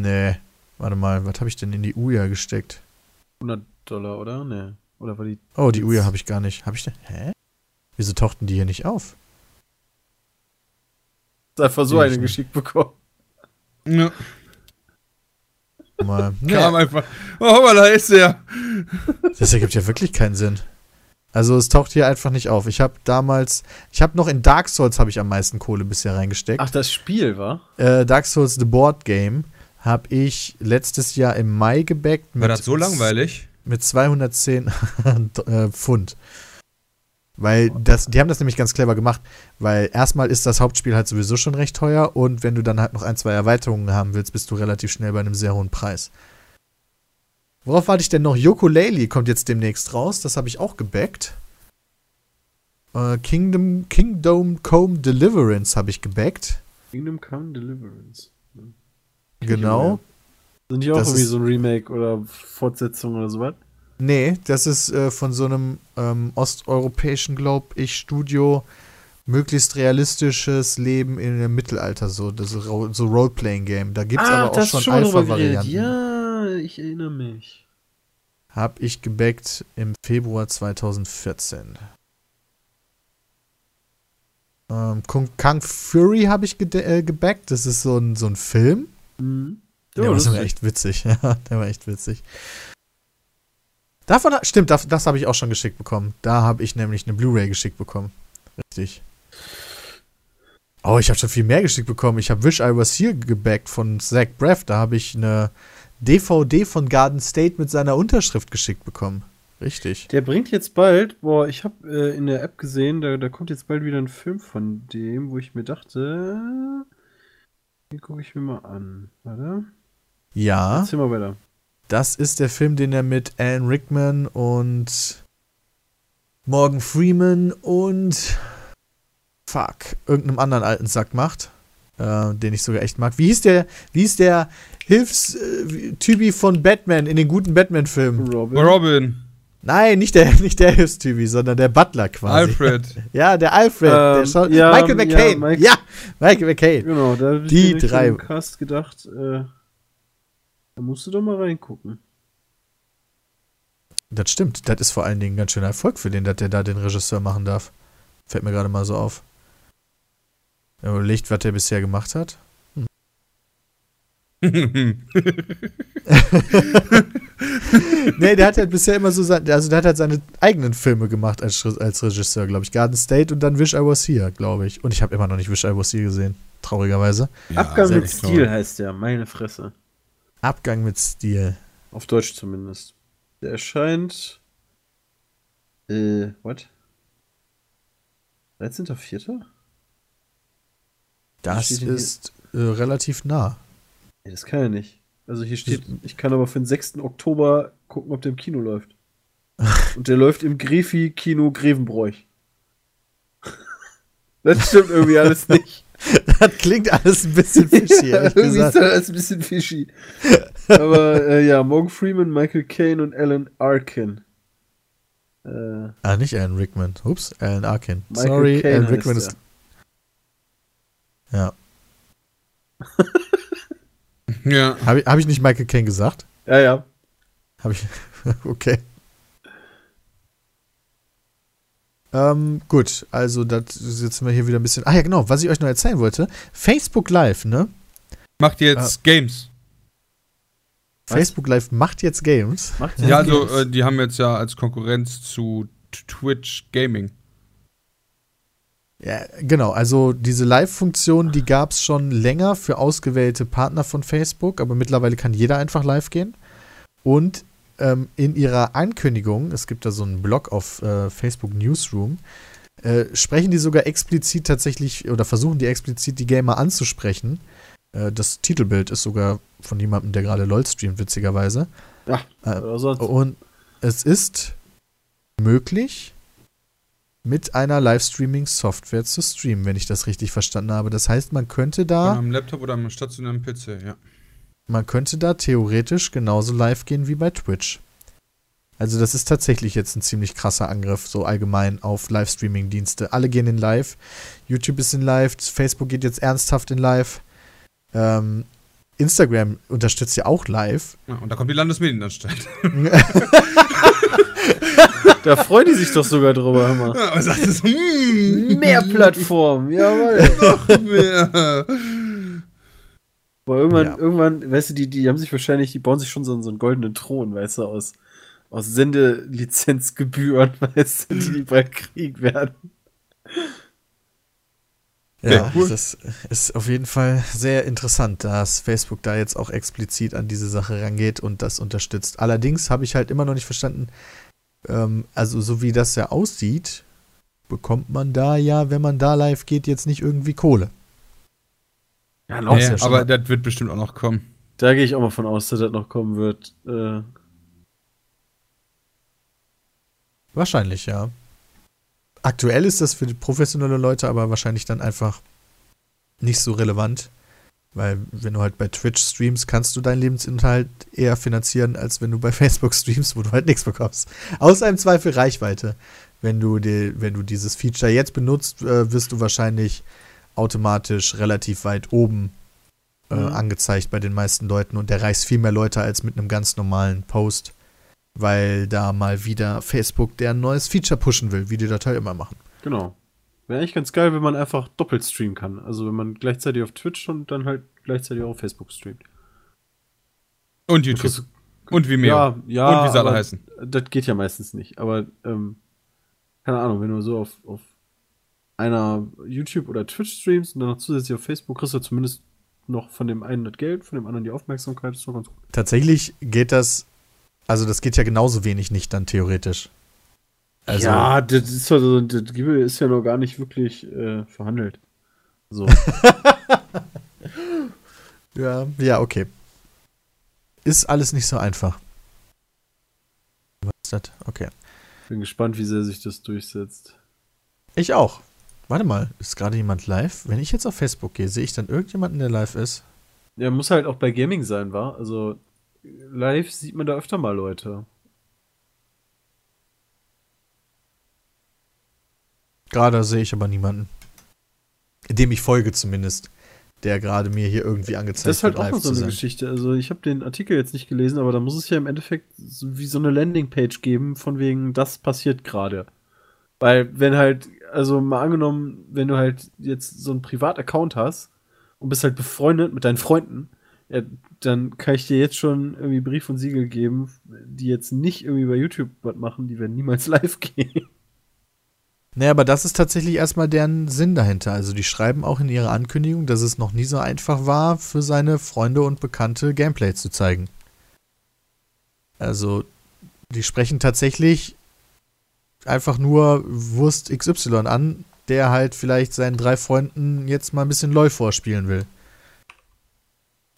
Nee. Warte mal, was habe ich denn in die Uja gesteckt? 100 Dollar, oder? Nee. Oder war die. Oh, die Uja habe ich gar nicht. Habe ich denn? Hä? Wieso tauchten die hier nicht auf? Hast einfach so Die eine ist- geschickt bekommen. Ja, Mal. kam Nee, einfach. Oh, da ist er. das ergibt ja wirklich keinen Sinn. Also es taucht hier einfach nicht auf. Ich habe damals, ich habe noch in Dark Souls habe ich am meisten Kohle bisher reingesteckt. Ach, das Spiel, war? Äh, Dark Souls The Board Game habe ich letztes Jahr im Mai gebackt. War das so langweilig? Mit 210 [LAUGHS] äh, Pfund. Weil das, die haben das nämlich ganz clever gemacht, weil erstmal ist das Hauptspiel halt sowieso schon recht teuer und wenn du dann halt noch ein, zwei Erweiterungen haben willst, bist du relativ schnell bei einem sehr hohen Preis. Worauf warte ich denn noch? Yooka-Laylee kommt jetzt demnächst raus, das habe ich auch gebackt. Äh, Kingdom, Kingdom Come Deliverance habe ich gebackt. Kingdom Come Deliverance. Genau. Sind die auch Das irgendwie so ein Remake oder Fortsetzung oder sowas? Nee, das ist äh, von so einem ähm, osteuropäischen, glaub ich, Studio. Möglichst realistisches Leben in dem Mittelalter, so, das so Roleplaying-Game. Da gibt es aber auch schon Alpha-Varianten. Ja, ich erinnere mich. Hab ich gebackt im Februar 2014. Ähm, Kung, Kung Fury habe ich gede- äh, gebackt. Das ist so ein, so ein Film. Mhm. Der Ja, war sogar echt witzig. [LAUGHS] Ja, der war echt witzig. Davon, stimmt, das, das habe ich auch schon geschickt bekommen. Da habe ich nämlich eine Blu-ray geschickt bekommen. Richtig. Oh, ich habe schon viel mehr geschickt bekommen. Ich habe Wish I Was Here gebackt von Zach Braff. Da habe ich eine DVD von Garden State mit seiner Unterschrift geschickt bekommen. Richtig. Der bringt jetzt bald, boah, ich habe äh, in der App gesehen, da, da kommt jetzt bald wieder ein Film von dem, wo ich mir dachte, den gucke ich mir mal an. Warte. Ja, Erzähl mal weiter. das ist der Film, den er mit Alan Rickman und Morgan Freeman und fuck, irgendeinem anderen alten Sack macht, äh, den ich sogar echt mag. Wie hieß der, wie hieß der Hilfstypi von Batman in den guten Batman-Filmen? Robin. Robin. Nein, nicht der, [LAUGHS] nicht der Hilfstypi, sondern der Butler quasi. Alfred. [LAUGHS] Ja, der Alfred. der Ähm, Schau- ja, Michael ja, McCain. Ja, Mike- Michael McCain. Genau, da hab ich Die drei. im Cast gedacht, äh, da musst du doch mal reingucken. Das stimmt. Das ist vor allen Dingen ein ganz schöner Erfolg für den, dass der da den Regisseur machen darf. Fällt mir gerade mal so auf. Wenn man überlegt, was der bisher gemacht hat. nee, der hat halt bisher immer so sein, also der hat halt seine eigenen Filme gemacht als, als Regisseur, glaube ich. Garden State und dann Wish I Was Here, glaube ich. Und ich habe immer noch nicht Wish I Was Here gesehen. Traurigerweise. Abgang sehr mit. Stil heißt der, meine Fresse. Abgang mit Stil. Auf Deutsch zumindest. Der erscheint. Äh, what? 13.04.? Das ist äh, relativ nah. Nee, das kann ja nicht. Also hier steht, ich kann aber für den 6. Oktober gucken, ob der im Kino läuft. [LAUGHS] Und der läuft im Grefi-Kino Grevenbroich. [LAUGHS] Das stimmt irgendwie alles nicht. [LAUGHS] Das klingt alles ein bisschen fishy, ehrlich irgendwie ist gesagt. das alles ein bisschen fishy. Aber äh, ja, Morgan Freeman, Michael Caine und Alan Arkin. Äh, Ah, nicht Alan Rickman. Ups, Alan Arkin. Michael Sorry, Caine Alan Rickman ist. Ja. [LAUGHS] ja. Habe ich, hab ich nicht Michael Caine gesagt? Ja, ja. Habe ich. [LAUGHS] okay. Ähm, gut, also das sitzen wir hier wieder ein bisschen. Ah ja, genau, was ich euch noch erzählen wollte. Facebook Live, ne? Macht jetzt Games. Facebook Live macht jetzt Games. Macht Ja, das also Games? äh, die haben jetzt ja als Konkurrenz zu Twitch Gaming. Ja, genau. Also diese Live-Funktion, die gab es schon länger für ausgewählte Partner von Facebook, aber mittlerweile kann jeder einfach live gehen. Und ähm, in ihrer Ankündigung, es gibt da so einen Blog auf äh, Facebook Newsroom, äh, sprechen die sogar explizit tatsächlich oder versuchen die explizit die Gamer anzusprechen. Äh, das Titelbild ist sogar von jemandem, der gerade LOL streamt, witzigerweise. Ja, Äh, oder sonst. und es ist möglich, mit einer Livestreaming-Software zu streamen, wenn ich das richtig verstanden habe. Das heißt, man könnte da, Am Laptop oder am stationären PC, ja. man könnte da theoretisch genauso live gehen wie bei Twitch. Also das ist tatsächlich jetzt ein ziemlich krasser Angriff, so allgemein auf Livestreaming-Dienste. Alle gehen in Live, YouTube ist in Live, Facebook geht jetzt ernsthaft in Live. Ähm, Instagram unterstützt ja auch Live. ja. Und da kommt die Landesmedienanstalt. [LAUGHS] Da freuen die sich doch sogar drüber, hör mal. Ja, sagt so, hm, Mehr Plattformen, jawohl. mehr. Aber irgendwann, Ja. irgendwann, weißt du, die, die haben sich wahrscheinlich, die bauen sich schon so, so einen goldenen Thron, weißt du, aus, aus Sendelizenzgebühren, [LAUGHS] weißt du, die die bald kriegen werden. Ja, Ja, cool. das ist auf jeden Fall sehr interessant, dass Facebook da jetzt auch explizit an diese Sache rangeht und das unterstützt. Allerdings habe ich halt immer noch nicht verstanden, ähm, also so wie das ja aussieht, bekommt man da ja, wenn man da live geht, jetzt nicht irgendwie Kohle. Ja, noch Nee, sehr schön. aber das wird bestimmt auch noch kommen. Da gehe ich auch mal von aus, dass das noch kommen wird. Äh, Wahrscheinlich, ja. Aktuell ist das für die professionelle Leute aber wahrscheinlich dann einfach nicht so relevant. Weil wenn du halt bei Twitch streamst, kannst du deinen Lebensinhalt eher finanzieren, als wenn du bei [LAUGHS] Facebook streamst, wo du halt nichts bekommst. Außer im Zweifel Reichweite. Wenn du, die, wenn du dieses Feature jetzt benutzt, äh, wirst du wahrscheinlich automatisch relativ weit oben äh, Mhm. angezeigt bei den meisten Leuten und der reißt viel mehr Leute als mit einem ganz normalen Post weil da mal wieder Facebook deren neues Feature pushen will, wie die das halt immer machen. genau. Wäre eigentlich ganz geil, wenn man einfach doppelt streamen kann. Also wenn man gleichzeitig auf Twitch und dann halt gleichzeitig auch auf Facebook streamt. Und YouTube. Und Vimeo. Ja, ja. Und wie sie alle heißen. Das geht ja meistens nicht. Aber, ähm, keine Ahnung, wenn du so auf, auf einer YouTube oder Twitch streamst und dann noch zusätzlich auf Facebook, kriegst du zumindest noch von dem einen das Geld, von dem anderen die Aufmerksamkeit. ist doch ganz gut. Tatsächlich geht das, also das geht ja genauso wenig nicht dann theoretisch. Also, ja, das ist, also, das Gibbel ist ja noch gar nicht wirklich äh, verhandelt. So. [LAUGHS] ja, ja, okay. Ist alles nicht so einfach. Was ist das? Okay. Bin gespannt, wie sehr sich das durchsetzt. Ich auch. Warte mal, ist gerade jemand live? Wenn ich jetzt auf Facebook gehe, sehe ich dann irgendjemanden, der live ist? Ja, muss halt auch bei Gaming sein, war. Also live sieht man da öfter mal Leute. Gerade sehe ich aber niemanden. Dem ich folge zumindest. Der gerade mir hier irgendwie angezeigt Das ist halt wird, auch noch so eine. Geschichte. Also ich habe den Artikel jetzt nicht gelesen, aber da muss es ja im Endeffekt so wie so eine Landingpage geben, von wegen, das passiert gerade. Weil wenn halt, also mal angenommen, wenn du halt jetzt so einen Privataccount hast und bist halt befreundet mit deinen Freunden, ja, dann kann ich dir jetzt schon irgendwie Brief und Siegel geben, die jetzt nicht irgendwie bei YouTube was machen, die werden niemals [LAUGHS] live gehen. Naja, aber das ist tatsächlich erstmal deren Sinn dahinter. Also die schreiben auch in ihrer Ankündigung, dass es noch nie so einfach war, für seine Freunde und Bekannte Gameplay zu zeigen. Also die sprechen tatsächlich einfach nur Wurst XY an, der halt vielleicht seinen drei Freunden jetzt mal ein bisschen LOL vorspielen will.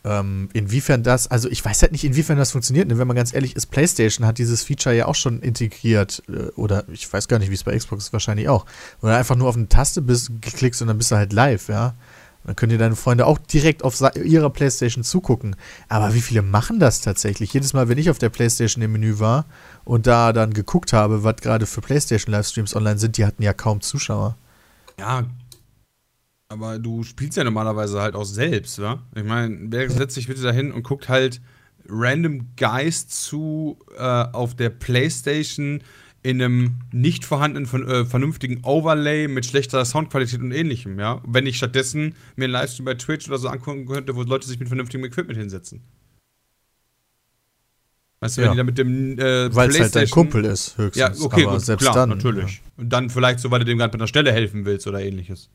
Ähm, inwiefern das, also ich weiß halt nicht, inwiefern das funktioniert, denn wenn man ganz ehrlich ist, PlayStation hat dieses Feature ja auch schon integriert, äh, oder ich weiß gar nicht, wie es bei Xbox ist, wahrscheinlich auch. Oder einfach nur auf eine Taste bist, klickst und dann bist du halt live, ja. Dann können dir deine Freunde auch direkt auf ihrer PlayStation zugucken. Aber wie viele machen das tatsächlich? Jedes Mal, wenn ich auf der PlayStation im Menü war und da dann geguckt habe, was gerade für PlayStation-Livestreams online sind, die hatten ja kaum Zuschauer. Ja. Aber du spielst ja normalerweise halt auch selbst, wa? Ich meine, wer setzt sich bitte dahin und guckt halt random Guys zu äh, auf der Playstation in einem nicht vorhandenen von, äh, vernünftigen Overlay mit schlechter Soundqualität und ähnlichem, ja? Wenn ich stattdessen mir einen Livestream bei Twitch oder so angucken könnte, wo Leute sich mit vernünftigem Equipment hinsetzen. Weißt du, Ja. wenn die da mit dem äh, Weil es halt dein Kumpel ist, höchstens. Ja, okay, aber gut, selbst klar, dann. natürlich. Und dann vielleicht so, weil du dem gerade mit einer Stelle helfen willst oder ähnliches.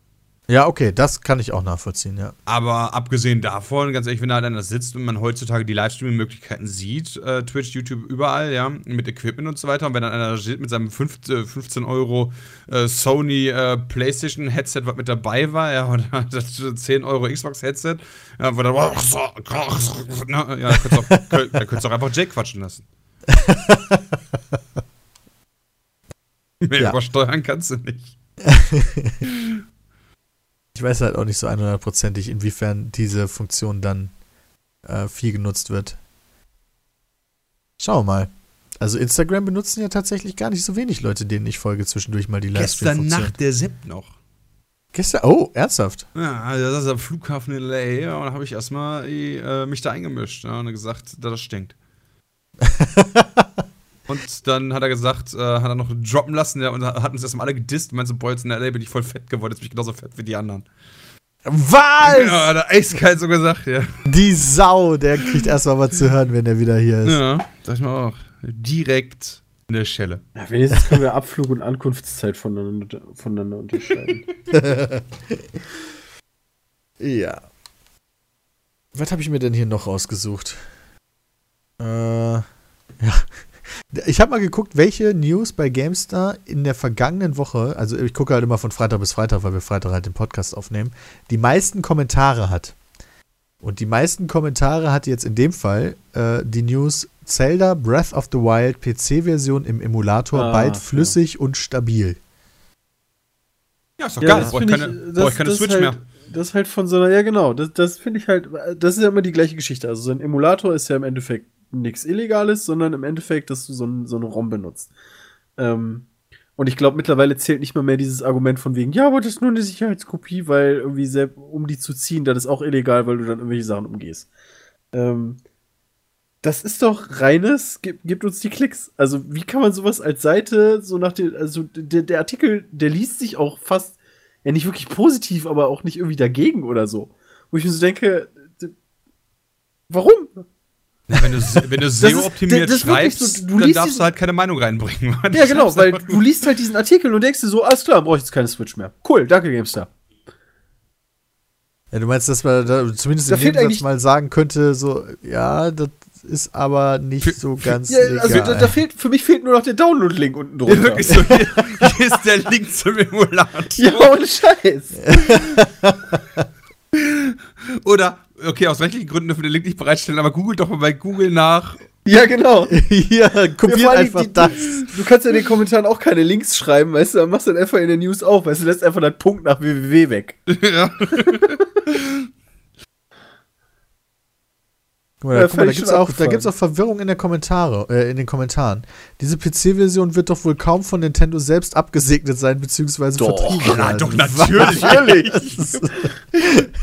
Ja, okay, das kann ich auch nachvollziehen, ja. Aber abgesehen davon, ganz ehrlich, wenn da halt einer sitzt und man heutzutage die Livestreaming-Möglichkeiten sieht, äh, Twitch, YouTube, überall, ja, mit Equipment und so weiter, und wenn dann einer da steht mit seinem 15, äh, 15 Euro äh, Sony äh, PlayStation-Headset, was mit dabei war, ja, [LAUGHS] oder das 10 Euro Xbox-Headset, ja, wo dann, ne, ja, da könntest du auch, [LAUGHS] könnt- da könntest du auch einfach Jake quatschen lassen. [LAUGHS] Mehr Ja. übersteuern kannst du nicht. Ich weiß halt auch nicht so 100%ig, inwiefern diese Funktion dann äh, viel genutzt wird. Schauen wir mal. Also Instagram benutzen ja tatsächlich gar nicht so wenig Leute, denen ich folge, zwischendurch mal die Gestern Livestream-Funktion. Nacht der Sepp noch. Gestern, oh, ernsthaft? Ja, also das ist am Flughafen in L.A. Ja, und dann habe ich erstmal äh, mich da eingemischt ja, und gesagt, da das stinkt. [LAUGHS] und dann hat er gesagt, äh, hat er noch droppen lassen ja, und hat uns erstmal alle gedisst. Und meinte so, boah, jetzt in L.A. bin ich voll fett geworden, jetzt bin ich genauso fett wie die anderen. Was? Ja, hat er eiskalt so gesagt, ja. Die Sau, der kriegt erstmal was zu hören, wenn er wieder hier ist. Ja, sag ich mal auch. Direkt in der Schelle. Ja, wenigstens können wir Abflug und Ankunftszeit voneinander, voneinander unterscheiden. [LAUGHS] Ja. Was habe ich mir denn hier noch rausgesucht? Äh, ja. Ich habe mal geguckt, welche News bei GameStar in der vergangenen Woche, also ich gucke halt immer von Freitag bis Freitag, weil wir Freitag halt den Podcast aufnehmen, die meisten Kommentare hat. Und die meisten Kommentare hat jetzt in dem Fall äh, die News Zelda Breath of the Wild PC-Version im Emulator Ah, bald ja. flüssig und stabil. Ja, ist doch Ja, geil. das Brauche ich keine, ich- brauch das- ich keine Switch halt, mehr. Das ist halt von so einer, ja genau, das, das finde ich halt, das ist ja immer die gleiche Geschichte. Also so ein Emulator ist ja im Endeffekt nichts Illegales, sondern im Endeffekt, dass du so, ein, so eine ROM benutzt. Ähm, und ich glaube, mittlerweile zählt nicht mal mehr dieses Argument von wegen, ja, aber das ist nur eine Sicherheitskopie, weil irgendwie, selbst, um die zu ziehen, das ist auch illegal, weil du dann irgendwelche Sachen umgehst. Ähm, das ist doch reines, gib, gibt uns die Klicks. Also, wie kann man sowas als Seite, so nach dem, also der, der Artikel, der liest sich auch fast, ja nicht wirklich positiv, aber auch nicht irgendwie dagegen oder so. Wo ich mir so denke, warum? Na, wenn du, wenn du SEO-optimiert schreibst, so, du dann darfst diesen- du halt keine Meinung reinbringen. Ja, genau, weil du liest halt diesen Artikel und denkst dir so, alles klar, brauche ich jetzt keine Switch mehr. Cool, danke GameStar. Ja, du meinst, dass man da zumindest Da in fehlt dem Satz eigentlich- mal sagen könnte, so, ja, das ist aber nicht Für- so ganz Ja, also legal. da, da fehlt, für mich fehlt nur noch der Download-Link unten Ja, drunter. wirklich so. Hier, hier ist der Link zum Emulator. Ja, ohne Scheiß. [LAUGHS] Oder, okay, aus rechtlichen Gründen dürfen wir den Link nicht bereitstellen, aber googelt doch mal bei Google nach. Ja, genau. Hier, [LAUGHS] Ja, kopiert allem einfach die- das. Du kannst ja in den Kommentaren auch keine Links schreiben, weißt du, dann machst du dann einfach in der News auf, weißt du, lässt einfach den Punkt nach www weg. [LAUGHS] ja. Guck mal, Ja, guck mal, da gibt's schon auch, da abgefahren. gibt's auch Verwirrung in der Kommentare, äh, in den Kommentaren. Diese PC-Version wird doch wohl kaum von Nintendo selbst abgesegnet sein, beziehungsweise Doch, vertrieben Ja, werden. doch, natürlich.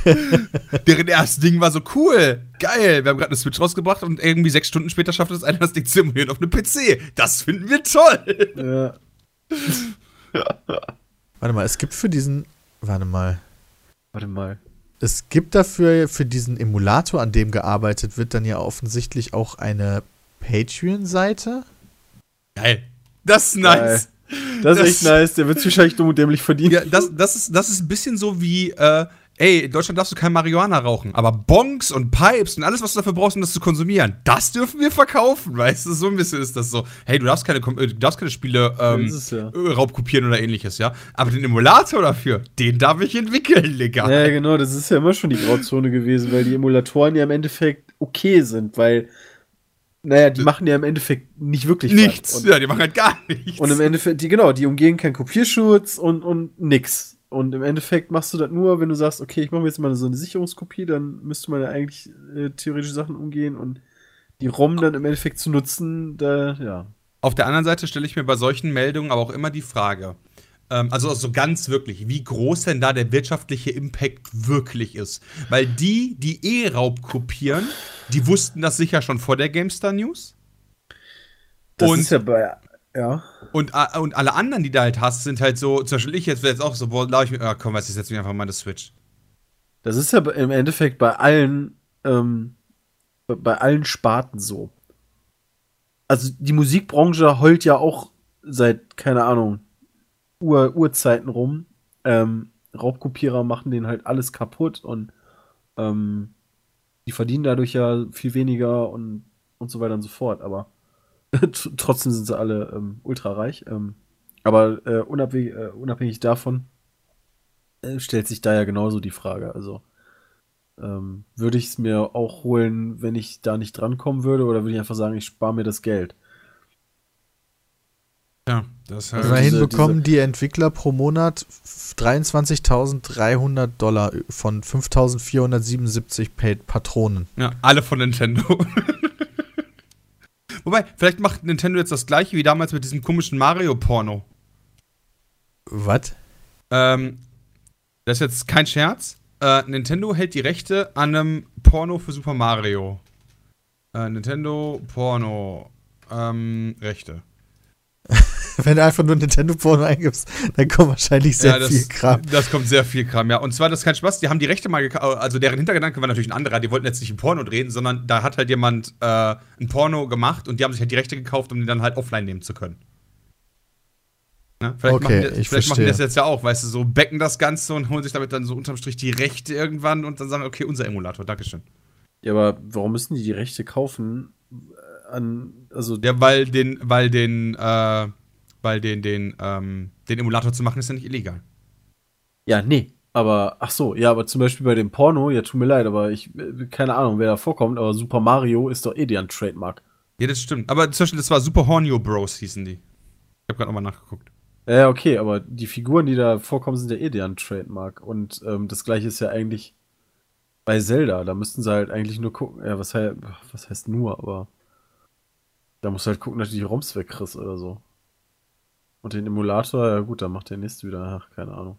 [LAUGHS] Deren erstes Ding war so cool. Geil. Wir haben gerade eine Switch rausgebracht und irgendwie sechs Stunden später schafft es einer, das Ding zu emulieren auf einem PC. Das finden wir toll. Ja. [LAUGHS] Warte mal, es gibt für diesen, warte mal, Warte mal. Es gibt dafür, für diesen Emulator, an dem gearbeitet wird, dann ja offensichtlich auch eine Patreon-Seite. Geil. Das ist nice. Das ist Das- echt nice, der wird wahrscheinlich dumm und dämlich verdienen. Ja, das, das, ist, das ist ein bisschen so wie, äh, ey, in Deutschland darfst du kein Marihuana rauchen, aber Bongs und Pipes und alles, was du dafür brauchst, um das zu konsumieren, das dürfen wir verkaufen, weißt du? So ein bisschen ist das so. Hey, du darfst keine, äh, du darfst keine Spiele ähm, ja. äh, raubkopieren oder ähnliches, ja? Aber den Emulator dafür, den darf ich entwickeln, Digga. Ja, genau, das ist ja immer schon die Grauzone gewesen, weil die Emulatoren ja im Endeffekt okay sind, weil, naja, die machen ja im Endeffekt nicht wirklich Nichts. ja, die machen halt gar nichts. und im Endeffekt, die, genau, die umgehen keinen Kopierschutz und, und nix. Und im Endeffekt machst du das nur, wenn du sagst, okay, ich mache mir jetzt mal so eine Sicherungskopie, dann müsste man ja eigentlich äh, theoretische Sachen umgehen und die ROM dann im Endeffekt zu nutzen, da, ja. Auf der anderen Seite stelle ich mir bei solchen Meldungen aber auch immer die Frage, ähm, also so ganz wirklich, wie groß denn da der wirtschaftliche Impact wirklich ist. Weil die, die eh Raub kopieren, die wussten das sicher schon vor der GameStar News. Das Und- ist ja bei, ja. Und, und alle anderen, die da halt hast, sind halt so, zum Beispiel ich jetzt, jetzt auch so, boah, ich mir, ah, komm, du, ich setz mich einfach mal das Switch. Das ist ja im Endeffekt bei allen, ähm, bei- allen Sparten so. also die Musikbranche heult ja auch seit, keine Ahnung, Ur Urzeiten rum. Ähm, Raubkopierer machen denen halt alles kaputt und ähm, die verdienen dadurch ja viel weniger und, und so weiter und so fort, aber [LAUGHS] trotzdem sind sie alle ähm, ultra reich. Ähm, aber äh, unabhängig, äh, unabhängig davon äh, stellt sich da ja genauso die Frage. Also ähm, würde ich es mir auch holen, wenn ich da nicht drankommen würde, oder würde ich einfach sagen, ich spare mir das Geld? Ja, das halt. Immerhin diese- bekommen die Entwickler pro Monat 23.300 Dollar von 5.477 Paid Patronen. Ja, alle von Nintendo. [LAUGHS] Wobei, vielleicht macht Nintendo jetzt das gleiche wie damals mit diesem komischen Mario-Porno. Was? Ähm, das ist jetzt kein Scherz. Äh, Nintendo hält die Rechte an einem Porno für Super Mario. Äh, Nintendo Porno. Ähm, Rechte. [LAUGHS] Wenn du einfach nur Nintendo Porno eingibst, dann kommt wahrscheinlich sehr das, viel Kram. Das kommt sehr viel Kram, ja. Und zwar, das ist kein Spaß, die haben die Rechte mal gekauft, also deren Hintergedanke war natürlich ein anderer, die wollten jetzt nicht ein Porno drehen, sondern da hat halt jemand äh, ein Porno gemacht und die haben sich halt die Rechte gekauft, um die dann halt offline nehmen zu können. Ne? Vielleicht, Okay, machen, die, ich vielleicht machen die verstehe. das jetzt ja auch, weißt du, so becken das Ganze und holen sich damit dann so unterm Strich die Rechte irgendwann und dann sagen, okay, unser Emulator, Dankeschön. Ja, aber warum müssen die die Rechte kaufen? äh, An, also, Ja, weil den, weil den, äh, weil den, den, ähm, den Emulator zu machen, ist ja nicht illegal. ja, nee. Aber, ach so, ja, aber zum Beispiel bei dem Porno, ja, tut mir leid, aber ich, äh, keine Ahnung, wer da vorkommt, aber Super Mario ist doch eh deren Trademark. Ja, das stimmt. Aber zum Beispiel, das war Super Hornio Bros, hießen die. Ich hab grad nochmal nachgeguckt. Ja, okay, aber die Figuren, die da vorkommen, sind ja eh deren Trademark. Und ähm, das gleiche ist ja eigentlich bei Zelda. Da müssten sie halt eigentlich nur gucken. Ja, was, heißt, was heißt nur, aber da musst du halt gucken, dass du die ROMs wegkriegst oder so. Und den Emulator, ja gut, da macht der nächste wieder, ach, keine Ahnung.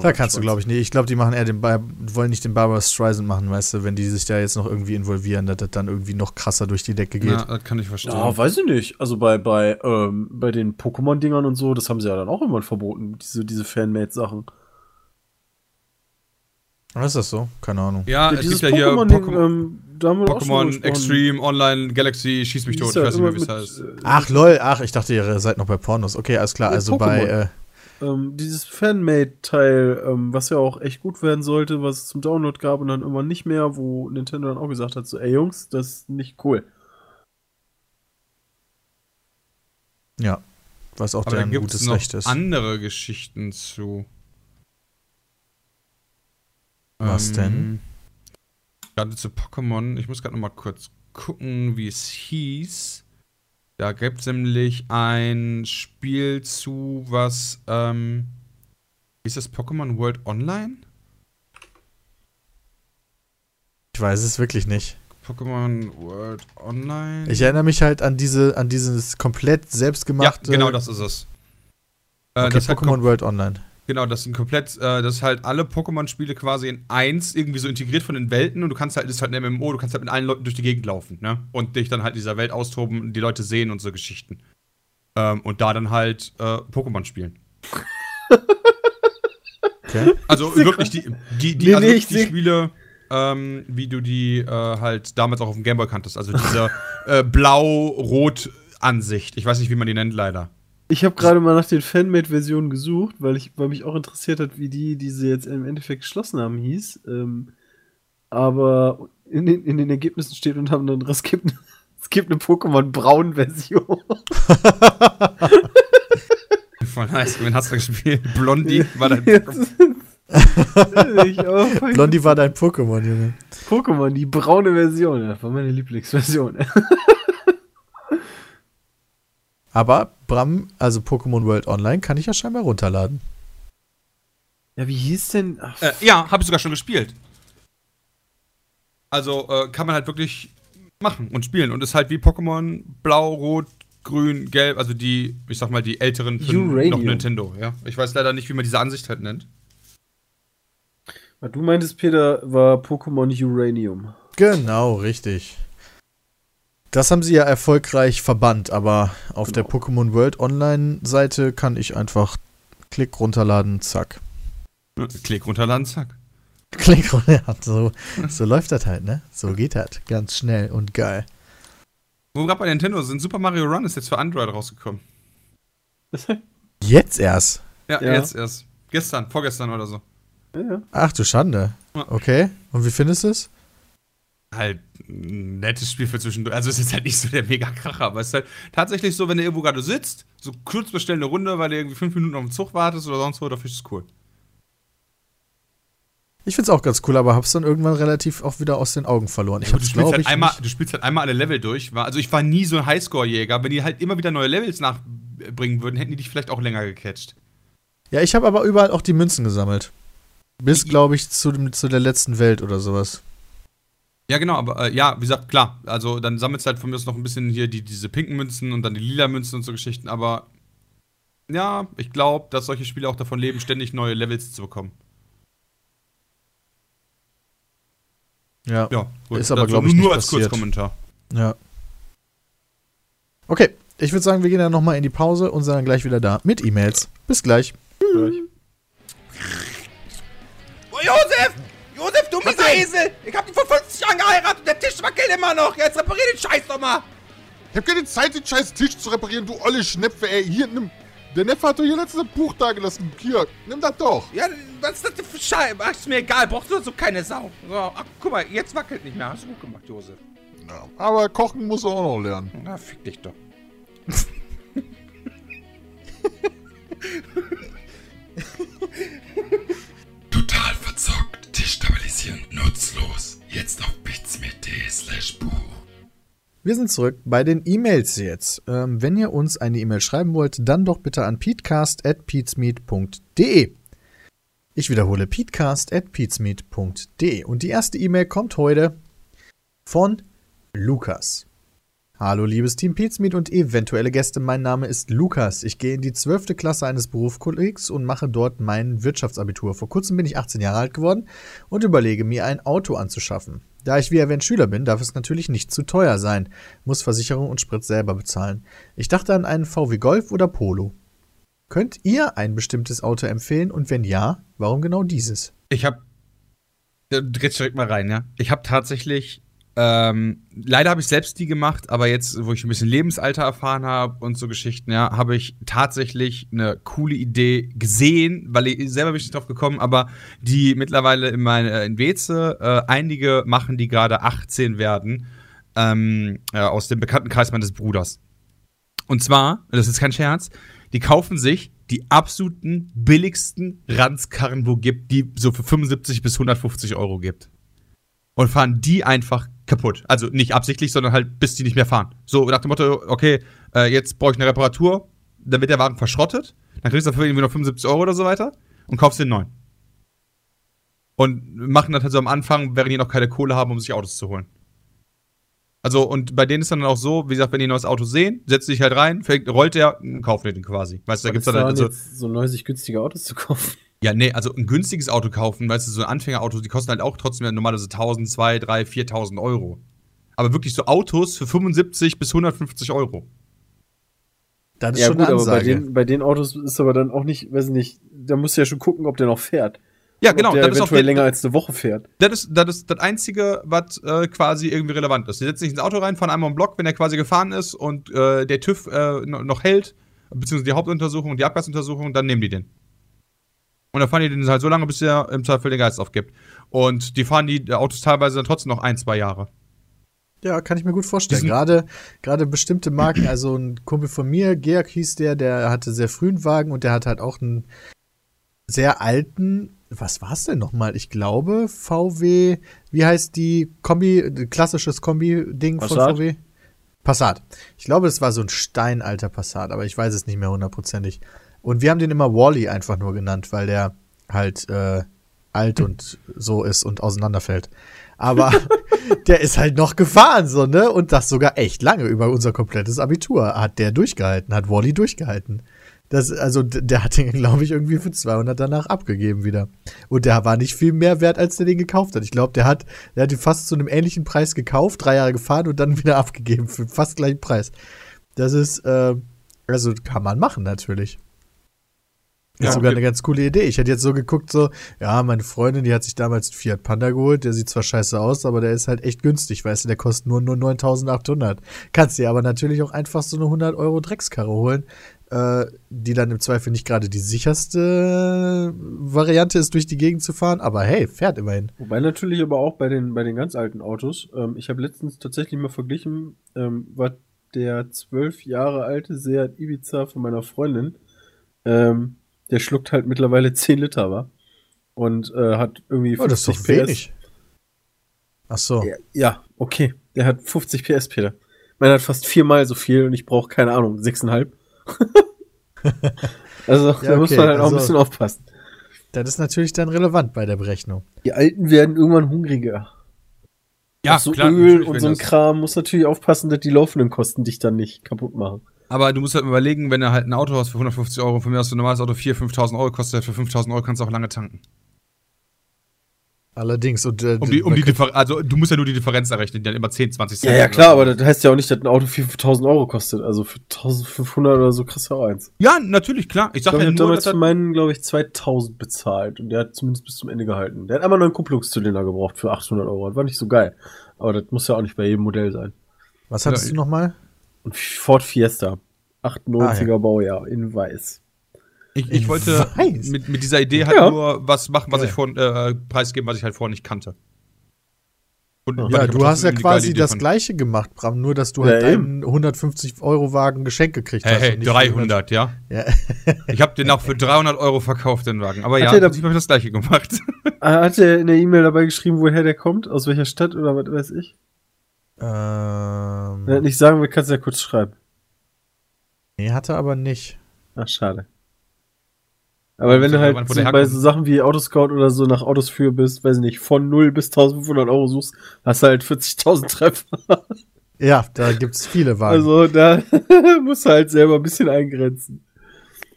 Da kannst du, glaube ich, nicht. Ich glaube, die machen eher den Bar wollen nicht den Barbara Streisand machen, weißt du, wenn die sich da jetzt noch irgendwie involvieren, dass das dann irgendwie noch krasser durch die Decke geht. Ja, das kann ich verstehen. Ja, weiß ich nicht. Also bei, bei, ähm, bei den Pokémon-Dingern und so, das haben sie ja dann auch irgendwann verboten, diese, diese Fanmade-Sachen. Was ist das so? Keine Ahnung. Ja, Ja, es gibt ja hier Pokémon, ähm, da haben wir Pokémon. Extreme Online Galaxy, schieß mich tot, ich ja weiß nicht mehr, immer wie es heißt. äh, Ach lol, ach, ich dachte, ihr seid noch bei Pornos. Okay, alles klar. Also Pokémon. bei äh, ähm, dieses Fanmade-Teil, ähm, was ja auch echt gut werden sollte, was es zum Download gab und dann irgendwann nicht mehr, wo Nintendo dann auch gesagt hat, so, ey Jungs, das ist nicht cool. ja, was auch Aber da deren gibt gutes es noch Recht ist. andere Geschichten zu. Was Ähm, denn? Gerade zu Pokémon, ich muss gerade noch mal kurz gucken, wie es hieß. Da gibt es nämlich ein Spiel zu, was, ähm, ist das Pokémon World Online? Ich weiß es wirklich nicht. Pokémon World Online? Ich erinnere mich halt an diese, an dieses komplett ja, selbstgemachte genau das ist es. Äh, okay, Pokémon World Online. Genau, das sind komplett, äh, das ist halt alle Pokémon-Spiele quasi in eins irgendwie so integriert von den Welten und du kannst halt, das ist halt ein MMO, du kannst halt mit allen Leuten durch die Gegend laufen, ne? Und dich dann halt in dieser Welt austoben und die Leute sehen und so Geschichten. Ähm, und da dann halt äh, Pokémon spielen. Okay. [LAUGHS] Also wirklich die, die, die, Nee, also nee, die Spiele, ähm, wie du die äh, halt damals auch auf dem Gameboy kanntest. Also diese äh, Blau-Rot-Ansicht. Ich weiß nicht, wie man die nennt, leider. Ich habe gerade mal nach den Fanmade-Versionen gesucht, weil, ich, weil mich auch interessiert hat, wie die, die sie jetzt im Endeffekt geschlossen haben, hieß. Ähm, aber in den, in den Ergebnissen steht unter anderem, es gibt, es gibt eine [LAUGHS] Pokémon-Braun-Version. Voll nice. Wen hast du gespielt? Blondie war dein fuck, [LAUGHS] Blondie war dein Pokémon, Junge. Pokémon, die braune Version, das war meine Lieblingsversion. [LAUGHS] Aber Bram, also Pokémon World Online, kann ich ja scheinbar runterladen. Ja, wie hieß denn? Ach, Äh, ja, habe ich sogar schon gespielt. Also äh, kann man halt wirklich machen und spielen. Und ist halt wie Pokémon Blau, Rot, Grün, Gelb, also die, ich sag mal, die älteren noch Nintendo, ja. Ich weiß leider nicht, wie man diese Ansicht halt nennt. was du meintest, Peter, war Pokémon Uranium. Genau, richtig. Das haben sie ja erfolgreich verbannt, aber auf der Genau. Pokémon World Online Seite kann ich einfach Klick runterladen, zack. Klick runterladen, zack. Klick runterladen, so, so läuft das halt, ne? So geht das, ganz schnell und geil. Wo gerade bei Nintendo sind, Super Mario Run ist jetzt für Android rausgekommen. Jetzt erst. Ja, Ja. jetzt erst. Gestern, vorgestern oder so. Ja. Ach du Schande. Okay. Und wie findest du es? Halt ein nettes Spiel für zwischendurch. Also es ist halt nicht so der Mega-Kracher, aber es ist halt tatsächlich so, wenn du irgendwo gerade sitzt, so kurz bestellen eine Runde, weil du irgendwie fünf Minuten auf den Zug wartest oder sonst wo, dafür ist es cool. Ich find's auch ganz cool, aber hab's dann irgendwann relativ auch wieder aus den Augen verloren. Ich du, hab's, spielst glaube halt ich, einmal, nicht- du spielst halt einmal alle Level durch. War, also ich war nie so ein Highscore-Jäger. Wenn die halt immer wieder neue Levels nachbringen würden, hätten die dich vielleicht auch länger gecatcht. Ja, ich habe aber überall auch die Münzen gesammelt. Bis, glaube ich, zu, dem, zu der letzten Welt oder sowas. Ja, genau, aber äh, ja, wie gesagt, klar. Also dann sammelst du halt von mir aus noch ein bisschen hier die, diese pinken Münzen und dann die lila Münzen und so Geschichten, aber ja, ich glaube, dass solche Spiele auch davon leben, ständig neue Levels zu bekommen. Ja. Ja, gut. Ist aber, Dazu glaub ich, nur nicht als passiert. Kurzkommentar. Ja. Okay, ich würde sagen, wir gehen dann nochmal in die Pause und sind dann gleich wieder da mit E-Mails. Bis gleich. Gleich. Oh, Josef! Josef, du mieser Esel! Ich hab dich vor 50 Jahren geheiratet und der Tisch wackelt immer noch! Jetzt reparier den Scheiß doch mal! Ich hab keine Zeit, den scheiß Tisch zu reparieren, du olle Schnepfe, ey. Hier, nimm. Der Neffe hat doch hier letztes Buch da gelassen. Hier, nimm das doch. Ja, was ist das denn für Scheiße? Ach, ist mir egal, brauchst du so keine Sau. So, ach, guck mal, jetzt wackelt nicht mehr. Hast du gut gemacht, Josef. Ja, aber kochen muss er auch noch lernen. Na, fick dich doch. [LAUGHS] destabilisieren, nutzlos. Jetzt auf slash Buch. Wir sind zurück bei den E-Mails jetzt. Ähm, wenn ihr uns eine E-Mail schreiben wollt, dann doch bitte an peatcast.peatsmeet.de. Ich wiederhole, peatcast.peatsmeet.de. Und die erste E-Mail kommt heute von Lukas. Hallo liebes Team Pizmeet und eventuelle Gäste, mein Name ist Lukas. Ich gehe in die 12. Klasse eines Berufskollegs und mache dort mein Wirtschaftsabitur. Vor kurzem bin ich 18 Jahre alt geworden und überlege mir ein Auto anzuschaffen. Da ich wie erwähnt Schüler bin, darf es natürlich nicht zu teuer sein, muss Versicherung und Sprit selber bezahlen. Ich dachte an einen VW Golf oder Polo. Könnt ihr ein bestimmtes Auto empfehlen und wenn ja, warum genau dieses? Ich hab. Äh, Dreht direkt mal rein, ja. Ich habe tatsächlich. Ähm, leider habe ich selbst die gemacht, aber jetzt, wo ich ein bisschen Lebensalter erfahren habe und so Geschichten, ja, habe ich tatsächlich eine coole Idee gesehen, weil ich selber nicht drauf gekommen, aber die mittlerweile in meine in Weze äh, einige machen, die gerade 18 werden, ähm, äh, aus dem Bekanntenkreis meines Bruders. Und zwar, das ist kein Scherz, die kaufen sich die absoluten billigsten Ranzkarren, wo gibt, die so für 75 bis 150 Euro gibt. Und fahren die einfach kaputt. Also nicht absichtlich, sondern halt, bis die nicht mehr fahren. So nach dem Motto, okay, äh, jetzt brauche ich eine Reparatur, dann wird der Wagen verschrottet, dann kriegst du dafür irgendwie noch 75 Euro oder so weiter und kaufst den neuen. Und machen das halt so am Anfang, während die noch keine Kohle haben, um sich Autos zu holen. Also, und bei denen ist dann auch so, wie gesagt, wenn die ein neues Auto sehen, setzt sich halt rein, fängt, rollt der, kauft den quasi. Weißt du, da gibt's dann daran, halt so, jetzt so neusig günstige Autos zu kaufen. Ja, nee, also ein günstiges Auto kaufen, weißt du, so ein Anfängerauto, die kosten halt auch trotzdem normalerweise 1000, 2, 3, 4000 Euro. Aber wirklich so Autos für 75 bis 150 Euro. Das ist Ja schon gut, eine aber bei Ansage. den, bei den Autos ist aber dann auch nicht, weiß ich nicht, da musst du ja schon gucken, ob der noch fährt. Ja, genau, Ob der das ist auch der, länger als eine Woche fährt. das ist, das ist das Einzige, was äh, quasi irgendwie relevant ist. Die setzen sich ins Auto rein, fahren einmal im Block, wenn er quasi gefahren ist und äh, der TÜV äh, no- noch hält, beziehungsweise die Hauptuntersuchung und die Abgasuntersuchung, dann nehmen die den. Und dann fahren die den halt so lange, bis er im Zweifel den Geist aufgibt. Und die fahren die Autos teilweise dann trotzdem noch ein, zwei Jahre. Ja, kann ich mir gut vorstellen. Gerade, gerade bestimmte Marken, also ein Kumpel von mir, Georg hieß der, der hatte sehr frühen Wagen und der hat halt auch einen sehr alten, was war's denn nochmal? Ich glaube, VW, wie heißt die Kombi, klassisches Kombi-Ding von Passat? VW? Passat. Ich glaube, es war so ein steinalter Passat, aber ich weiß es nicht mehr hundertprozentig. Und wir haben den immer Wally einfach nur genannt, weil der halt äh, alt und so ist und auseinanderfällt. Aber [LAUGHS] der ist halt noch gefahren, so, ne? Und das sogar echt lange, über unser komplettes Abitur hat der durchgehalten, hat Wally durchgehalten. Das, also, der hat den, glaube ich, irgendwie für 200 danach abgegeben wieder. Und der war nicht viel mehr wert, als der den gekauft hat. Ich glaube, der hat, der hat ihn fast zu einem ähnlichen Preis gekauft, drei Jahre gefahren und dann [LAUGHS] wieder abgegeben für fast gleichen Preis. Das ist, äh, also kann man machen natürlich. Das ist sogar eine ganz coole Idee. Ich hätte jetzt so geguckt, so, ja, meine Freundin, die hat sich damals einen Fiat Panda geholt, der sieht zwar scheiße aus, aber der ist halt echt günstig, weißt du, der kostet nur, nur 9800. Kannst dir aber natürlich auch einfach so eine 100 Euro Dreckskarre holen, äh, die dann im Zweifel nicht gerade die sicherste Variante ist, durch die Gegend zu fahren, aber hey, fährt immerhin. Wobei natürlich aber auch bei den, bei den ganz alten Autos, ähm, ich habe letztens tatsächlich mal verglichen, ähm, was der zwölf Jahre alte Seat Ibiza von meiner Freundin, ähm, der schluckt halt mittlerweile [LAUGHS] 10 Liter, war. Und äh, hat irgendwie 50 Oh, das ist doch PS. wenig. Ach so. Ja, ja, okay. Der hat 50 PS, Peter. Meiner hat fast viermal so viel und ich brauche, keine Ahnung, 6,5. [LAUGHS] also, Ja, da muss okay, man halt auch ein also- bisschen aufpassen. Das ist natürlich dann relevant bei der Berechnung. Die Alten werden irgendwann hungriger. Ja, Auch so klar, Öl und so ein Kram muss natürlich aufpassen, dass die laufenden Kosten dich dann nicht kaputt machen. Aber du musst halt mal überlegen, wenn du halt ein Auto hast für 150 Euro, von mir aus so ein normales Auto 4.000, 5.000 Euro kostet, für 5.000 Euro kannst du auch lange tanken. Allerdings. Und, äh, Um die, um die Differenz, also du musst ja nur die Differenz errechnen, die dann immer 10, 20 Cent Ja, ja, klar, aber das heißt ja auch nicht, dass ein Auto 4.000 Euro kostet. Also für 1.500 oder so kriegst du auch eins. Ja, natürlich, klar. Ich Ich sag ja ich habe nur, damals dass für meinen, glaube ich, 2000 bezahlt und der hat zumindest bis zum Ende gehalten. Der hat einmal nur einen Kupplungszylinder gebraucht für 800 Euro. Das war nicht so geil. Aber das muss ja auch nicht bei jedem Modell sein. Was hattest Ja, du nochmal? Und Ford Fiesta. 98er Ah, Baujahr in weiß. ich, ich Ich wollte weiß. mit, mit dieser Idee halt Ja. nur was machen, was Ja. ich vorhin, äh, preisgeben, was ich halt vorher nicht kannte. Und Ja, Ja, ich du hast ja quasi Idee das gleiche gemacht, Bram, nur dass du Ja, halt eben. deinen 150-Euro-Wagen geschenkt gekriegt Hey, hast. hey, und nicht 300, ja? Ja. Ich habe den auch für 300 Euro verkauft, den Wagen. Aber ja, Hat da- im Prinzip habe ich das gleiche gemacht. Hat er in der E-Mail dabei geschrieben, woher der kommt? Aus welcher Stadt oder was weiß ich? Ähm, Wenn er nicht sagen will, kannst du ja kurz schreiben. nee, hatte aber nicht. Ach, schade. Aber wenn du halt so bei so Sachen wie Autoscout oder so nach Autos für bist, weiß ich nicht, von 0 bis 1500 Euro suchst, hast du halt 40.000 Treffer. [LAUGHS] Ja, da gibt's viele Wagen. Also da [LAUGHS] musst du halt selber ein bisschen eingrenzen.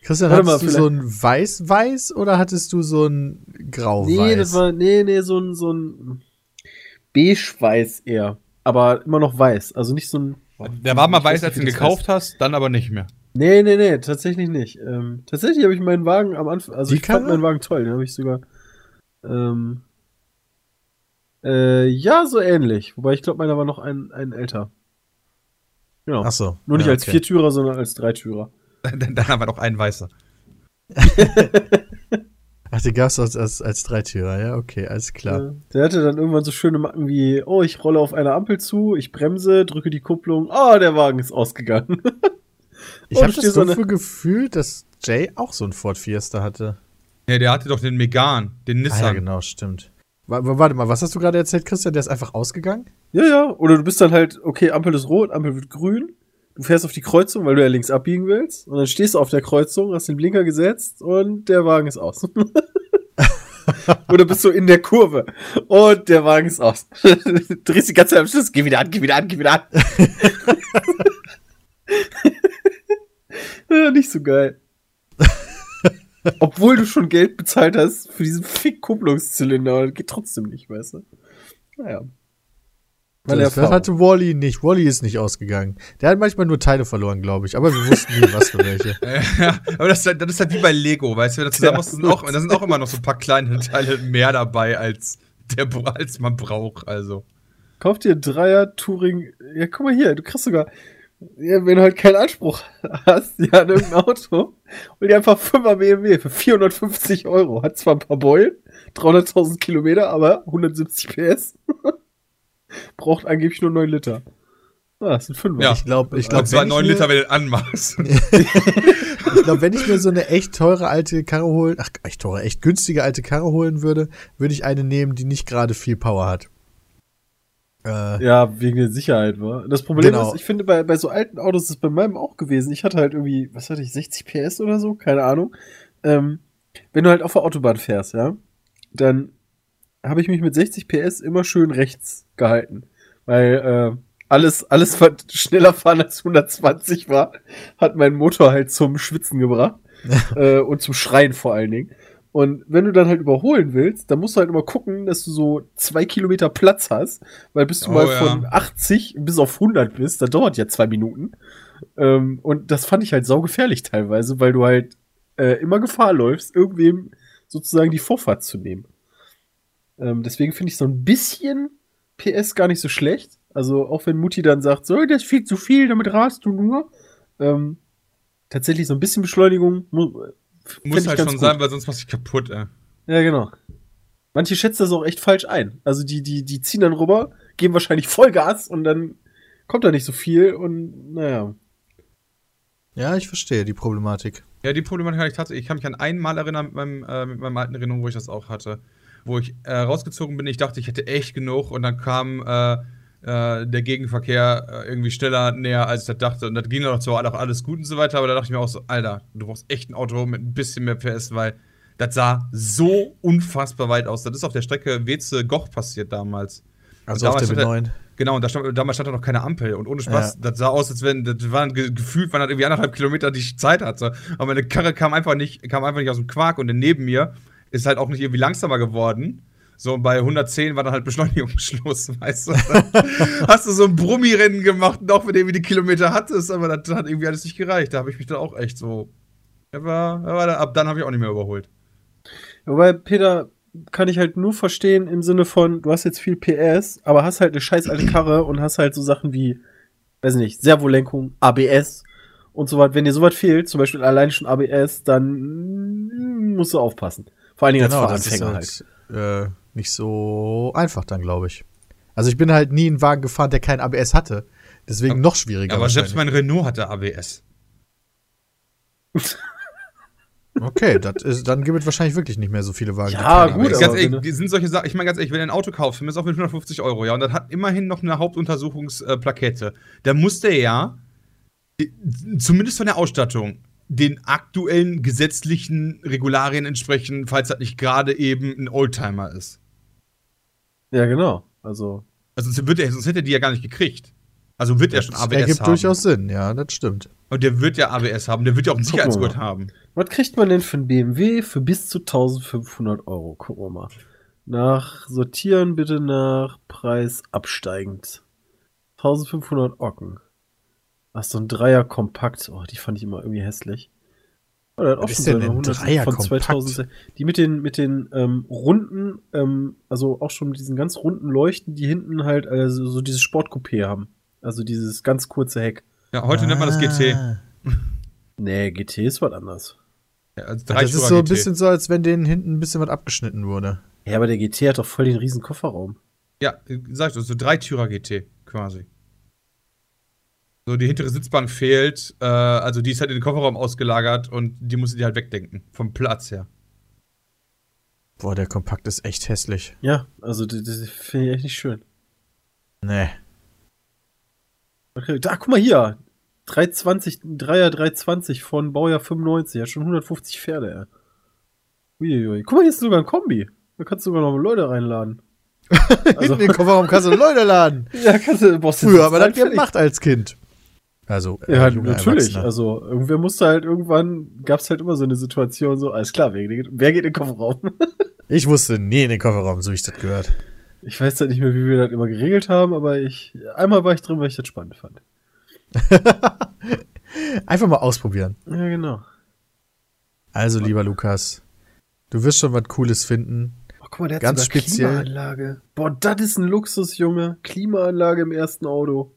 Christian, warte hattest mal, du so ein Weiß-Weiß oder hattest du so ein Grau-Weiß? Nee, das war, nee, nee, so ein, so ein Beige-Weiß eher. Aber immer noch weiß. Also nicht so ein. Der war mal weiß, nicht, als du ihn gekauft hast, dann aber nicht mehr. Nee, nee, nee, tatsächlich nicht. Ähm, tatsächlich habe ich meinen Wagen am Anfang, also Die ich fand meinen Wagen toll, den habe ich sogar. Ähm, äh, ja, so ähnlich. Wobei ich glaube, meiner war noch ein, ein älter. Genau. Ach so. Nur nicht ja, als okay. Viertürer, sondern als Dreitürer. [LAUGHS] dann dann haben wir noch einen weißer. [LAUGHS] Ach, die gab's als, als, als Dreitürer, ja, okay, alles klar. Äh, der hatte dann irgendwann so schöne Macken wie, oh, ich rolle auf eine Ampel zu, ich bremse, drücke die Kupplung, oh, der Wagen ist ausgegangen. [LAUGHS] Ich habe das so für gefühlt, dass Jay auch so ein Ford Fiesta hatte. Ja, der hatte doch den Megan, den Ah, Nissan. ja, genau, stimmt. Wa- Warte mal, was hast du gerade erzählt, Christian? Der ist einfach ausgegangen? Ja, ja. Oder du bist dann halt, okay, Ampel ist rot, Ampel wird grün. Du fährst auf die Kreuzung, weil du ja links abbiegen willst. Und dann stehst du auf der Kreuzung, hast den Blinker gesetzt und der Wagen ist aus. [LAUGHS] Oder bist du in der Kurve und der Wagen ist aus. [LAUGHS] Drehst die ganze Zeit am Schluss, geh wieder an, geh wieder an, geh wieder an. [LAUGHS] ja, nicht so geil. Obwohl du schon Geld bezahlt hast für diesen Fick-Kupplungszylinder, geht trotzdem nicht, weißt du? Naja. Meine das Erfahrung. hatte Wally nicht. Wally ist nicht ausgegangen. Der hat manchmal nur Teile verloren, glaube ich. Aber wir wussten nie, was für welche. [LAUGHS] Ja, aber das, ist halt- das ist halt wie bei Lego, weißt du, da zusammen Ja. sind auch, da sind auch immer noch so ein paar kleine Teile mehr dabei, als, der, als man braucht, also. Kauf dir Dreier Touring. Ja, guck mal hier, du kriegst sogar, ja, wenn du halt keinen Anspruch hast, [LAUGHS] ja, an irgendein Auto, hol dir einfach 5er BMW für 450 Euro. Hat zwar ein paar Beulen, 300.000 Kilometer, aber 170 PS. [LAUGHS] [LAUGHS] Braucht angeblich nur 9 Liter. Ah, das sind 5 Ja. Ich glaube, ich glaube, glaube, zwar wenn, 9 ich Liter, wenn du den anmachst. [LAUGHS] ich glaub, wenn ich mir so eine echt teure alte Karre holen, ach, echt teure, echt günstige alte Karre holen würde, würde ich eine nehmen, die nicht gerade viel Power hat. Äh, Ja, wegen der Sicherheit, war. Das Problem Genau. ist, ich finde, bei, bei so alten Autos ist es bei meinem auch gewesen. Ich hatte halt irgendwie, was hatte ich, 60 PS oder so? Keine Ahnung. Ähm, wenn du halt auf der Autobahn fährst, ja, dann habe ich mich mit 60 PS immer schön rechts gehalten. Weil äh, alles, alles, was schneller fahren als 120 war, hat meinen Motor halt zum Schwitzen gebracht. [LAUGHS] äh, und zum Schreien vor allen Dingen. Und wenn du dann halt überholen willst, dann musst du halt immer gucken, dass du so zwei Kilometer Platz hast, weil bis du Oh, mal ja. von 80 bis auf 100 bist, das dauert ja zwei Minuten. Ähm, und das fand ich halt saugefährlich teilweise, weil du halt äh, immer Gefahr läufst, irgendwem sozusagen die Vorfahrt zu nehmen. Ähm, deswegen finde ich so ein bisschen PS gar nicht so schlecht. Also auch wenn Mutti dann sagt, so, das ist viel zu viel, damit rast du nur. Ähm, tatsächlich so ein bisschen Beschleunigung mu fänd Muss ich halt ganz schon gut. sein, weil sonst machst du dich kaputt, ey. Ja, genau. Manche schätzen das auch echt falsch ein. Also die, die, die ziehen dann rüber, geben wahrscheinlich [LAUGHS] Vollgas und dann kommt da nicht so viel und naja. Ja, ich verstehe die Problematik. Ja, die Problematik hatte ich tatsächlich. Ich kann mich an einmal erinnern mit meinem, äh, mit meinem alten Erinnerung, wo ich das auch hatte. Wo ich äh, rausgezogen bin, ich dachte, ich hätte echt genug und dann kam äh, äh, der Gegenverkehr äh, irgendwie schneller näher, als ich das dachte. Und das ging dann auch zwar auch alles gut und so weiter, aber da dachte ich mir auch so, Alter, du brauchst echt ein Auto mit ein bisschen mehr PS, weil das sah so unfassbar weit aus. Das ist auf der Strecke Weze-Goch passiert damals. Also Und auf damals der stand B9. Genau, und da stand, damals stand da noch keine Ampel. Und ohne Spaß, das sah aus, als wenn, das waren ge gefühlt, waren das irgendwie anderthalb Kilometer, die ich Zeit hatte. Aber meine Karre kam einfach nicht, kam einfach nicht aus dem Quark und dann neben mir ist halt auch nicht irgendwie langsamer geworden. So, bei 110 war dann halt Beschleunigungsschluss, [LAUGHS] weißt du? Hast du so ein Brummi-Rennen gemacht, auch wenn du irgendwie die Kilometer hattest, aber das hat irgendwie alles nicht gereicht. Da habe ich mich dann auch echt so. Aber, aber ab dann habe ich auch nicht mehr überholt. Wobei, Peter, kann ich halt nur verstehen im Sinne von, du hast jetzt viel PS, aber hast halt eine scheiß alte Karre und hast halt so Sachen wie, weiß nicht, Servolenkung, ABS und so was. Wenn dir sowas fehlt, zum Beispiel allein schon ABS, dann musst du aufpassen. Vor allen Dingen Genau, als das ist Fahranfänger halt. halt, äh, nicht so einfach dann, glaube ich. Also ich bin halt nie einen Wagen gefahren, der kein ABS hatte. Deswegen noch schwieriger. aber selbst mein Renault hatte ABS. [LAUGHS] Okay, das ist, dann gibt es wahrscheinlich wirklich nicht mehr so viele Wagen. die Ja, gut, ABS ganz aber ehrlich, sind solche Sachen, ich meine ganz ehrlich, wenn du ein Auto kaufst, für mich ist auch mit 150 Euro, ja, und das hat immerhin noch eine Hauptuntersuchungsplakette, dann muss der ja, äh, zumindest von der Ausstattung, den aktuellen gesetzlichen Regularien entsprechen, falls das nicht gerade eben ein Oldtimer ist. Ja, genau. Also, Also sonst, wird er, sonst hätte er die ja gar nicht gekriegt. Also wird er schon Das ABS ergibt haben. durchaus Sinn, ja, das stimmt. Und der wird ja ABS haben, der wird ja auch einen Sicherheitsgurt haben. was kriegt man denn für einen BMW für bis zu 1500 Euro? Gucken wir mal. Nach sortieren bitte nach Preis absteigend. 1500 Ocken. Ach, so ein Dreier kompakt. Oh, die fand ich immer irgendwie hässlich. Oh, der hat Was ist denn ein Dreier von kompakt? 2000. Die mit den, mit den ähm, runden, ähm, also auch schon mit diesen ganz runden Leuchten, die hinten halt also so dieses Sportcoupé haben. Also dieses ganz kurze Heck. Ja, heute nennt man das GT. Ah. Nee, GT ist was anderes. Ja, also Das ist so ein GT. bisschen so, als wenn denen hinten ein bisschen was abgeschnitten wurde. Ja, aber der GT hat doch voll den riesen Kofferraum. Ja, sag ich doch, so Dreitürer GT quasi. So, die hintere Sitzbank fehlt, äh, also die ist halt in den Kofferraum ausgelagert und die musst du dir halt wegdenken. Vom Platz her. Boah, der Kompakt ist echt hässlich. Ja, also das, das finde ich echt nicht schön. Nee. Okay, da, guck mal hier. 320, ein Dreier 320 von Baujahr 95, hat schon 150 Pferde, ey. Uiuiui. Guck mal, hier ist sogar ein Kombi. Da kannst du sogar noch Leute reinladen. [LAUGHS] Hinten in den Kofferraum kannst du Leute laden. [LAUGHS] Ja, kannst du, brauchst Früher aber das fertig. gemacht als Kind. Also, äh, Ja, natürlich. Also, irgendwer musste halt irgendwann, gab's halt immer so eine Situation, so, alles klar, wer geht, wer geht in den Kofferraum? [LAUGHS] Ich wusste nie in den Kofferraum, so wie ich das gehört. Ich weiß halt nicht mehr, wie wir das immer geregelt haben, aber ich, einmal war ich drin, weil ich das spannend fand. [LAUGHS] Einfach mal ausprobieren. Ja, genau. Also, lieber Lukas, du wirst schon was Cooles finden. Oh, guck mal, der hat Ganz sogar speziell. Klimaanlage. Boah, das ist ein Luxus, Junge. Klimaanlage im ersten Auto.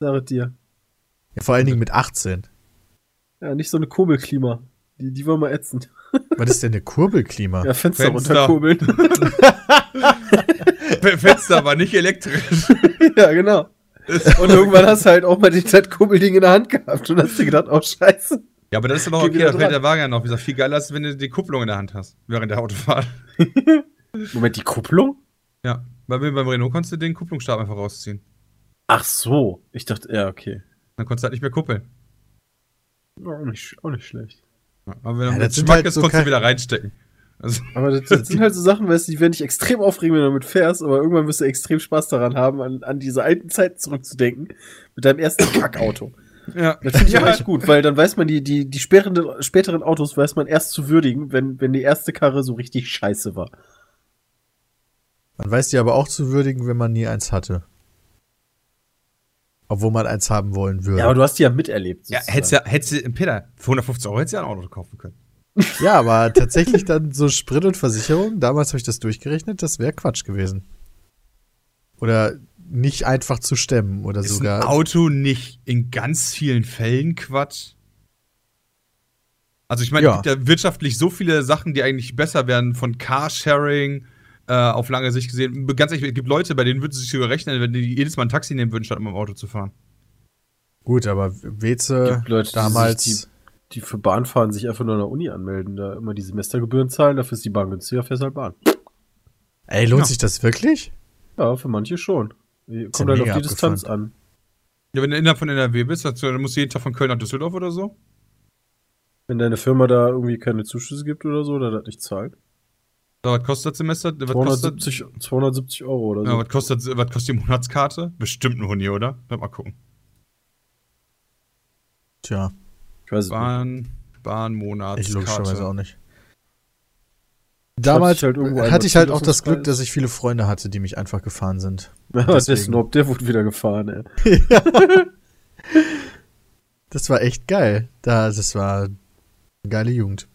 Sag es dir. Ja, vor allen Dingen mit 18. Ja, nicht so eine Kurbelklima. Die, die wollen wir ätzen. Was ist denn eine Kurbelklima? Ja, Fenster, Fenster. runterkurbeln. [LAUGHS] Fenster, aber nicht elektrisch. [LAUGHS] ja, genau. Und irgendwann hast du halt auch mal die Kurbel-Ding in der Hand gehabt und hast dir gedacht, oh Scheiße. Ja, aber das ist Geh okay, das fällt der Wagen ja noch. Wie gesagt, viel geiler ist, wenn du die Kupplung in der Hand hast, während der Autofahrt. [LAUGHS] Moment, die Kupplung? Ja, weil beim Renault konntest du den Kupplungsstab einfach rausziehen. Ach so. Ich dachte, ja, okay. Dann konntest du halt nicht mehr kuppeln. Auch nicht, auch nicht schlecht. Aber wenn Ja, du das Geschmack halt ist, so konntest du wieder reinstecken. Also, [LAUGHS] Aber das, das sind halt so Sachen, weißt du, die werden dich extrem aufregen, wenn du damit fährst, aber irgendwann wirst du extrem Spaß daran haben, an, an diese alten Zeiten zurückzudenken. Mit deinem ersten [COUGHS] Kackauto. ja. Das finde ich ja, echt gut, weil dann weiß man, die, die, die späteren, späteren Autos weiß man erst zu würdigen, wenn, wenn die erste Karre so richtig scheiße war. Man weiß die aber auch zu würdigen, wenn man nie eins hatte. Obwohl man eins haben wollen würde. Ja, aber du hast die ja miterlebt. Ja, hättest ja, hättest du, Peter, für 150 Euro hättest du ja ein Auto kaufen können. [LAUGHS] Ja, aber tatsächlich dann so Sprit und Versicherung, damals habe ich das durchgerechnet, das wäre Quatsch gewesen. Oder nicht einfach zu stemmen oder Ist ein sogar. Auto nicht in ganz vielen Fällen Quatsch? Also ich meine, Ja. es gibt ja wirtschaftlich so viele Sachen, die eigentlich besser werden, von Carsharing äh, auf lange Sicht gesehen. Ganz ehrlich, es gibt Leute, bei denen würde es sich sogar rechnen, wenn die jedes Mal ein Taxi nehmen würden, statt mit dem Auto zu fahren. Gut, aber Weze Gibt Leute, die damals. sich Die für Bahnfahren sich einfach nur an der Uni anmelden, da immer die Semestergebühren zahlen, dafür ist die Bahn günstiger, fährst halt Bahn. ey, lohnt Ja. sich das wirklich? Ja, für manche schon. Kommt halt auf die Distanz an. Ja, wenn du innerhalb von NRW bist, dann musst du jeden Tag von Köln nach Düsseldorf oder so. Wenn deine Firma da irgendwie keine Zuschüsse gibt oder so, oder das nicht zahlt. So, was kostet das Semester? Was kostet, 270, 270 Euro oder so. ja, was, kostet, was kostet die Monatskarte? Bestimmt ein Huni, oder? Mal gucken. Tja, ich weiß es nicht. Bahn, ich Bahnmonatskarte. logischerweise auch nicht. Damals halt hatte was ich halt auch das Glück, dass ich viele Freunde hatte, die mich einfach gefahren sind. [LAUGHS] Ja, Deswegen. der Snob, der wurde wieder gefahren, ey. [LAUGHS] Das war echt geil. Da, das war eine geile Jugend.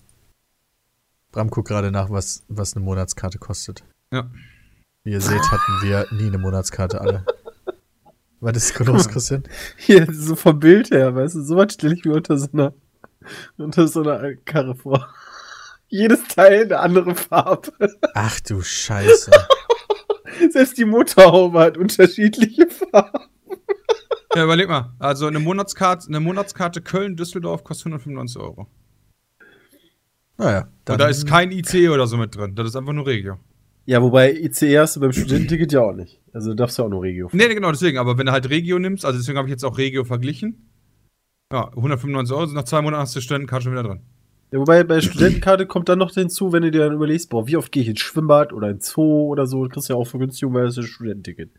Bram guckt gerade nach, was, was eine Monatskarte kostet. Ja. Wie ihr seht, hatten wir nie eine Monatskarte alle. [LAUGHS] War das los, Christian? Hier, so vom Bild her, weißt du, sowas stelle ich mir unter so einer, unter so einer Karre vor. [LAUGHS] Jedes Teil eine andere Farbe. Ach du Scheiße. [LAUGHS] Selbst die Motorhaube hat unterschiedliche Farben. Ja, überleg mal. Also eine Monatskarte, eine Monatskarte Köln-Düsseldorf kostet 195 Euro. Naja, dann, Und da ist kein IC oder so mit drin. Das ist einfach nur Regio. Ja, wobei ICE hast du beim Studententicket ja auch nicht. Also darfst du auch nur Regio fahren. Nee, nee, genau, deswegen. Aber wenn du halt Regio nimmst, also deswegen habe ich jetzt auch Regio verglichen. Ja, 195 Euro, sind nach zwei Monaten hast du Studentenkarte schon wieder drin. Ja, wobei bei Studentenkarte kommt dann noch hinzu, wenn du dir dann überlegst, boah, wie oft gehe ich ins Schwimmbad oder ins Zoo oder so, kriegst du ja auch Vergünstigung, weil das ist ein Studententicket.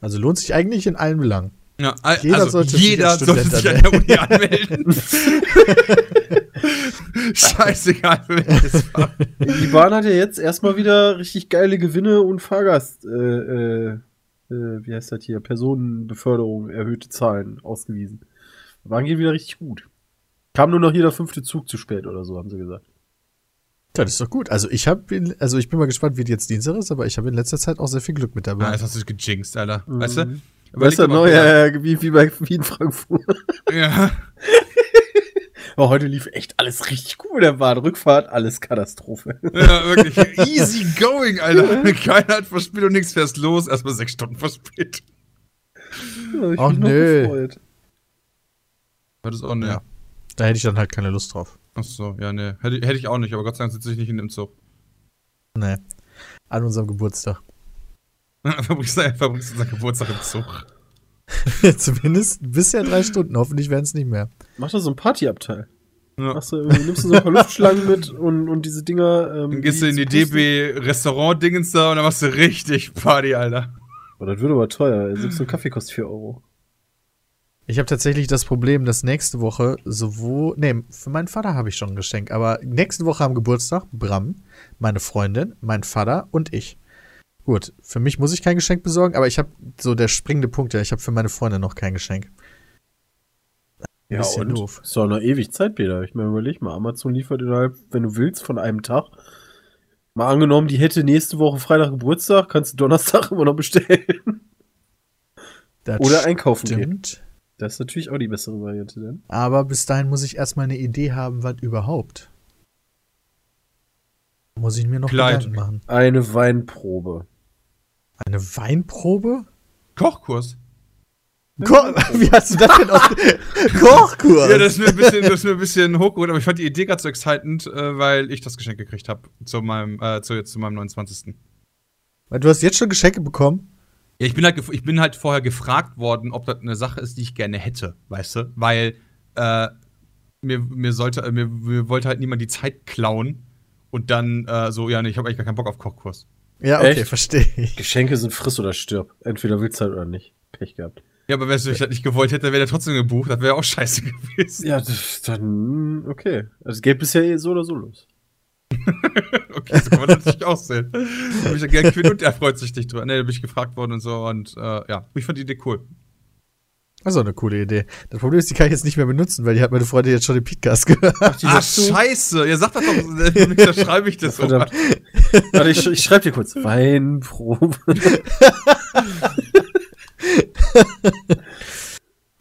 also lohnt sich eigentlich in allen Belangen. Ja, Jeder also sollte sich jeder als sollte sich an der Uni anmelden. [LAUGHS] [LAUGHS] [LAUGHS] Scheißegal, für welches Fach. Die Bahn hat ja jetzt erstmal wieder richtig geile Gewinne und Fahrgast, äh, äh, äh, wie heißt das hier, Personenbeförderung, erhöhte Zahlen ausgewiesen. Die Bahn geht wieder richtig gut. Kam nur noch jeder fünfte Zug zu spät oder so, haben sie gesagt. Das ist doch gut. Also ich habe, also ich bin mal gespannt, wie die jetzt Dienstag ist, aber ich habe in letzter Zeit auch sehr viel Glück mit Ja, dabei. jetzt hast du dich gejinxt, Alter. Mhm. Weißt du? Weißt du, neu, ja, ja, wie, wie bei wie in Frankfurt. ja. [LAUGHS] Aber heute lief echt alles richtig gut. Der Bahn, Rückfahrt, alles Katastrophe. ja, wirklich. [LAUGHS] Easy going, Alter. Keiner hat Verspätung, nichts fährst los. Erstmal sechs Stunden Verspätung. Ja, ich Ach, bin noch nö. gefreut. Das ist auch ne. Ja. Da hätte ich dann halt keine Lust drauf. Achso, ja, ne. Hätte, hätte ich auch nicht, aber Gott sei Dank sitze ich nicht in dem Zug. Nee. An unserem Geburtstag. [LAUGHS] verbringst, du- verbringst unseren Geburtstag im Zug. [LAUGHS] Zumindest bisher drei Stunden. Hoffentlich werden es nicht mehr. Mach da so ein Partyabteil. Ja. Machst du, irgendwie- nimmst du so ein paar Luftschlangen mit und, und diese Dinger. Ähm, Dann gehst du in die. DB-Restaurant-Dingens da und dann machst du richtig Party, Alter. Oh, das wird aber teuer. Selbst so ein Kaffee kostet 4 Euro. Ich habe tatsächlich das Problem, dass nächste Woche sowohl. Nee, für meinen Vater habe ich schon ein Geschenk, aber nächste Woche am Geburtstag Bram, meine Freundin, mein Vater und ich. Gut, für mich muss ich kein Geschenk besorgen, aber ich habe so der springende Punkt, ja, ich habe für meine Freundin noch kein Geschenk. Ja, bisschen und? doof. Ist doch noch ewig Zeit, Peter. Ich meine, überleg mal. Amazon liefert innerhalb, wenn du willst, von einem Tag. Mal angenommen, die hätte nächste Woche Freitag Geburtstag, kannst du Donnerstag [LAUGHS] immer noch bestellen. Das Oder einkaufen gehen. stimmt. Das ist natürlich auch die bessere Variante dann. Aber bis dahin muss ich erstmal eine Idee haben, was überhaupt. Muss ich mir noch Kleid. Gedanken machen. Eine Weinprobe. Eine Weinprobe? Kochkurs. Ko [LAUGHS] Wie hast du das denn aus [LAUGHS] Kochkurs? Ja, das ist mir ein bisschen, das ist mir ein bisschen hochgeholt, aber ich fand die Idee gerade so excitend, äh, weil ich das Geschenk gekriegt habe zu meinem, äh, zu, jetzt zu meinem 29. Weil Du hast jetzt schon Geschenke bekommen? Ja, ich bin halt, ich bin halt vorher gefragt worden, ob das eine Sache ist, die ich gerne hätte, weißt du? Weil äh, mir, mir sollte, mir, mir wollte halt niemand die Zeit klauen und dann äh, so, ja, nee, ich habe eigentlich gar keinen Bock auf Kochkurs. Ja, okay, Echt? verstehe ich. Geschenke sind friss oder stirb. Entweder willst du halt oder nicht. Pech gehabt. Ja, aber wenn ich das nicht gewollt hätte, wäre der trotzdem gebucht, das wäre auch scheiße [LAUGHS] gewesen. Ja, das, dann, okay. Also Geld ist ja eh so oder so los. [LAUGHS] Okay, so kann man das natürlich auch sehen. Da bin ich ja gern quitt und er freut sich nicht drüber. Nee, da bin ich gefragt worden und so und äh, ja, ich fand die Idee cool. Also eine coole Idee. Das Problem ist, die kann ich jetzt nicht mehr benutzen, weil die hat meine Freundin jetzt schon den Podcast gehört. Die Ah, hast du- scheiße. Ja, sag das doch. [LAUGHS] Da schreibe ich das. Verdammt. Warte, ich, ich schreibe dir kurz. Weinprobe. [LAUGHS]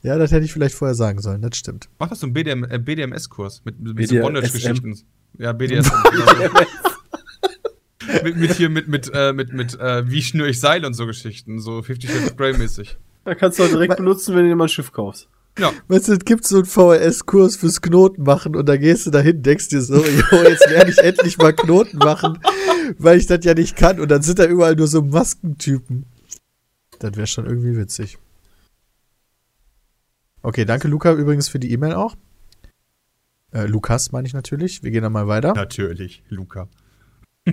Ja, das hätte ich vielleicht vorher sagen sollen, das stimmt. Mach das so einen BDM, äh, BDMS-Kurs mit, mit so BDSM. Bondage-Geschichten. Ja, [LAUGHS] BDSM. [LAUGHS] mit, mit hier, mit, mit, äh, mit, mit, äh, wie schnür ich Seil und so Geschichten. So 50 Shades Grey-mäßig. Da kannst du auch direkt benutzen, wenn du dir mal ein Schiff kaufst. Ja. Weißt du, es gibt so einen VHS-Kurs fürs Knoten machen und da gehst du dahin, denkst dir so, jo, jetzt lerne ich endlich mal Knoten machen, weil ich das ja nicht kann. Und dann sind da überall nur so Maskentypen. Das wäre schon irgendwie witzig. Okay, danke Luca übrigens für die E-Mail auch. Äh, Lukas meine ich natürlich. Wir gehen dann mal weiter. Natürlich, Luca. [LAUGHS]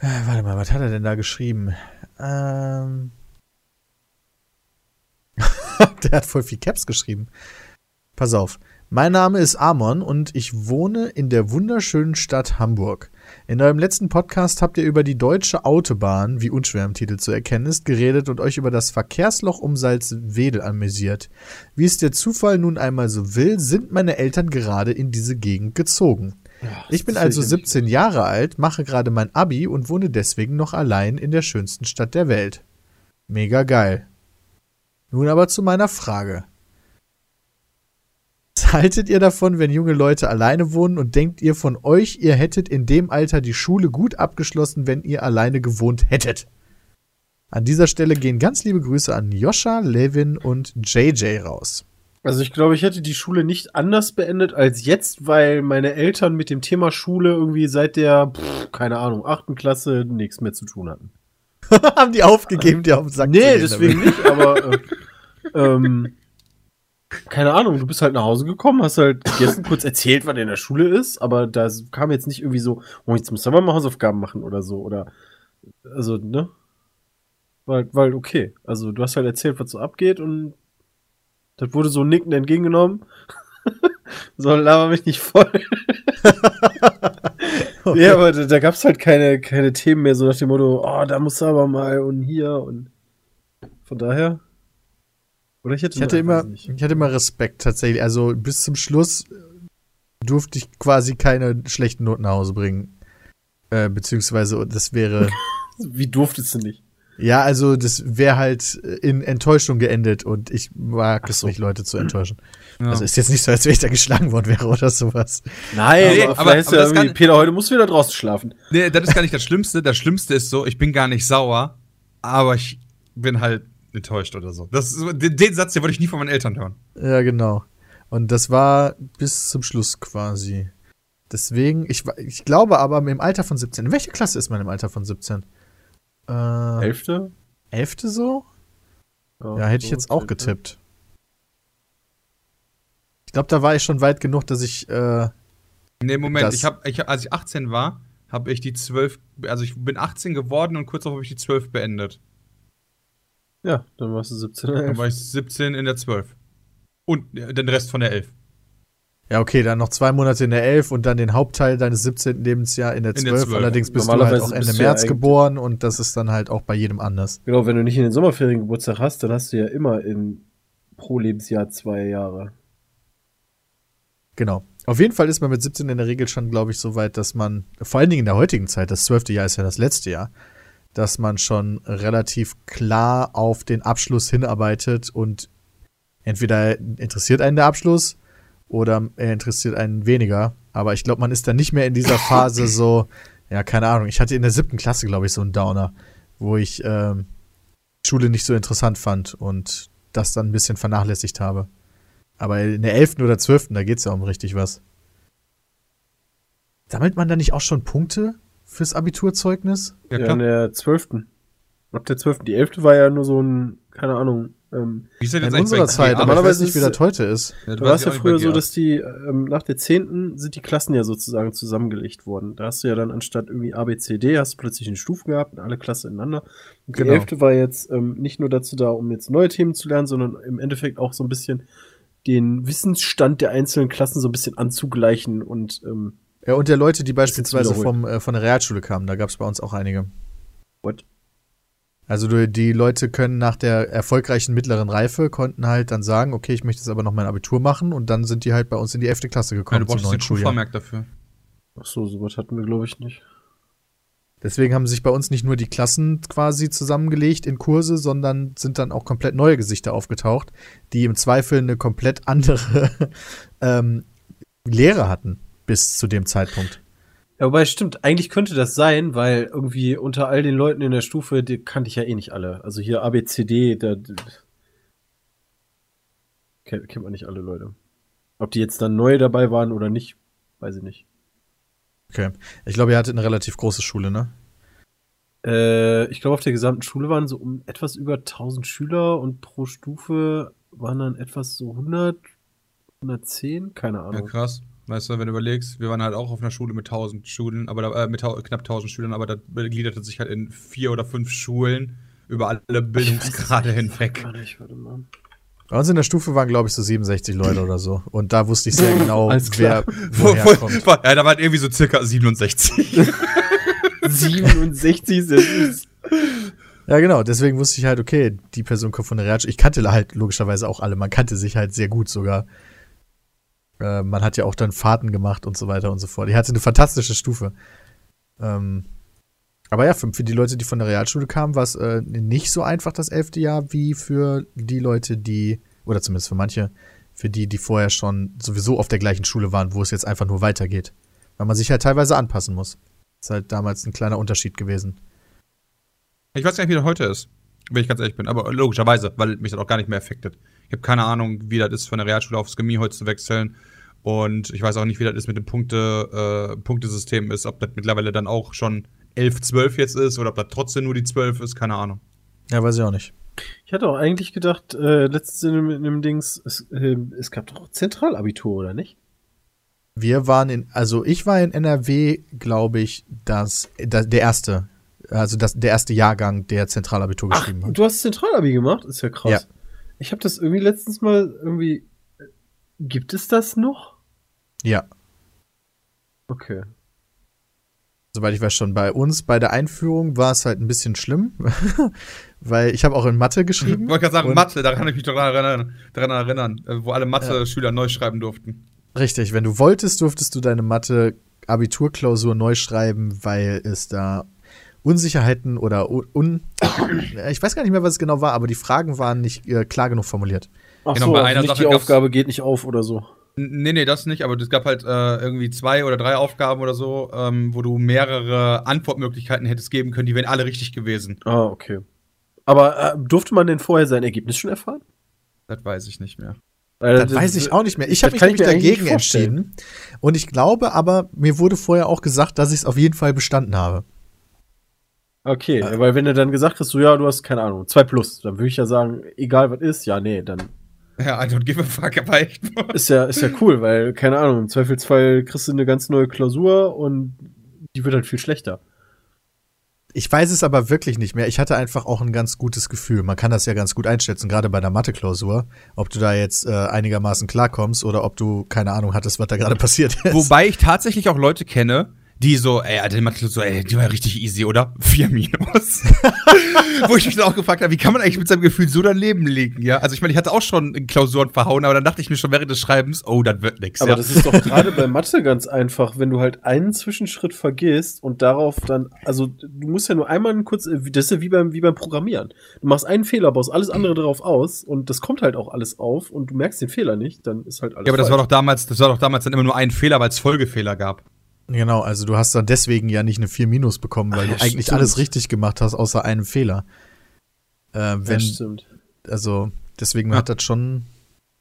Äh, warte mal, was hat er denn da geschrieben? Ähm. [LAUGHS] Der hat voll viel Caps geschrieben. Pass auf. Mein Name ist Amon und ich wohne in der wunderschönen Stadt Hamburg. In eurem letzten Podcast habt ihr über die deutsche Autobahn, wie unschwer im Titel zu erkennen ist, geredet und euch über das Verkehrsloch um Salzwedel amüsiert. Wie es der Zufall nun einmal so will, sind meine Eltern gerade in diese Gegend gezogen. Ich bin also will ich ja 17 Jahre alt, mache gerade mein Abi und wohne deswegen noch allein in der schönsten Stadt der Welt. Mega geil. Nun aber zu meiner Frage. Was haltet ihr davon, wenn junge Leute alleine wohnen und denkt ihr von euch, ihr hättet in dem Alter die Schule gut abgeschlossen, wenn ihr alleine gewohnt hättet? An dieser Stelle gehen ganz liebe Grüße an Joscha, Levin und JJ raus. Also ich glaube, ich hätte die Schule nicht anders beendet als jetzt, weil meine Eltern mit dem Thema Schule irgendwie seit der, pff, keine Ahnung, achten Klasse nichts mehr zu tun hatten. [LAUGHS] Haben die aufgegeben, die auf den Sack zu Nee, deswegen damit. nicht, aber äh, [LAUGHS] ähm, keine Ahnung, du bist halt nach Hause gekommen, hast halt gegessen, kurz erzählt, was in der Schule ist, aber da kam jetzt nicht irgendwie so, oh, jetzt musst du aber mal Hausaufgaben machen oder so, oder also, ne? War halt okay. Also du hast halt erzählt, was so abgeht und das wurde so nickend entgegengenommen. [LAUGHS] so, laber mich nicht voll. [LAUGHS] Ja, aber da, da gab es halt keine, keine Themen mehr, so nach dem Motto, oh, da muss aber mal und hier und von daher. Oder ich hätte, Ich hatte immer, nicht. ich hatte immer Respekt tatsächlich. Also bis zum Schluss durfte ich quasi keine schlechten Noten nach Hause bringen. Äh, beziehungsweise das wäre, [LAUGHS] Wie durftest du nicht? ja, also das wäre halt in Enttäuschung geendet und ich mag Ach es so. nicht, Leute zu [CLEARS THROAT] enttäuschen. Ja. Also ist jetzt nicht so, als wenn ich da geschlagen worden [LAUGHS] wäre oder sowas. Nein, aber, aber- aber ja das kann- Peter, heute musst du wieder draußen schlafen. Nee, das ist gar nicht das Schlimmste. Das Schlimmste ist so, ich bin gar nicht sauer, aber ich bin halt enttäuscht oder so. Das den, den Satz, den wollte ich nie von meinen Eltern hören. Ja, genau. Und das war bis zum Schluss quasi. Deswegen, ich, ich glaube aber im Alter von 17. In welcher Klasse ist man im Alter von 17? Äh, Elfte? Elfte so? Ja, hätte ich jetzt auch getippt. Ich glaube, da war ich schon weit genug, dass ich, äh, Nee, Moment, ich hab, ich, als ich 18 war, habe ich die 12, also ich bin 18 geworden und kurz darauf habe ich die 12 beendet. Ja, dann warst du 17 oder Dann 11. war ich 17 in der 12. Und äh, den Rest von der 11. ja, okay, dann noch zwei Monate in der 11 und dann den Hauptteil deines 17. Lebensjahr in der In 12. der 12. Allerdings bist du halt auch Ende ja März eigentlich- geboren und das ist dann halt auch bei jedem anders. Genau, wenn du nicht in den Sommerferien Geburtstag hast, dann hast du ja immer in pro Lebensjahr zwei Jahre. Genau. Auf jeden Fall ist man mit 17 in der Regel schon, glaube ich, so weit, dass man, vor allen Dingen in der heutigen Zeit, das zwölfte Jahr ist ja das letzte Jahr, dass man schon relativ klar auf den Abschluss hinarbeitet und entweder interessiert einen der Abschluss oder er interessiert einen weniger. Aber ich glaube, man ist dann nicht mehr in dieser [LAUGHS] Phase so, ja, keine Ahnung. Ich hatte in der siebten Klasse, glaube ich, so einen Downer, wo ich ähm, Schule nicht so interessant fand und das dann ein bisschen vernachlässigt habe. Aber in der 11. oder 12. da geht's ja um richtig was. Sammelt man da nicht auch schon Punkte fürs Abiturzeugnis? Ja, Ja, klar. in der 12. Ab der 12. Die 11. war ja nur so ein, keine Ahnung, ähm, Wie ist das In unserer Zeit, normalerweise weiß nicht, wie das heute ist. Ja, Da weiß war ich es ja früher so, dass die ähm, nach der 10. sind die Klassen ja sozusagen zusammengelegt worden. Da hast du ja dann anstatt irgendwie A, B, C, D, hast du plötzlich eine Stufe gehabt und alle Klassen ineinander. Und die Genau. 11. war jetzt ähm, nicht nur dazu da, um jetzt neue Themen zu lernen, sondern im Endeffekt auch so ein bisschen den Wissensstand der einzelnen Klassen so ein bisschen anzugleichen und ähm, Ja, und der Leute, die beispielsweise vom, äh, von der Realschule kamen, da gab es bei uns auch einige. what? Also die Leute können nach der erfolgreichen mittleren Reife, konnten halt dann sagen, okay, ich möchte jetzt aber noch mein Abitur machen und dann sind die halt bei uns in die 11. Klasse Ja, gekommen du brauchst den. Schulvermerk dafür. Ach so, sowas hatten wir, glaube ich, nicht. Deswegen haben sich bei uns nicht nur die Klassen quasi zusammengelegt in Kurse, sondern sind dann auch komplett neue Gesichter aufgetaucht, die im Zweifel eine komplett andere [LAUGHS] ähm, Lehre hatten bis zu dem Zeitpunkt. Ja, wobei, stimmt, eigentlich könnte das sein, weil irgendwie unter all den Leuten in der Stufe, die kannte ich ja eh nicht alle. Also hier ABCD, da da- kennt, kennt man nicht alle Leute. Ob die jetzt dann neu dabei waren oder nicht, weiß ich nicht. Okay. Ich glaube, ihr hattet eine relativ große Schule, ne? Äh, ich glaube, auf der gesamten Schule waren so um etwas über 1000 Schüler und pro Stufe waren dann etwas so 100, 110, keine Ja, Ahnung. krass. Weißt du, wenn du überlegst, wir waren halt auch auf einer Schule mit 1000 Schulen, aber da, äh, mit knapp 1000 Schülern, aber das gliederte sich halt in vier oder fünf Schulen über alle Bildungsgrade hinweg. Nicht, warte mal. Bei uns in der Stufe waren, glaube ich, so 67 Leute oder so. Und da wusste ich sehr [LAUGHS] genau, wer woher Wo- kommt. wo- ja, da waren irgendwie so circa 67. 67 ist ja süß. Ja, genau. Deswegen wusste ich halt, okay, die Person kommt von der Realschule. Ich kannte halt logischerweise auch alle. Man kannte sich halt sehr gut sogar. Äh, man hat ja auch dann Fahrten gemacht und so weiter und so fort. Die hatte eine fantastische Stufe. Ähm, aber ja, für, für die Leute, die von der Realschule kamen, war es äh, nicht so einfach das elfte Jahr wie für die Leute, die, oder zumindest für manche, für die, die vorher schon sowieso auf der gleichen Schule waren, wo es jetzt einfach nur weitergeht. Weil man sich halt teilweise anpassen muss. Ist halt damals ein kleiner Unterschied gewesen. Ich weiß gar nicht, wie das heute ist, wenn ich ganz ehrlich bin. Aber logischerweise, weil mich das auch gar nicht mehr affektet. Ich habe keine Ahnung, wie das ist, von der Realschule aufs heute zu wechseln. Und ich weiß auch nicht, wie das ist mit dem Punkte, äh, Punktesystem ist. Ob das mittlerweile dann auch schon 11, 12 jetzt ist oder ob das trotzdem nur die 12 ist, keine Ahnung. Ja, weiß ich auch nicht. Ich hatte auch eigentlich gedacht, äh, letztens in dem, in dem Dings, es, äh, es gab doch Zentralabitur, oder nicht? Wir waren in, also ich war in NRW, glaube ich, das, da- der erste, also das, der erste Jahrgang, der Zentralabitur Ach, geschrieben hat. du hast Zentralabi gemacht? Ist ja krass. Ja. Ich habe das irgendwie letztens mal irgendwie. äh, Gibt es das noch? Ja, Okay. soweit ich weiß schon. Bei uns, bei der Einführung war es halt ein bisschen schlimm, [LAUGHS] weil ich habe auch in Mathe Ich geschrieben. wollte gerade sagen, Mathe, daran kann ich mich daran erinnern, daran erinnern äh, wo alle Mathe-Schüler neu schreiben durften. Richtig, wenn du wolltest, durftest du deine Mathe-Abiturklausur neu schreiben, weil es da Unsicherheiten oder un, [COUGHS] ich weiß gar nicht mehr, was es genau war, aber die Fragen waren nicht äh, klar genug formuliert. Ach Genau, so, bei also einer nicht Sache die Aufgabe geht nicht auf oder so. Nee, nee, das nicht, aber es gab halt äh, irgendwie zwei oder drei Aufgaben oder so, ähm, wo du mehrere Antwortmöglichkeiten hättest geben können, die wären alle richtig gewesen. Ah, okay. Aber äh, durfte man denn vorher sein Ergebnis schon erfahren? Das weiß ich nicht mehr. Weil Das weiß ich auch nicht mehr. Ich das habe mich nämlich dagegen entschieden. Und ich glaube aber, mir wurde vorher auch gesagt, dass ich es auf jeden Fall bestanden habe. Okay, weil wenn du dann gesagt hast, so ja, du hast keine Ahnung, 2 plus, dann würde ich ja sagen, egal was ist, ja, nee, dann Ja, I don't give a fuck, aber echt. ist ja, ist ja cool, weil, keine Ahnung, im Zweifelsfall kriegst du eine ganz neue Klausur und die wird halt viel schlechter. Ich weiß es aber wirklich nicht mehr. Ich hatte einfach auch ein ganz gutes Gefühl. Man kann das ja ganz gut einschätzen, gerade bei der Mathe-Klausur, ob du da jetzt äh, einigermaßen klarkommst oder ob du keine Ahnung hattest, was da gerade [LAUGHS] passiert ist. Wobei ich tatsächlich auch Leute kenne, die so, ey, Alter, die Mathe so, ey, die war ja richtig easy, oder? [LAUGHS] Vier Minus. [LAUGHS] Wo ich mich dann auch gefragt habe, wie kann man eigentlich mit seinem Gefühl so daneben liegen, ja? Also ich meine, ich hatte auch schon Klausuren verhauen, aber dann dachte ich mir schon während des Schreibens, oh, das wird nix. Aber ja. das ist doch [LAUGHS] gerade bei Mathe ganz einfach, wenn du halt einen Zwischenschritt vergisst und darauf dann, also du musst ja nur einmal kurz, das ist ja wie beim, wie beim Programmieren. Du machst einen Fehler, baust alles andere darauf aus und das kommt halt auch alles auf und du merkst den Fehler nicht, dann ist halt alles ja, aber das war falsch. doch damals, das war doch damals dann immer nur ein Fehler, weil es Folgefehler gab. Genau, also du hast dann deswegen ja nicht eine 4 Minus bekommen, weil Ach, du ja, eigentlich stimmt. alles richtig gemacht hast, außer einem Fehler. Äh, ja, wenn, stimmt. also deswegen Ja. hat das schon.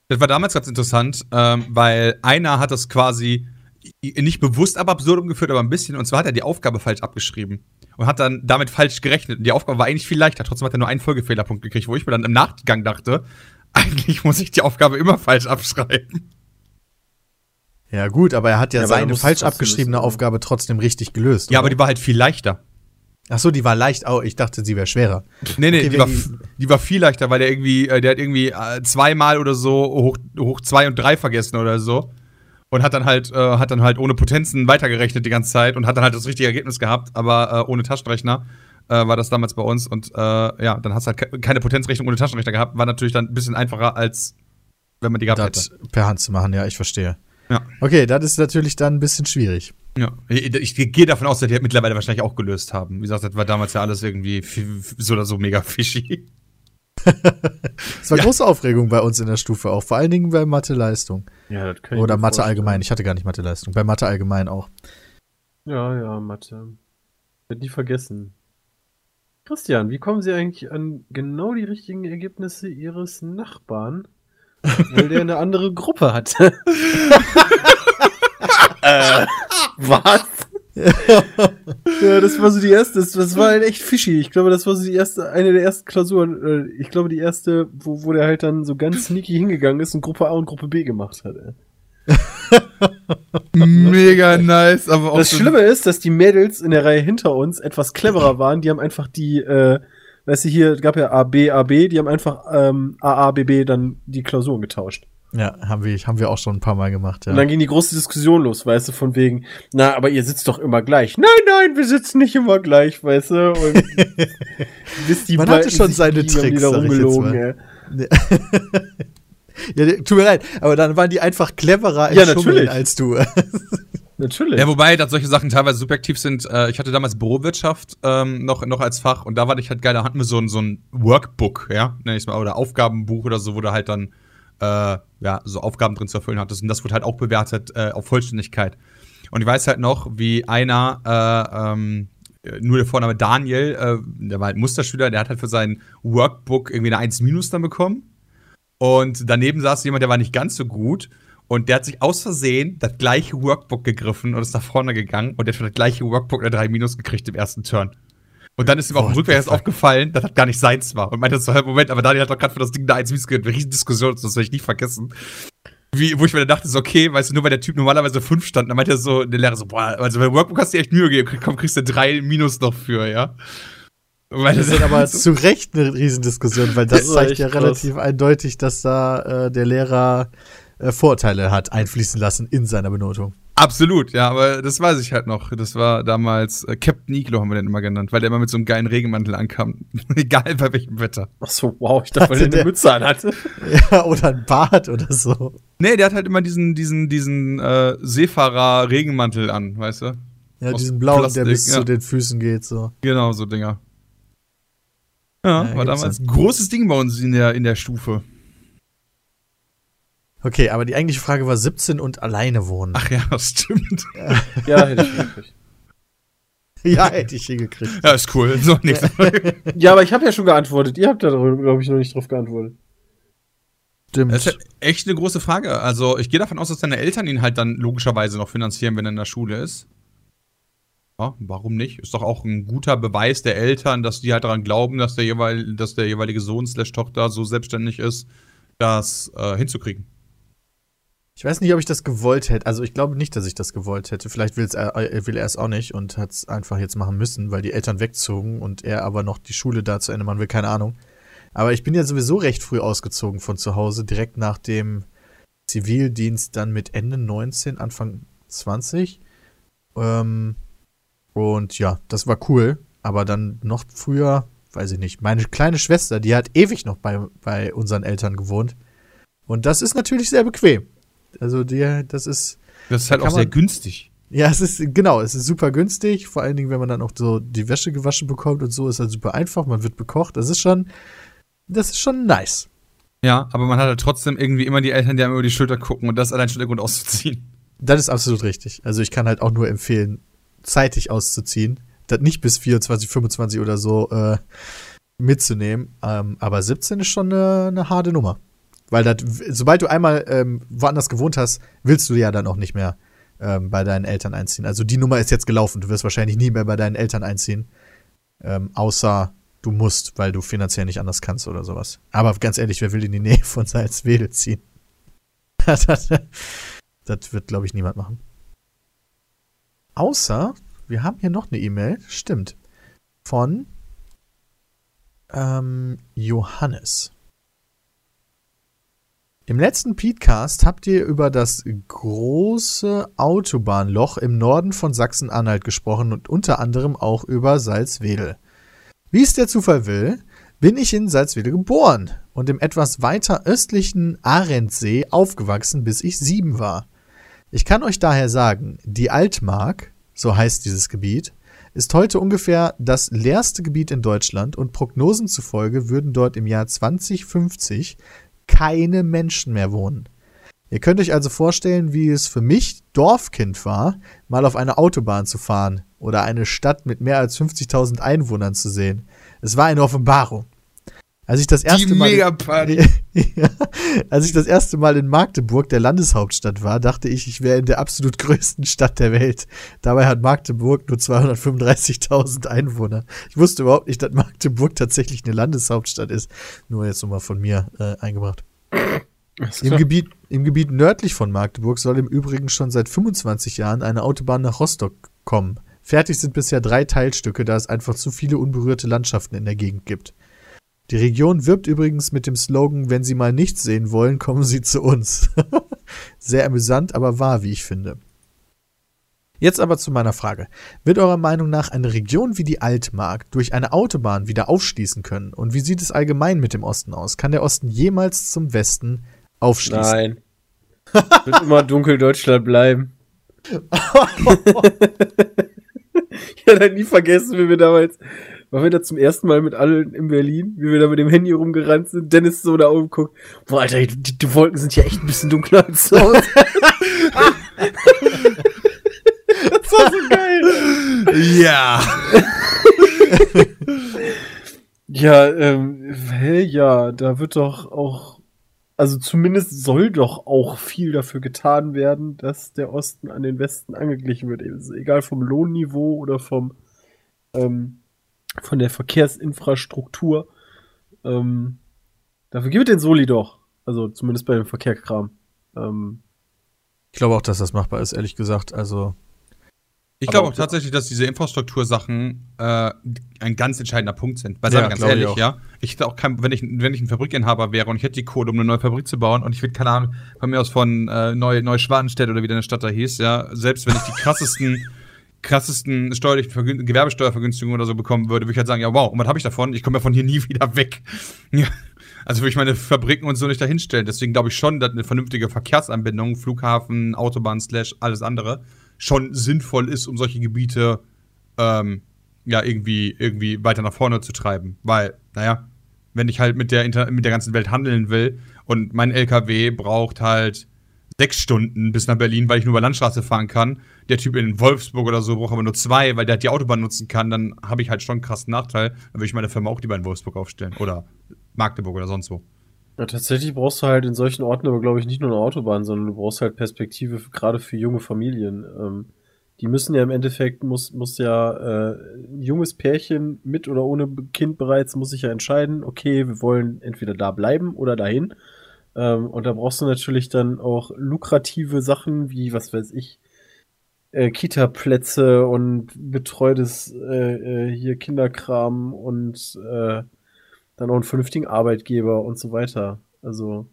Das war damals ganz interessant, ähm, weil einer hat das quasi nicht bewusst ab absurdum geführt, aber ein bisschen. Und zwar hat er die Aufgabe falsch abgeschrieben und hat dann damit falsch gerechnet. Und die Aufgabe war eigentlich viel leichter. Trotzdem hat er nur einen Folgefehlerpunkt gekriegt, wo ich mir dann im Nachgang dachte, [LAUGHS] eigentlich muss ich die Aufgabe immer falsch abschreiben. Ja, gut, aber er hat ja, Ja, aber seine falsch abgeschriebene. Aufgabe trotzdem richtig gelöst. Ja, aber oder? die war halt viel leichter. Ach so, die war leicht. Oh, ich dachte, sie wäre schwerer. Nee, nee, Okay, die, war, die- war viel leichter, weil der irgendwie, äh, der hat irgendwie äh, zweimal oder so hoch, hoch zwei und drei vergessen oder so. Und hat dann halt, äh, hat dann halt ohne Potenzen weitergerechnet die ganze Zeit und hat dann halt das richtige Ergebnis gehabt, aber äh, ohne Taschenrechner. äh, war das damals bei uns. Und äh, ja, dann hast du halt ke keine Potenzrechnung ohne Taschenrechner gehabt. War natürlich dann ein bisschen einfacher, als wenn man die gehabt Das hätte. per Hand zu machen, ja, ich verstehe. Ja. Okay, das ist natürlich dann ein bisschen schwierig. Ja. Ich, ich gehe davon aus, dass die das mittlerweile wahrscheinlich auch gelöst haben. Wie gesagt, das war damals ja alles irgendwie so oder so mega fishy. [LAUGHS] Es war Ja. große Aufregung bei uns in der Stufe auch, vor allen Dingen bei Mathe-Leistung. Ja, das kann ich Oder Mathe vorstellen. allgemein. Ich hatte gar nicht Mathe-Leistung. Bei Mathe allgemein auch. Ja, ja, Mathe. Wird nie vergessen. Christian, wie kommen Sie eigentlich an genau die richtigen Ergebnisse Ihres Nachbarn? Weil der eine andere Gruppe hatte. [LAUGHS] äh, was? ja, das war so die erste, das, das war halt echt fishy. Ich glaube, das war so die erste, eine der ersten Klausuren. äh, Ich glaube, die erste, wo, wo der halt dann so ganz sneaky hingegangen ist und Gruppe A und Gruppe B gemacht hat. Mega nice, aber auch Das so- Schlimme ist, dass die Mädels in der Reihe hinter uns etwas cleverer waren. Die haben einfach die, äh, weißt du, hier gab ja A, B, A, B, die haben einfach ähm, A, A, B, B dann die Klausuren getauscht. Ja, haben wir, haben wir auch schon ein paar Mal gemacht, ja. Und dann ging die große Diskussion los, weißt du, von wegen, na, aber ihr sitzt doch immer gleich. Nein, nein, wir sitzen nicht immer gleich, weißt du. Und [LAUGHS] bis die Man hatte schon seine die Tricks, jetzt rumgelogen, ey. [LAUGHS] ja, tut mir leid, aber dann waren die einfach cleverer Ja, als du. [LAUGHS] Natürlich. Ja, wobei, dass solche Sachen teilweise subjektiv sind. Äh, ich hatte damals Bürowirtschaft ähm, noch, noch als Fach und da war ich halt geil, da hatten wir so ein, so ein Workbook, ja, nenn ich's mal, oder Aufgabenbuch oder so, wo du halt dann äh, ja, so Aufgaben drin zu erfüllen hattest. Und das wurde halt auch bewertet äh, auf Vollständigkeit. Und ich weiß halt noch, wie einer, äh, ähm, äh, nur der Vorname Daniel, äh, der war halt Musterschüler, der hat halt für sein Workbook irgendwie eine 1 Minus dann bekommen. Und daneben saß jemand, der war nicht ganz so gut. Und der hat sich aus Versehen das gleiche Workbook gegriffen und ist nach vorne gegangen. Und der hat für das gleiche Workbook eine 3 Minus gekriegt im ersten Turn. Und dann ist ihm auf dem What Rückweg the erst fuck? aufgefallen, dass das gar nicht seins war. Und meinte so, "Hä, Moment, aber Daniel hat doch gerade für das Ding eine 1 Minus gegeben. Riesen Diskussion, das werde ich nie vergessen. Wie, wo ich mir dann dachte, so, okay, weißt du, nur weil der Typ normalerweise 5 stand, dann meinte er so, der Lehrer so, boah, also beim Workbook hast du dir echt Mühe gegeben, komm, kriegst du 3 Minus noch für, ja. Das ist aber [LAUGHS] zu Recht eine Riesendiskussion, weil das Das zeigt ja krass. relativ eindeutig, dass da äh, der Lehrer äh, Vorteile hat einfließen lassen in seiner Benotung. Absolut, ja, aber das weiß ich halt noch. Das war damals äh, Captain Iglo haben wir den immer genannt, weil der immer mit so einem geilen Regenmantel ankam. [LAUGHS] Egal bei welchem Wetter. Ach so, wow, ich dachte, weil der eine Mütze anhatte. [LAUGHS] Ja, oder ein Bart oder so. Nee, der hat halt immer diesen, diesen, diesen äh, Seefahrer-Regenmantel an, weißt du? Ja, Aus diesen blauen, Plastik, der bis ja. zu den Füßen geht, so. Genau, so Dinger. Ja, Ja, war damals ein großes Ding bei uns in der, in der Stufe. Okay, aber die eigentliche Frage war 17 und alleine wohnen. Ach ja, das stimmt. Ja, hätte ich wirklich. [LAUGHS] Ja, hätte ich hingekriegt. Ja, ist cool. So, nächste Frage. [LAUGHS] Ja, aber ich habe ja schon geantwortet. Ihr habt da, glaube ich, noch nicht drauf geantwortet. Stimmt. Das ist echt eine große Frage. Also, ich gehe davon aus, dass deine Eltern ihn halt dann logischerweise noch finanzieren, wenn er in der Schule ist. Ja, warum nicht? Ist doch auch ein guter Beweis der Eltern, dass die halt daran glauben, dass der, jeweil, dass der jeweilige Sohn slash Tochter so selbstständig ist, das äh, hinzukriegen. Ich weiß nicht, ob ich das gewollt hätte. Also ich glaube nicht, dass ich das gewollt hätte. Vielleicht will's er, äh, will er es auch nicht und hat es einfach jetzt machen müssen, weil die Eltern wegzogen und er aber noch die Schule da zu Ende machen will, keine Ahnung. Aber ich bin ja sowieso recht früh ausgezogen von zu Hause, direkt nach dem Zivildienst, dann mit Ende 19, Anfang 20. Ähm, und ja, das war cool. Aber dann noch früher, weiß ich nicht, meine kleine Schwester, die hat ewig noch bei, bei unseren Eltern gewohnt. Und das ist natürlich sehr bequem. Also die, das ist, Das ist halt Kann auch sehr man- günstig. ja, es ist, genau, es ist super günstig. Vor allen Dingen, wenn man dann auch so die Wäsche gewaschen bekommt und so, ist halt super einfach. Man wird bekocht. Das ist schon, das ist schon nice. Ja, aber man hat halt trotzdem irgendwie immer die Eltern, die einem über die Schulter gucken und das allein schon der Grund auszuziehen. Das ist absolut richtig. Also ich kann halt auch nur empfehlen, zeitig auszuziehen. Das nicht bis 24, 25 oder so äh, mitzunehmen. Ähm, aber 17 ist schon eine, eine harte Nummer. Weil das, sobald du einmal ähm, woanders gewohnt hast, willst du ja dann auch nicht mehr ähm, bei deinen Eltern einziehen. Also die Nummer ist jetzt gelaufen. Du wirst wahrscheinlich nie mehr bei deinen Eltern einziehen. Ähm, außer du musst, weil du finanziell nicht anders kannst oder sowas. Aber ganz ehrlich, wer will in die Nähe von Salzwedel ziehen? [LAUGHS] das, das wird, glaube ich, niemand machen. Außer, wir haben hier noch eine E-Mail, stimmt, von ähm, Johannes. Im letzten Podcast habt ihr über das große Autobahnloch im Norden von Sachsen-Anhalt gesprochen und unter anderem auch über Salzwedel. Wie es der Zufall will, bin ich in Salzwedel geboren und im etwas weiter östlichen Arendsee aufgewachsen, bis ich sieben war. Ich kann euch daher sagen, die Altmark, so heißt dieses Gebiet, ist heute ungefähr das leerste Gebiet in Deutschland und Prognosen zufolge würden dort im Jahr 2050 keine Menschen mehr wohnen. Ihr könnt euch also vorstellen, wie es für mich Dorfkind war, mal auf eine Autobahn zu fahren oder eine Stadt mit mehr als 50.000 Einwohnern zu sehen. Es war eine Offenbarung. Als ich das erste Die Mal Megaparty. [LAUGHS] [LAUGHS] ja, als ich das erste Mal in Magdeburg, der Landeshauptstadt war, dachte ich, ich wäre in der absolut größten Stadt der Welt. Dabei hat Magdeburg nur 235.000 Einwohner. Ich wusste überhaupt nicht, dass Magdeburg tatsächlich eine Landeshauptstadt ist. Nur jetzt nochmal von mir äh, eingebracht. Im Gebiet, Im Gebiet nördlich von Magdeburg soll im Übrigen schon seit 25 Jahren eine Autobahn nach Rostock kommen. Fertig sind bisher drei Teilstücke, da es einfach zu viele unberührte Landschaften in der Gegend gibt. Die Region wirbt übrigens mit dem Slogan, wenn Sie mal nichts sehen wollen, kommen Sie zu uns. [LAUGHS] Sehr amüsant, aber wahr, wie ich finde. Jetzt aber zu meiner Frage. Wird eurer Meinung nach eine Region wie die Altmark durch eine Autobahn wieder aufschließen können? Und wie sieht es allgemein mit dem Osten aus? Kann der Osten jemals zum Westen aufschließen? Nein. Wird immer dunkel Deutschland bleiben. [LAUGHS] [LAUGHS] ich werde halt nie vergessen, wie wir damals, waren wir da zum ersten Mal mit allen in Berlin, wie wir da mit dem Handy rumgerannt sind, Dennis so da oben guckt, boah, Alter, die, die Wolken sind ja echt ein bisschen dunkler als sonst. [LAUGHS] das war so geil. Ja. Ja, ähm, hä, ja, da wird doch auch, also zumindest soll doch auch viel dafür getan werden, dass der Osten an den Westen angeglichen wird. Egal vom Lohnniveau oder vom, ähm, von der Verkehrsinfrastruktur. Ähm, dafür gibt es den Soli doch. Also zumindest bei dem Verkehrskram. Ähm, Ich glaube auch, dass das machbar ist, ehrlich gesagt. Also, Ich glaube auch- tatsächlich, dass diese Infrastruktursachen äh, ein ganz entscheidender Punkt sind. Weil, Ja, ganz ich ehrlich, auch. ja. Ich hätte auch kein, wenn ich, wenn ich ein Fabrikinhaber wäre und ich hätte die Kohle, um eine neue Fabrik zu bauen und ich würde, keine Ahnung, von mir aus von äh, Neu, Neuschwanstedt oder wie deine Stadt da hieß, ja, selbst wenn ich die krassesten, [LAUGHS] krassesten steuerlichen Vergün Gewerbesteuervergünstigungen oder so bekommen würde, würde ich halt sagen, ja, wow, und was habe ich davon? Ich komme ja von hier nie [LAUGHS] wieder weg. Also würde ich meine Fabriken und so nicht dahinstellen. Deswegen glaube ich schon, dass eine vernünftige Verkehrsanbindung, Flughafen, Autobahn, Slash, alles andere, schon sinnvoll ist, um solche Gebiete ähm, ja irgendwie, irgendwie weiter nach vorne zu treiben. Weil, naja, wenn ich halt mit der, Inter mit der ganzen Welt handeln will und mein LKW braucht halt sechs Stunden bis nach Berlin, weil ich nur über Landstraße fahren kann. Der Typ in Wolfsburg oder so braucht aber nur zwei, weil der die Autobahn nutzen kann, dann habe ich halt schon einen krassen Nachteil. Dann würde ich meine Firma auch lieber in Wolfsburg aufstellen. Oder Magdeburg oder sonst wo. Ja, tatsächlich brauchst du halt in solchen Orten aber, glaube ich, nicht nur eine Autobahn, sondern du brauchst halt Perspektive gerade für junge Familien. Ähm, die müssen ja im Endeffekt, muss, muss ja äh, ein junges Pärchen mit oder ohne Kind bereits, muss sich ja entscheiden, okay, wir wollen entweder da bleiben oder dahin. Ähm, und da brauchst du natürlich dann auch lukrative Sachen wie, was weiß ich, äh, Kita-Plätze und betreutes äh, äh, hier Kinderkram und äh, dann auch einen vernünftigen Arbeitgeber und so weiter. Also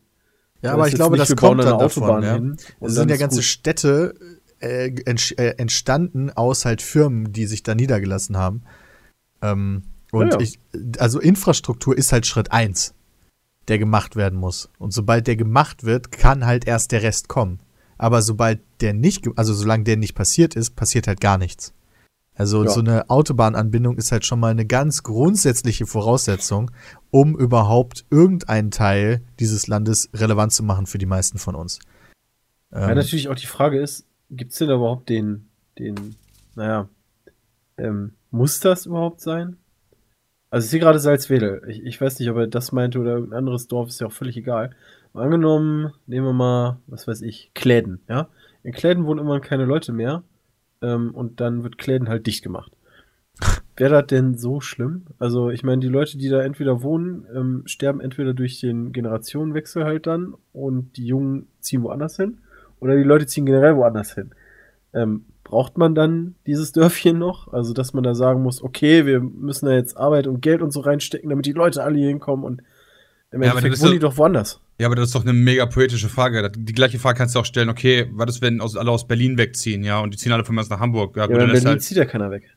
ja, aber ich glaube, nicht, das kommt dann davon. Ja. hin Es sind ja ganze gut. Städte äh, äh, entstanden aus halt Firmen, die sich da niedergelassen haben. Ähm, und Ja, ja. ich, also Infrastruktur ist halt Schritt eins, der gemacht werden muss. Und sobald der gemacht wird, kann halt erst der Rest kommen. Aber sobald der nicht, also solange der nicht passiert ist, passiert halt gar nichts. Also Ja. so eine Autobahnanbindung ist halt schon mal eine ganz grundsätzliche Voraussetzung, um überhaupt irgendeinen Teil dieses Landes relevant zu machen für die meisten von uns. Ja, Ähm, natürlich auch die Frage ist, gibt's denn überhaupt den, den, naja, ähm, muss das überhaupt sein? Also ich sehe gerade Salzwedel. Ich, ich weiß nicht, ob er das meinte oder irgendein anderes Dorf, ist ja auch völlig egal. Angenommen, nehmen wir mal, was weiß ich, Kläden, ja? In Kläden wohnen immer keine Leute mehr ähm, und dann wird Kläden halt dicht gemacht. [LAUGHS] Wäre das denn so schlimm? Also ich meine, die Leute, die da entweder wohnen, ähm, sterben entweder durch den Generationenwechsel halt dann und die Jungen ziehen woanders hin oder die Leute ziehen generell woanders hin. Ähm, braucht man dann dieses Dörfchen noch? Also, dass man da sagen muss, okay, wir müssen da jetzt Arbeit und Geld und so reinstecken, damit die Leute alle hier hinkommen und im Ja, Endeffekt wohnen die doch woanders. Ja, aber das ist doch eine mega poetische Frage. Die gleiche Frage kannst du auch stellen, okay, was ist, wenn aus, alle aus Berlin wegziehen, ja, und die ziehen alle von mir aus nach Hamburg? Ja, Ja, gut, aber in Berlin halt, zieht ja keiner weg.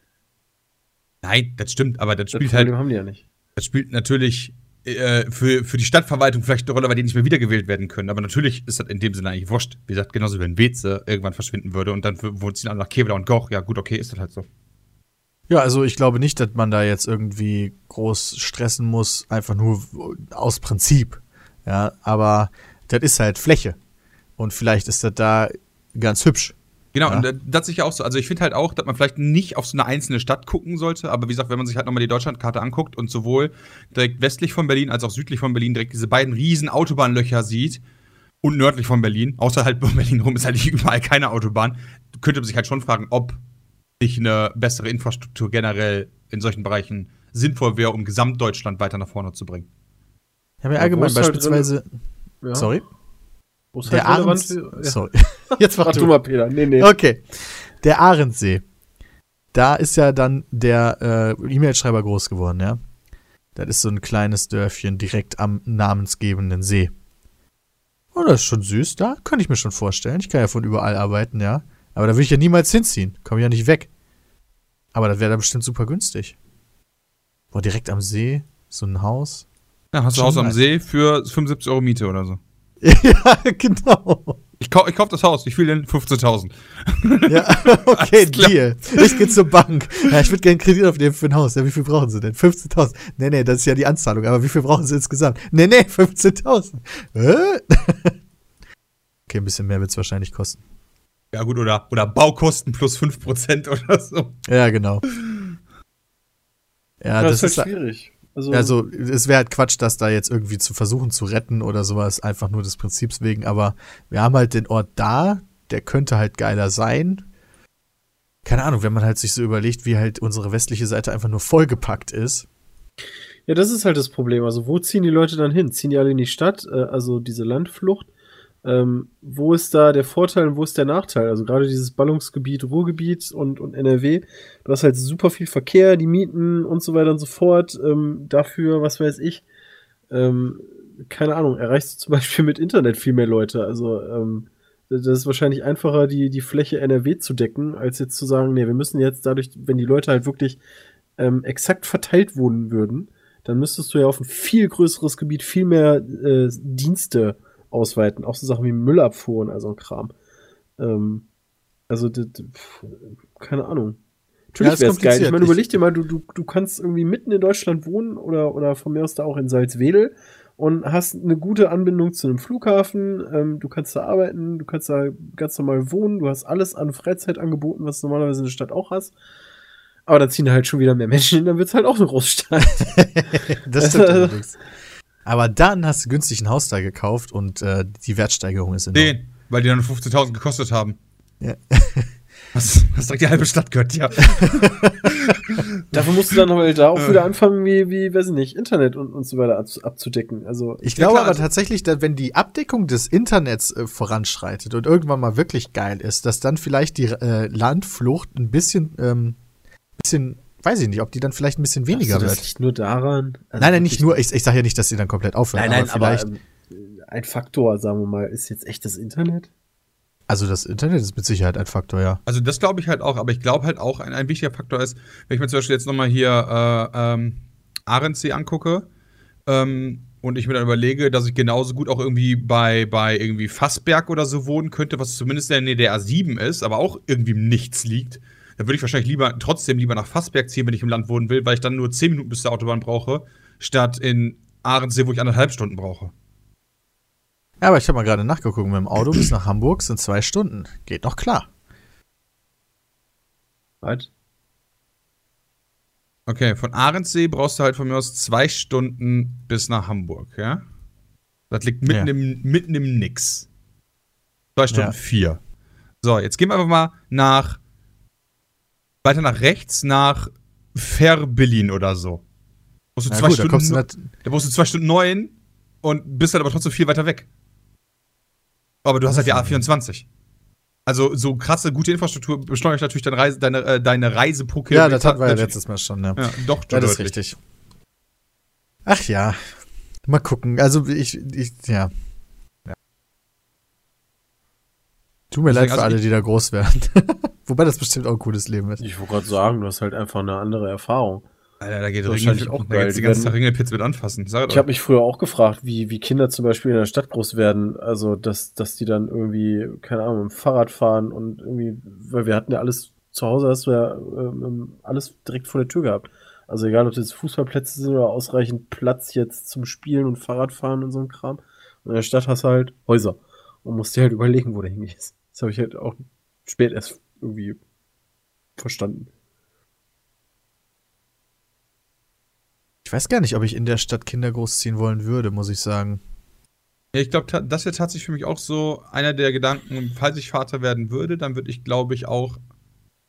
Nein, das stimmt, aber das Das spielt Problem halt, haben die ja nicht. das spielt natürlich äh, für, für die Stadtverwaltung vielleicht eine Rolle, weil die nicht mehr wiedergewählt werden können. Aber natürlich ist das in dem Sinne eigentlich wurscht. Wie gesagt, genauso wie wenn Weze irgendwann verschwinden würde und dann wohnt sie dann nach Kevlar und Goch. Ja, gut, okay, ist das halt so. Ja, also ich glaube nicht, dass man da jetzt irgendwie groß stressen muss, einfach nur aus Prinzip. Ja, aber das ist halt Fläche. Und vielleicht ist das da ganz hübsch. Genau, Ja. und das ist ja auch so. Also ich finde halt auch, dass man vielleicht nicht auf so eine einzelne Stadt gucken sollte, aber wie gesagt, wenn man sich halt nochmal die Deutschlandkarte anguckt und sowohl direkt westlich von Berlin als auch südlich von Berlin direkt diese beiden riesen Autobahnlöcher sieht und nördlich von Berlin, außerhalb von Berlin rum ist halt überall keine Autobahn, könnte man sich halt schon fragen, ob nicht eine bessere Infrastruktur generell in solchen Bereichen sinnvoll wäre, um Gesamtdeutschland weiter nach vorne zu bringen. Ja, allgemein wo ist halt beispielsweise. Ja. Sorry? Der halt relevant Ahrens. ja. Sorry. [LAUGHS] Jetzt mach Mach du du. mal, Peter. Nee, nee. Okay. Der Ahrensee. Da ist ja dann der äh, E-Mail-Schreiber groß geworden, ja. Das ist so ein kleines Dörfchen direkt am namensgebenden See. Oh, das ist schon süß, da kann ich mir schon vorstellen. Ich kann ja von überall arbeiten, ja. Aber da will ich ja niemals hinziehen. Komme ja nicht weg. Aber das wäre da bestimmt super günstig. Boah, direkt am See, so ein Haus. Ja, hast du Haus am. See für 75 Euro Miete oder so. [LAUGHS] ja, genau. Ich, kau ich kauf das Haus, wie viel denn? 15.000. Ja, [LAUGHS] okay. Deal. Ich gehe zur Bank. Ja, ich würde gerne Kredit aufnehmen für ein Haus. Ja, wie viel brauchen Sie denn? 15.000. Nee, nee, das ist ja die Anzahlung. Aber wie viel brauchen Sie insgesamt? Nee, nee, 15.000. Hä? [LAUGHS] Okay, ein bisschen mehr wird es wahrscheinlich kosten. Ja, gut, oder, oder Baukosten plus 5% oder so. Ja, genau. Ja, das, das ist halt ist schwierig. Also, also es wäre halt Quatsch, das da jetzt irgendwie zu versuchen zu retten oder sowas, einfach nur des Prinzips wegen. Aber wir haben halt den Ort da, der könnte halt geiler sein. Keine Ahnung, wenn man halt sich so überlegt, wie halt unsere westliche Seite einfach nur vollgepackt ist. ja, das ist halt das Problem. Also, wo ziehen die Leute dann hin? Ziehen die alle in die Stadt? Äh, also diese Landflucht? Ähm, wo ist da der Vorteil und wo ist der Nachteil? Also gerade dieses Ballungsgebiet, Ruhrgebiet und, und NRW, du hast halt super viel Verkehr, die Mieten und so weiter und so fort. Ähm, dafür, was weiß ich, ähm, keine Ahnung, erreichst du zum [LAUGHS] Beispiel mit Internet viel mehr Leute. Also ähm, das ist wahrscheinlich einfacher, die, die Fläche NRW zu decken, als jetzt zu sagen, nee, wir müssen jetzt dadurch, wenn die Leute halt wirklich ähm, exakt verteilt wohnen würden, dann müsstest du ja auf ein viel größeres Gebiet viel mehr äh, Dienste ausweiten. Auch so Sachen wie Müllabfuhr und so ein Kram. Ähm, also, das- pf, keine Ahnung. Ja, Natürlich ist wäre es geil. Ich meine, überleg dir mal, du, du, du kannst irgendwie mitten in Deutschland wohnen oder, oder von mir aus da auch in Salzwedel und hast eine gute Anbindung zu einem Flughafen. Ähm, du kannst da arbeiten, du kannst da ganz normal wohnen, du hast alles an Freizeitangeboten, was du normalerweise in der Stadt auch hast. Aber dann ziehen da halt schon wieder mehr Menschen hin, dann wird es halt auch eine Großstadt. [LAUGHS] Das stimmt [LAUGHS] allerdings. Aber dann hast du günstig ein Haus da gekauft und äh, die Wertsteigerung ist enorm. Den, weil die dann 15.000 gekostet haben. Ja. [LAUGHS] Was, was direkt die halbe Stadt gehört, ja. [LAUGHS] Dafür musst du dann halt da auch wieder anfangen, wie, wie, weiß ich nicht, Internet und, und so weiter ab, abzudecken. Also, Ich Ja, glaube klar, aber also- tatsächlich, dass wenn die Abdeckung des Internets äh, voranschreitet und irgendwann mal wirklich geil ist, dass dann vielleicht die äh, Landflucht ein bisschen, ähm, bisschen, weiß ich nicht, ob die dann vielleicht ein bisschen weniger wird. liegt nur daran. Also nein, nein, nicht nur. Ich, ich sage ja nicht, dass sie dann komplett aufhört. Nein, nein, aber vielleicht. aber ähm, ein Faktor, sagen wir mal, ist jetzt echt das Internet. also das Internet ist mit Sicherheit ein Faktor, ja. Also das glaube ich halt auch, aber ich glaube halt auch, ein, ein wichtiger Faktor ist, wenn ich mir zum Beispiel jetzt nochmal hier äh, ähm, Ahrensee angucke ähm, und ich mir dann überlege, dass ich genauso gut auch irgendwie bei, bei irgendwie Fassberg oder so wohnen könnte, was zumindest in der Nähe der A7 ist, aber auch irgendwie im Nichts liegt, dann würde ich wahrscheinlich lieber trotzdem lieber nach Fassberg ziehen, wenn ich im Land wohnen will, weil ich dann nur 10 Minuten bis zur Autobahn brauche, statt in Ahrensee, wo ich anderthalb Stunden brauche. Ja, aber ich habe mal gerade nachgeguckt. Mit dem Auto bis nach Hamburg sind zwei Stunden. Geht noch klar. Was? Okay, von Ahrensee brauchst du halt von mir aus zwei Stunden bis nach Hamburg, ja? Das liegt mitten, Ja. im, mitten im Nix. Zwei Stunden Ja. vier. So, jetzt gehen wir einfach mal nach. Weiter nach rechts, nach Verbillin oder so. Musst du Na zwei gut, da Stunden, kommst du da brauchst du zwei Stunden neun und bist halt aber trotzdem viel weiter weg. Aber du hast halt die A24. Also, so krasse, gute Infrastruktur beschleunigt natürlich deine Reise, deine, äh, deine Reise pro Ja, das hatten wir ja letztes Mal schon, ja. Ja, doch, Ja, das ist richtig. Ach ja. Mal gucken. Also ich, ich ja. ja. Tut mir Deswegen, leid für also alle, die da groß werden. [LAUGHS] Wobei das bestimmt auch ein cooles Leben ist. Ich wollte gerade sagen, du hast halt einfach eine andere Erfahrung. Alter, da geht Wahrscheinlich Ringel, auch da geil. geht's die ganze Ringelpizza mit anfassen. Sag Ich habe mich früher auch gefragt, wie, wie Kinder zum Beispiel in der Stadt groß werden. Also, dass, dass die dann irgendwie, keine Ahnung, mit dem Fahrrad fahren und irgendwie, weil wir hatten ja alles zu Hause, hast du ja ähm, alles direkt vor der Tür gehabt. Also, egal, ob das Fußballplätze sind oder ausreichend Platz jetzt zum Spielen und Fahrradfahren und so ein Kram. Und in der Stadt hast du halt Häuser und musst dir halt überlegen, wo du hingehst. Das habe ich halt auch spät erst irgendwie verstanden. Ich weiß gar nicht, ob ich in der Stadt Kinder großziehen wollen würde, muss ich sagen. Ja, ich glaube, das wäre tatsächlich für mich auch so einer der Gedanken, falls ich Vater werden würde, dann würde ich, glaube ich, auch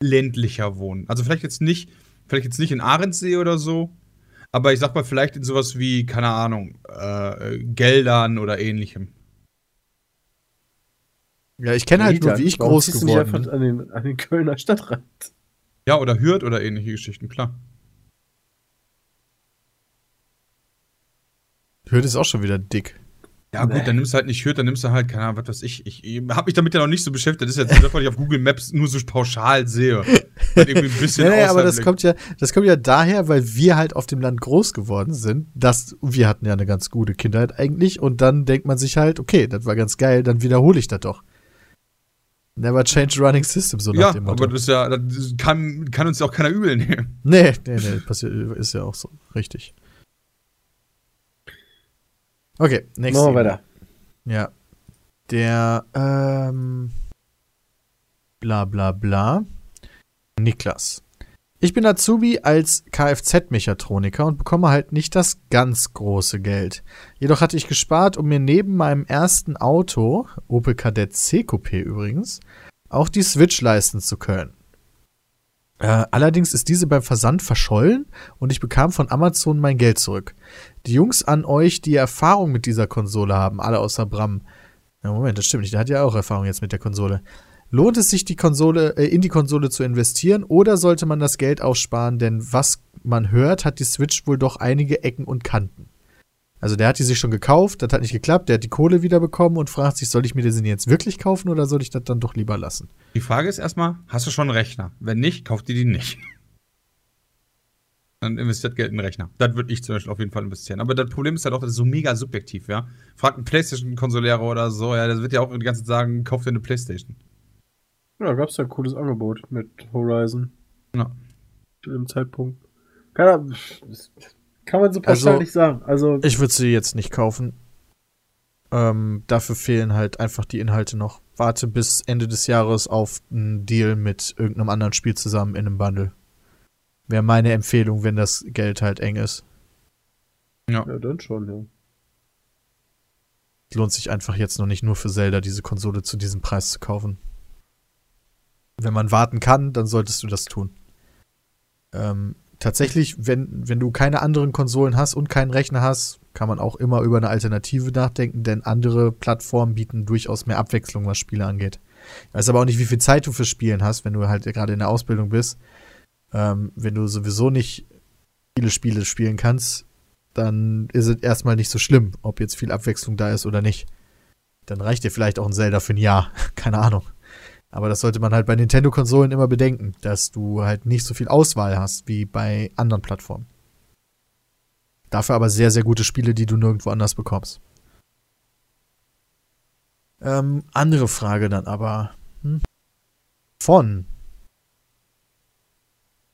ländlicher wohnen. Also vielleicht jetzt nicht, vielleicht jetzt nicht in Ahrensee oder so, aber ich sag mal, vielleicht in sowas wie, keine Ahnung, äh, Geldern oder ähnlichem. Ja, ich kenne halt nur, wie ich Warum groß ziehst du nicht geworden einfach bin. an den, an den Kölner Stadtrand. Ja, oder Hürth oder ähnliche Geschichten, klar. Hürth ist auch schon wieder dick. Ja, gut, dann nimmst du halt nicht Hürth, dann nimmst du halt, keine Ahnung, was weiß ich. Ich, ich habe mich damit ja noch nicht so beschäftigt. Das ist jetzt was ich auf Google Maps nur so pauschal sehe. [LAUGHS] Halt irgendwie ein bisschen Nee, nee, aber das kommt ja, das kommt ja daher, weil wir halt auf dem Land groß geworden sind. Das, wir hatten ja eine ganz gute Kindheit eigentlich und dann denkt man sich halt, okay, das war ganz geil, dann wiederhole ich das doch. Never change running system, so nach Ja, dem Motto. aber das ist ja, das kann, kann uns ja auch keiner übel nehmen. nee, nee, nee, passiert, ist ja auch so, richtig. Okay, nächstes. Machen wir weiter. Ja. Der, ähm, bla bla bla. Niklas. Ich bin Azubi als Kfz-Mechatroniker und bekomme halt nicht das ganz große Geld. Jedoch hatte ich gespart, um mir neben meinem ersten Auto, Opel Kadett C-Coupé übrigens, auch die Switch leisten zu können. Äh, allerdings ist diese beim Versand verschollen und ich bekam von Amazon mein Geld zurück. Die Jungs an euch, die Erfahrung mit dieser Konsole haben, alle außer Bram. Ja, Moment, das stimmt nicht. Der hat ja auch Erfahrung jetzt mit der Konsole. Lohnt es sich, die Konsole, äh, in die Konsole zu investieren oder sollte man das Geld aussparen? Denn was man hört, hat die Switch wohl doch einige Ecken und Kanten. Also der hat die sich schon gekauft, das hat nicht geklappt, der hat die Kohle wieder bekommen und fragt sich, soll ich mir den jetzt wirklich kaufen oder soll ich das dann doch lieber lassen? Die Frage ist erstmal, hast du schon einen Rechner? Wenn nicht, kauft dir die nicht. Dann investiert Geld in den Rechner. Das würde ich zum Beispiel auf jeden Fall investieren. Aber das Problem ist halt auch, das ist so mega subjektiv, ja. Fragt einen Playstation-Konsolero oder so, ja, das wird ja auch die ganze Zeit sagen, kauf dir eine Playstation. Ja, gab's ja ein cooles Angebot mit Horizon. Ja. Zu dem Zeitpunkt. Keine Ahnung, kann man so pauschal Also, nicht sagen. Also, Ich würde sie jetzt nicht kaufen. Ähm, dafür fehlen halt einfach die Inhalte noch. Warte bis Ende des Jahres auf einen Deal mit irgendeinem anderen Spiel zusammen in einem Bundle. Wäre meine Empfehlung, wenn das Geld halt eng ist. ja, dann schon, ja. Es lohnt sich einfach jetzt noch nicht nur für Zelda diese Konsole zu diesem Preis zu kaufen. Wenn man warten kann, dann solltest du das tun. Ähm, tatsächlich, wenn, wenn du keine anderen Konsolen hast und keinen Rechner hast, kann man auch immer über eine Alternative nachdenken, denn andere Plattformen bieten durchaus mehr Abwechslung, was Spiele angeht. Ich weiß aber auch nicht, wie viel Zeit du für Spielen hast, wenn du halt gerade in der Ausbildung bist. Ähm, wenn du sowieso nicht viele Spiele spielen kannst, dann ist es erstmal nicht so schlimm, ob jetzt viel Abwechslung da ist oder nicht. Dann reicht dir vielleicht auch ein Zelda für ein Jahr. [LAUGHS] Keine Ahnung. Aber das sollte man halt bei Nintendo-Konsolen immer bedenken, dass du halt nicht so viel Auswahl hast wie bei anderen Plattformen. Dafür aber sehr, sehr gute Spiele, die du nirgendwo anders bekommst. Ähm, andere Frage dann aber. Hm? Von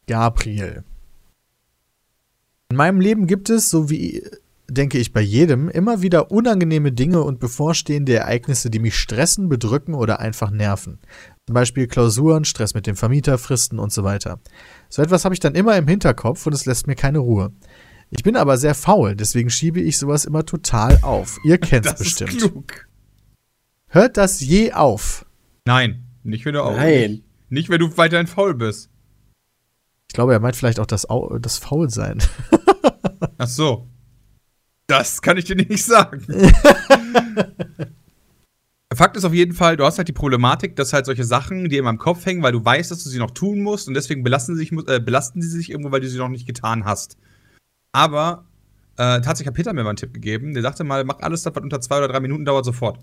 Gabriel. In meinem Leben gibt es, so wie denke ich bei jedem, immer wieder unangenehme Dinge und bevorstehende Ereignisse, die mich stressen, bedrücken oder einfach nerven. Zum Beispiel Klausuren, Stress mit dem Vermieter, Fristen und so weiter. So etwas habe ich dann immer im Hinterkopf und es lässt mir keine Ruhe. Ich bin aber sehr faul, deswegen schiebe ich sowas immer total auf. Ihr [LAUGHS] kennt's Das bestimmt. ist klug. Hört das je auf? Nein, nicht wenn du auch. Nein. Nicht, wenn du weiterhin faul bist. Ich glaube, er meint vielleicht auch das, Au das Faulsein. [LAUGHS] Ach so. Das kann ich dir nicht sagen. [LAUGHS] Fakt ist auf jeden Fall, du hast halt die Problematik, dass halt solche Sachen dir immer im Kopf hängen, weil du weißt, dass du sie noch tun musst und deswegen belasten sie sich, äh, belasten sie sich irgendwo, weil du sie noch nicht getan hast. Aber äh, tatsächlich hat Peter mir mal einen Tipp gegeben. Der sagte mal, mach alles, das was unter zwei oder drei Minuten dauert, sofort.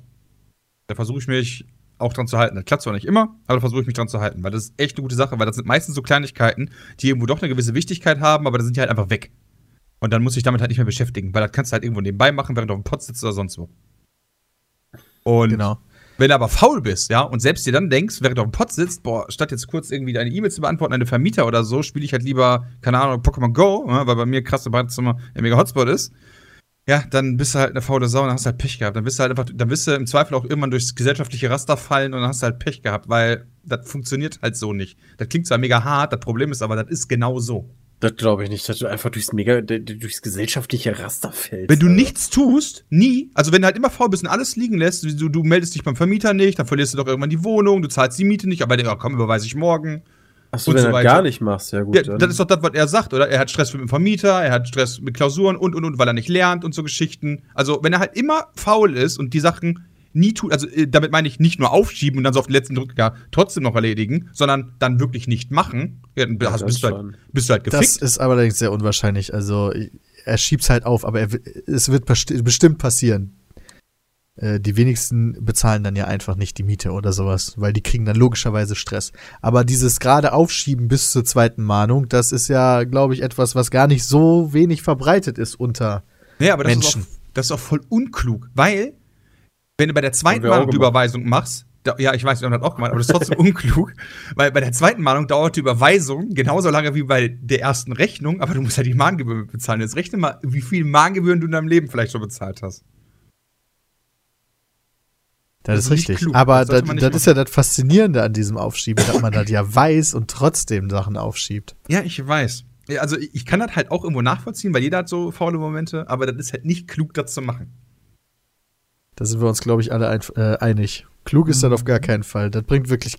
Da versuche ich mich auch dran zu halten. Das klappt zwar nicht immer, aber da versuche ich mich dran zu halten, weil das ist echt eine gute Sache, weil das sind meistens so Kleinigkeiten, die irgendwo doch eine gewisse Wichtigkeit haben, aber da sind die halt einfach weg. Und dann muss ich damit halt nicht mehr beschäftigen, weil das kannst du halt irgendwo nebenbei machen, während du auf dem Pott sitzt oder sonst wo. Und Genau. wenn du aber faul bist, ja, und selbst dir dann denkst, während du auf dem Pott sitzt, boah, statt jetzt kurz irgendwie deine E-Mail zu beantworten, eine Vermieter oder so, spiele ich halt lieber, keine Ahnung, Pokémon Go, weil bei mir krasse Badezimmer der mega Hotspot ist. Ja, dann bist du halt eine faule Sau und dann hast du halt Pech gehabt. Dann bist du halt einfach, dann wirst du im Zweifel auch irgendwann durchs gesellschaftliche Raster fallen und dann hast du halt Pech gehabt, weil das funktioniert halt so nicht. Das klingt zwar mega hart, das Problem ist aber, das ist genau so. Das glaube ich nicht, dass du einfach durchs mega, durchs gesellschaftliche Raster fällst. Wenn du Alter. nichts tust, nie, also wenn du halt immer faul bist und alles liegen lässt, du, du meldest dich beim Vermieter nicht, dann verlierst du doch irgendwann die Wohnung, du zahlst die Miete nicht, aber ja, komm, überweise ich morgen. Achso, wenn so du das gar nicht machst, ja gut. Ja, dann- das ist doch das, was er sagt, oder? Er hat Stress mit dem Vermieter, er hat Stress mit Klausuren und und und, weil er nicht lernt und so Geschichten. Also, wenn er halt immer faul ist und die Sachen nie tut, also äh, damit meine ich nicht nur aufschieben und dann so auf den letzten Drücker trotzdem noch erledigen, sondern dann wirklich nicht machen, ja, dann Ja, hast, das bist, du halt, bist du halt Das gefickt. ist allerdings sehr unwahrscheinlich. Also er schiebt's halt auf, aber er, es wird besti- bestimmt passieren. Äh, Die wenigsten bezahlen dann ja einfach nicht die Miete oder sowas, weil die kriegen dann logischerweise Stress. Aber dieses gerade Aufschieben bis zur zweiten Mahnung, das ist ja, glaube ich, etwas, was gar nicht so wenig verbreitet ist unter. Nee, aber das ist, Menschen. auch, das ist auch voll unklug, weil, wenn du bei der zweiten Mahnung die. Überweisung machst, da, ja, ich weiß, wir haben das auch gemacht, aber das ist trotzdem [LAUGHS] unklug, weil bei der zweiten Mahnung dauert die Überweisung genauso lange wie bei der ersten Rechnung, aber du musst halt die Mahngebühren bezahlen. Jetzt rechne mal, wie viel Mahngebühren du in deinem Leben vielleicht schon bezahlt hast. Das, Das ist richtig. klug. Aber Das sollte das, ist ja das Faszinierende an diesem Aufschieben, dass man das ja [LAUGHS] weiß und trotzdem Sachen aufschiebt. Ja, ich weiß. Ja, Also ich ich kann das halt auch irgendwo nachvollziehen, weil jeder hat so faule Momente, aber das ist halt nicht klug, das zu machen. Da sind wir uns, glaube ich, alle ein, äh, einig. Klug ist das auf gar keinen Fall. Das bringt wirklich,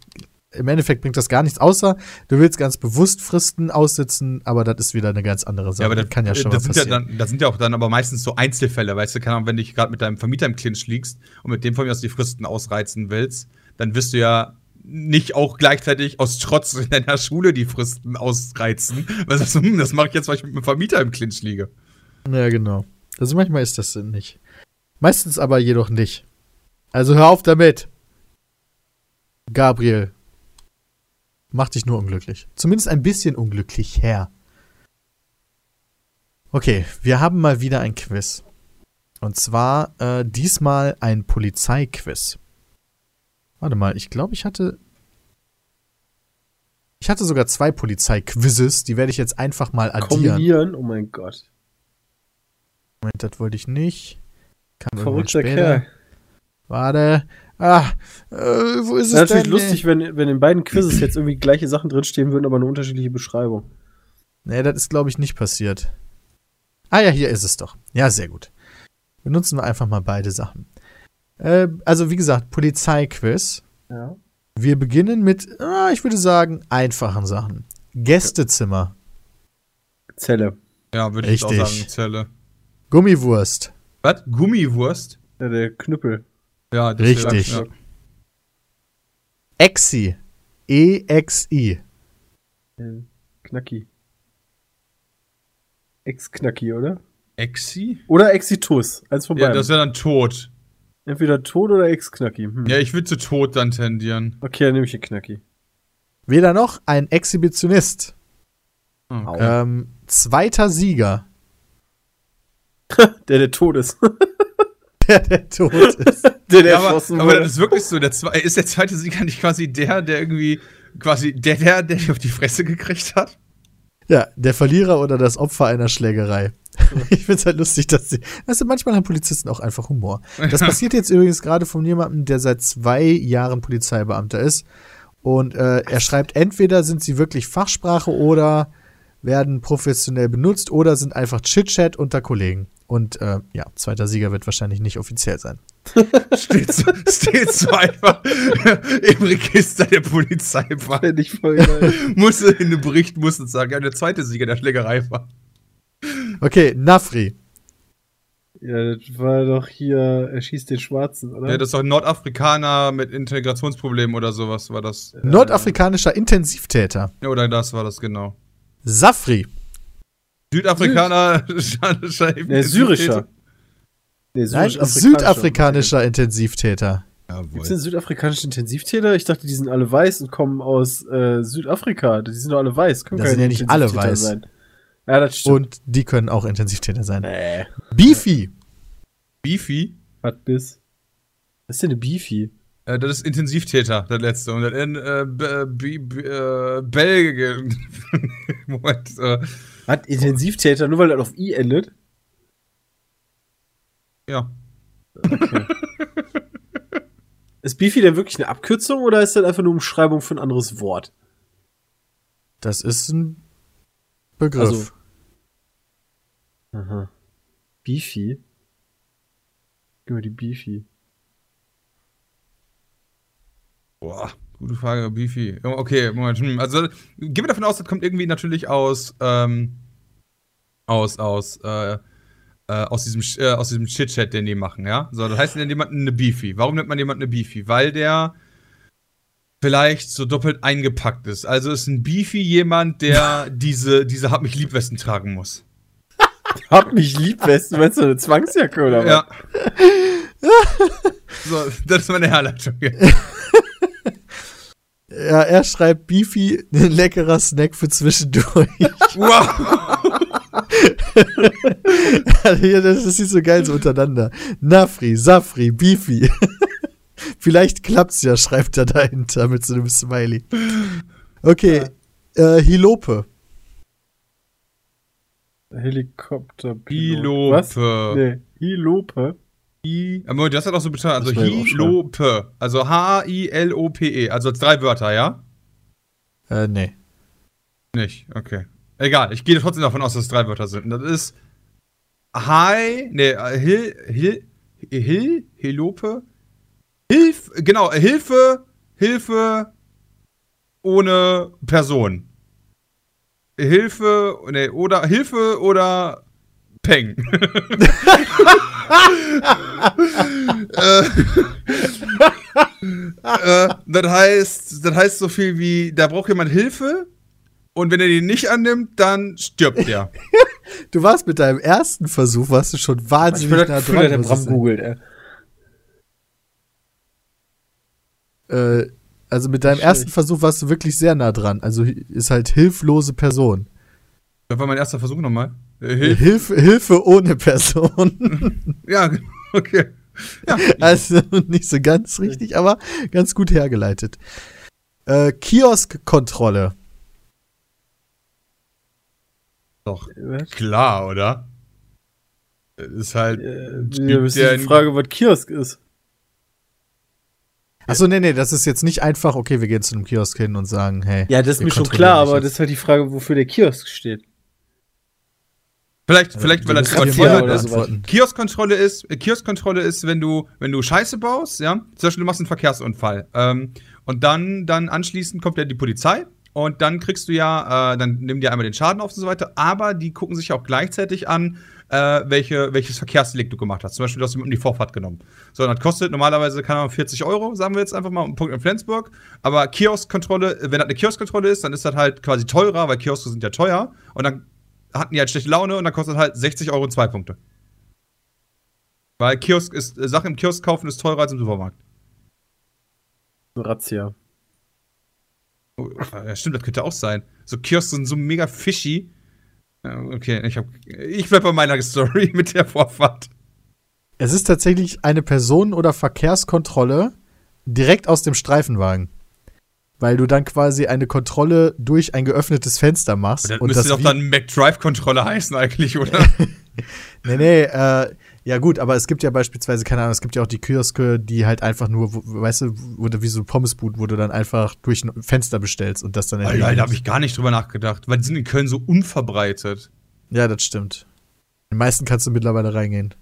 im Endeffekt bringt das gar nichts, außer du willst ganz bewusst Fristen aussitzen, aber das ist wieder eine ganz andere Sache. Ja, aber das, kann ja schon das mal sind ja passieren. dann, das sind ja auch dann aber meistens so Einzelfälle, weißt du, keine Ahnung, wenn du dich gerade mit deinem Vermieter im Clinch liegst und mit dem von mir aus die Fristen ausreizen willst, dann wirst du ja nicht auch gleichzeitig aus Trotz in deiner Schule die Fristen ausreizen. Weil du hm, das mache ich jetzt, weil ich mit meinem Vermieter im Clinch liege. ja, genau. Also manchmal ist das nicht. Meistens aber jedoch nicht. Also hör auf damit. Gabriel. Mach dich nur unglücklich. Zumindest ein bisschen unglücklich, Herr. Okay, wir haben mal wieder ein Quiz. Und zwar äh, diesmal ein Polizeiquiz. Warte mal, ich glaube, ich hatte. Ich hatte sogar zwei Polizeiquizzes, die werde ich jetzt einfach mal addieren. Kombinieren, oh mein Gott. Moment, das wollte ich nicht. Kam Verrückter. Kerl. Warte. Ah, äh, wo ist es ist natürlich denn? lustig, wenn, wenn in beiden Quizzes jetzt irgendwie gleiche Sachen drinstehen würden, aber eine unterschiedliche Beschreibung. Nee, das ist, glaube ich, nicht passiert. Ah ja, hier ist es doch. Ja, sehr gut. Benutzen wir einfach mal beide Sachen. Äh, also, wie gesagt, Polizeiquiz. Ja. Wir beginnen mit, ah, ich würde sagen, einfachen Sachen. Gästezimmer. Zelle. Ja, würde ich auch Richtig. sagen, Zelle. Gummiwurst. Was? Gummiwurst? Ja, der Knüppel. Ja, das Richtig. Ja. Exi. E-X-I. Knacki. Ex-Knacki, oder? Exi? Oder Exitus. Eins von Ja, beiden. das wäre dann tot. Entweder Tod oder Ex-Knacki. Hm. Ja, ich würde zu tot dann tendieren. Okay, dann nehme ich den Knacki. Weder noch ein Exhibitionist. Okay. Ähm, zweiter Sieger. [LAUGHS] Der, der tot ist. [LAUGHS] Der, der tot ist. [LAUGHS] der, der Ja, aber, erschossen aber wurde. das ist wirklich so. Der zwei, ist der zweite Sieger nicht quasi der, der irgendwie quasi der, der, der dich auf die Fresse gekriegt hat? Ja, der Verlierer oder das Opfer einer Schlägerei. Ich find's halt lustig, dass sie. Weißt du, manchmal haben Polizisten auch einfach Humor. Das passiert jetzt übrigens gerade von jemandem, der seit zwei Jahren Polizeibeamter ist. Und äh, er schreibt, entweder sind sie wirklich Fachsprache oder werden professionell benutzt oder sind einfach Chit-Chat unter Kollegen. Und äh, ja, zweiter Sieger wird wahrscheinlich nicht offiziell sein. [LAUGHS] Steht so, steht so einfach [LAUGHS] im Register der Polizei. Fänd ich voll geil. [LAUGHS] Muss in einem Bericht muss es sagen, ja, der zweite Sieger der Schlägerei war. Okay, Nafri. ja, das war doch hier, er schießt den Schwarzen, oder? Ja, das ist doch ein Nordafrikaner mit Integrationsproblemen oder sowas war das. Nordafrikanischer Intensivtäter. Ja, oder das war das genau. Safri. Südafrikaner, nee, syrischer. Nee, Nein, syrisch-afrikanischer. südafrikanischer Intensivtäter. Gibt es denn südafrikanische Intensivtäter? Ich dachte, die sind alle weiß und kommen aus äh, Südafrika. Die sind doch alle weiß. Können Das sind ja nicht alle weiß. Sein. Ja, das stimmt. Und die können auch Intensivtäter sein. nee. Beefy. Beefy. Was bis? Was ist denn eine Beefy? Äh, das ist Intensivtäter, das letzte. Und das in äh, äh, Belgien. [LAUGHS] Moment. Äh, Hat Intensivtäter, nur weil das auf I endet? ja. Ist Beefy denn wirklich eine Abkürzung oder ist das einfach nur Umschreibung für ein anderes Wort? Das ist ein Begriff. Also- Aha. Beefy? Gib mal die Beefy. Boah, gute Frage, Beefy. Ja, Okay, Moment. Hm, also, gehen wir davon aus, das kommt irgendwie natürlich aus, ähm, aus, aus, äh, äh, aus diesem, äh, aus diesem Chit-Chat, den die machen, ja? So, das heißt, nennt jemanden eine Beefy. Warum nennt man jemanden eine Beefy? Weil der vielleicht so doppelt eingepackt ist. Also ist ein Beefy jemand, der [LAUGHS] diese, diese Hab mich lieb Westen tragen muss. [LAUGHS] Hab mich lieb, Westen. Meinst du eine Zwangsjacke oder was? Ja. [LAUGHS] so, das ist meine Herleitung. Ja, er schreibt Beefy, [LAUGHS] ein leckerer Snack für zwischendurch. [LAUGHS] Wow! [LAUGHS] Hier, das ist nicht so geil so untereinander. Nafri, Safri, Beefy. Vielleicht klappt's ja, schreibt er dahinter mit so einem Smiley. Okay, äh, Hilope. Helikopter. Hilope. Was? Nee, Hilope. I, aber das hat auch so betont, also Hilope. Also H-I-L-O-P-E. Also als drei Wörter, ja? Äh, nee. Nicht, okay. Egal, ich gehe trotzdem davon aus, dass es drei Wörter sind. Das ist Hi, nee, äh, Hil, Hil, Hil, Hilope? Hilf, genau, Hilfe, Hilfe ohne Person. Hilfe, nee, oder Hilfe oder Peng. [LAUGHS] [LAUGHS] äh, äh, das heißt, das heißt so viel wie, da braucht jemand Hilfe und wenn er die nicht annimmt, dann stirbt er. Du warst mit deinem ersten Versuch, warst du schon Ich wahnsinnig bin nah Gefühl, der dran. muss Bram ich googelt, ey. Äh, also mit deinem ersten Versuch warst du wirklich sehr nah dran. Also ist halt hilflose Person. Das war mein erster Versuch nochmal. Äh, Hilfe. Hilfe, ohne Person. [LAUGHS] Ja, okay. Ja, also nicht so ganz richtig, aber ganz gut hergeleitet. Äh, Kioskkontrolle. doch. Was? Klar, oder? Das Ist halt. Äh, Typ, ja, ist die Frage, was Kiosk ist. Achso, nee, nee, das ist jetzt nicht einfach, okay, wir gehen zu einem Kiosk hin und sagen, hey. Ja, das ist mir schon klar, aber jetzt. das ist halt die Frage, wofür der Kiosk steht. Vielleicht, vielleicht, weil sowas. beantworten. Kioskkontrolle ist, äh, Kioskkontrolle ist, wenn du, wenn du Scheiße baust, ja, zum Beispiel du machst einen Verkehrsunfall, ähm, und dann, dann anschließend kommt ja die Polizei und dann kriegst du ja, äh, dann nehmen die einmal den Schaden auf und so weiter, aber die gucken sich auch gleichzeitig an, äh, welche, welches Verkehrsdelikt du gemacht hast. Zum Beispiel, du hast jemanden die Vorfahrt genommen. So, das kostet normalerweise, keine Ahnung, 40 Euro, sagen wir jetzt einfach mal, ein Punkt in Flensburg. Aber Kioskkontrolle, wenn das eine Kioskkontrolle ist, dann ist das halt quasi teurer, weil Kioske sind ja teuer. Und dann hatten die halt schlechte Laune und dann kostet halt 60 Euro zwei Punkte. Weil Kiosk ist, äh, Sachen im Kiosk kaufen ist teurer als im Supermarkt. Razzia. Oh, ja, stimmt, das könnte auch sein. So Kiosks sind so mega fishy. Okay, ich, hab, ich bleib bei meiner Story [LAUGHS] mit der Vorfahrt. Es ist tatsächlich eine Personen- oder Verkehrskontrolle direkt aus dem Streifenwagen. Weil du dann quasi eine Kontrolle durch ein geöffnetes Fenster machst. Das und müsste das doch dann McDrive-Kontrolle heißen eigentlich, oder? [LAUGHS] Nee, nee, äh, ja gut, aber es gibt ja beispielsweise, keine Ahnung, es gibt ja auch die Kioske, die halt einfach nur, wo, weißt du, wo, wie so Pommesbuden, wo du dann einfach durch ein Fenster bestellst und das dann Alter, da habe ich gar nicht drüber nachgedacht, weil die sind in Köln so unverbreitet. Ja, das stimmt. Die meisten kannst du mittlerweile reingehen.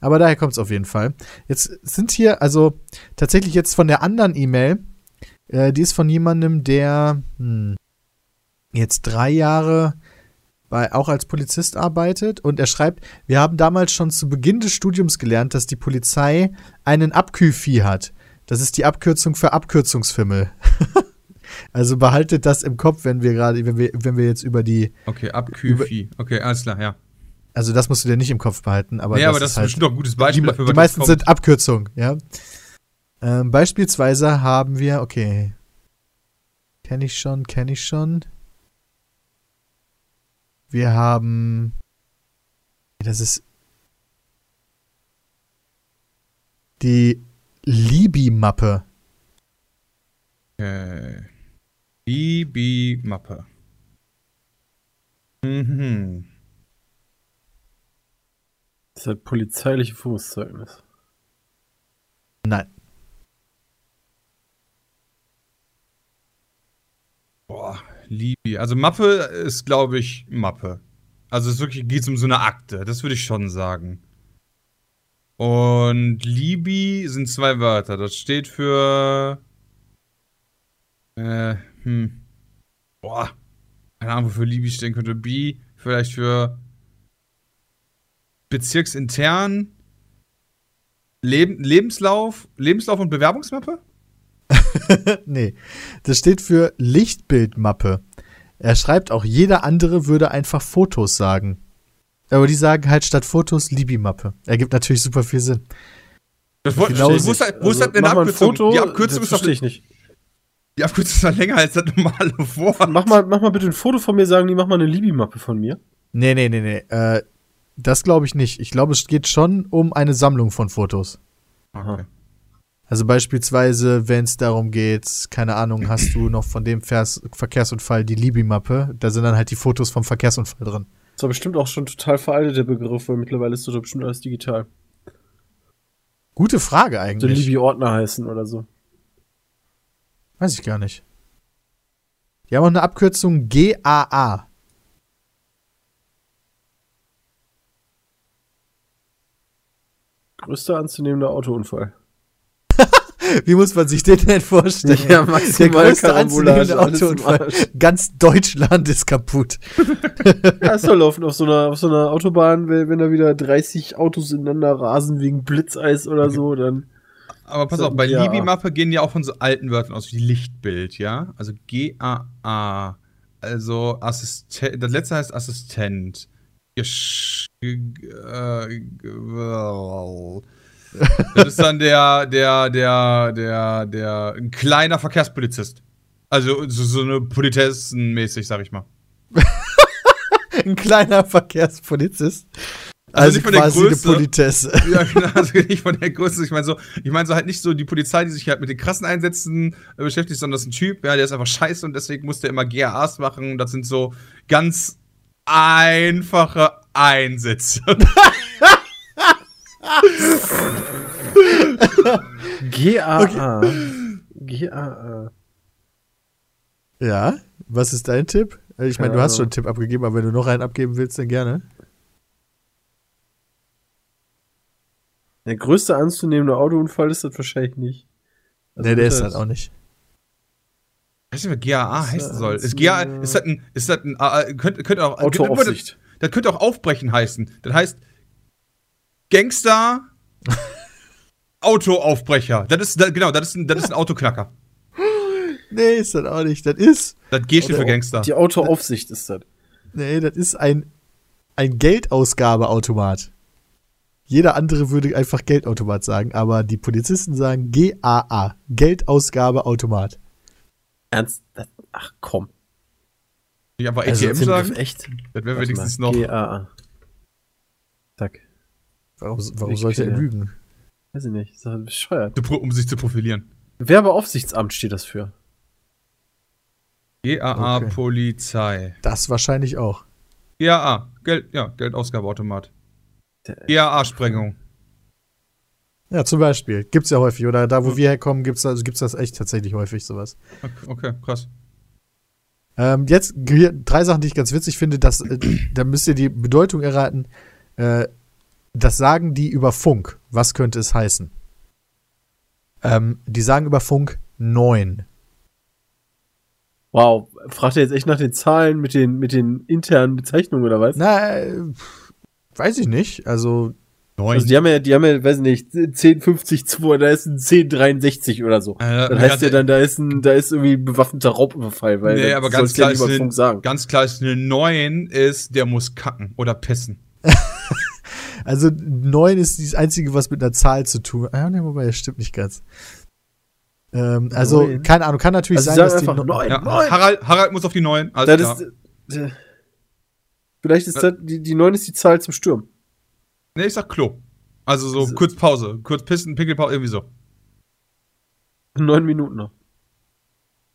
Aber daher kommt es auf jeden Fall. Jetzt sind hier, also tatsächlich jetzt von der anderen E-Mail, äh, die ist von jemandem, der hm, jetzt drei Jahre bei, auch als Polizist arbeitet und er schreibt, wir haben damals schon zu Beginn des Studiums gelernt, dass die Polizei einen Abkühlvieh hat. Das ist die Abkürzung für Abkürzungsfimmel. [LAUGHS] also behaltet das im Kopf, wenn wir gerade, wenn wir, wenn wir jetzt über die Okay, Abkühlvieh. Okay, alles klar, ja. also das musst du dir nicht im Kopf behalten, aber nee, das aber das ist halt, bestimmt doch ein gutes die, Beispiel die dafür, was meisten sind Abkürzungen, ja. Ähm, beispielsweise haben wir, okay. Kenne ich schon, kenne ich schon. Wir haben. Das ist. Die Libi-Mappe. Okay. Libi-Mappe. Mhm. Das ist halt polizeiliche Führungszeugnis. Nein. Boah, Libi. Also Mappe ist, glaube ich, Mappe. Also es wirklich geht um so eine Akte. Das würde ich schon sagen. Und Libi sind zwei Wörter. Das steht für. Äh, hm. Boah. Keine Ahnung, wofür Libi stehen könnte. B, vielleicht für bezirksintern. Leben, Lebenslauf, Lebenslauf und Bewerbungsmappe? [LAUGHS] nee. Das steht für Lichtbildmappe. Er schreibt auch, jeder andere würde einfach Fotos sagen. Aber die sagen halt statt Fotos Libi-Mappe. Ergibt natürlich super viel Sinn. Das wollte Genau ich. Wo ist, halt- wo ist Also, halt eine Abkürzung? Foto, die Abkürzung das ist doch verstehe ich nicht. Die Abkürzung ist doch länger als das normale Wort. Mach mal, mach mal bitte ein Foto von mir, sagen die, mach mal eine Libi-Mappe von mir. Nee, nee, nee, nee. Äh, das glaube ich nicht. Ich glaube, es geht schon um eine Sammlung von Fotos. Okay. Also beispielsweise, wenn es darum geht, keine Ahnung, hast du noch von dem Vers Verkehrsunfall die Libi-Mappe, da sind dann halt die Fotos vom Verkehrsunfall drin. Das war bestimmt auch schon total veraltet, der Begriff, weil mittlerweile ist das doch bestimmt alles digital. Gute Frage So eigentlich. Libi-Ordner heißen oder so. Weiß ich gar nicht. Die haben auch eine Abkürzung GAA. Größter anzunehmender Autounfall. Wie muss man sich den denn vorstellen? Ja, maximal Der größte anzunehmende Autounfall. Ganz Deutschland ist kaputt. [LAUGHS] Ja, ist doch laufen auf so einer, auf so einer Autobahn, wenn, wenn da wieder 30 Autos ineinander rasen wegen Blitzeis oder so, dann. Aber pass auf, bei ja. Libi-Mappe gehen ja auch von so alten Wörtern aus wie Lichtbild, ja? Also G-A-A. Also Assistent. Das letzte heißt Assistent. Gesch g- äh, g- das ist dann der, der, der, der, der, ein kleiner Verkehrspolizist. Also so, so eine Politessen-mäßig, sag ich mal. [LAUGHS] Ein kleiner Verkehrspolizist. Also Also, nicht von der Größe. Politesse. [LAUGHS] Ja, genau, also nicht von der Größe. Ich meine so, ich meine so halt nicht so die Polizei, die sich halt mit den krassen Einsätzen äh, beschäftigt, sondern das ist ein Typ, ja, der ist einfach scheiße und deswegen muss der immer GAAs machen. Das sind so ganz einfache Einsätze. [LAUGHS] GAA. GAA. Ja, was ist dein Tipp? Äh, Ich meine, du hast schon einen Tipp abgegeben, aber wenn du noch einen abgeben willst, dann gerne. Der größte anzunehmende Autounfall ist das wahrscheinlich nicht. Also nee, der ist halt auch nicht. Weißt du, was GAA Das, heißen äh, soll? ist GAA, ein, ist das ein, ist das ein, äh, könnte, könnte auch, Autoaufsicht. Das könnte auch Aufbrechen heißen. Das heißt Gangster, Autoaufbrecher. Das ist, das, genau, das ist ein, das ist ein Autoknacker. Nee, ist das auch nicht. Das ist, Das G steht für Gangster. Die Autoaufsicht ist das. nee, das ist ein, ein Geldausgabeautomat. Jeder andere würde einfach Geldautomat sagen, aber die Polizisten sagen GAA, Geldausgabeautomat. Ernst? Ach komm. Ich einfach Also, ATM sind sagen. Echt? Das wäre wenigstens mal, noch. GAA. Warum, warum Ich sollte er lügen? Weiß ich nicht. Ist doch bescheuert. Um sich zu profilieren. Werbeaufsichtsamt steht das für. GAA Okay. Polizei. Das wahrscheinlich auch. GAA. Geld, ja, Geldausgabeautomat. Der- GAA Sprengung. Ja, zum Beispiel. Gibt's ja häufig. Oder da, wo wir herkommen, gibt's, also gibt's das echt tatsächlich häufig, sowas. Okay, okay, krass. Ähm, jetzt hier drei Sachen, die ich ganz witzig finde. Dass, äh, da müsst ihr die Bedeutung erraten. Äh, das sagen die über Funk. Was könnte es heißen? Ähm, die sagen über Funk 9. Wow. Fragt er jetzt echt nach den Zahlen mit den, mit den internen Bezeichnungen oder was? Na, äh, weiß ich nicht. Also, Neun. Also die haben ja, die haben ja, weiß nicht, 1050 2, da ist ein 1063 oder so. Äh, Dann heißt ja dann, da ist ein, da ist irgendwie bewaffneter Raubüberfall, weil Nee, aber ganz ja klar nicht ist über eine- Funk sagen. Ganz klar ist eine 9 ist, der muss kacken oder pissen. [LAUGHS] also 9 ist das Einzige, was mit einer Zahl zu tun hat. Ah, ne, wobei, das stimmt nicht ganz. Ähm, also, Neun. keine Ahnung, kann natürlich Also sein, dass die. einfach no- neun. Ja, neun. Harald, Harald muss auf die neuen. Alles Das ist, äh, vielleicht ist das, die, die 9 ist die Zahl zum Sturm. Nee, ich sag Klo. Also so So- kurz Pause. Kurz Pissen, Pinkelpause, irgendwie so. Neun Minuten noch.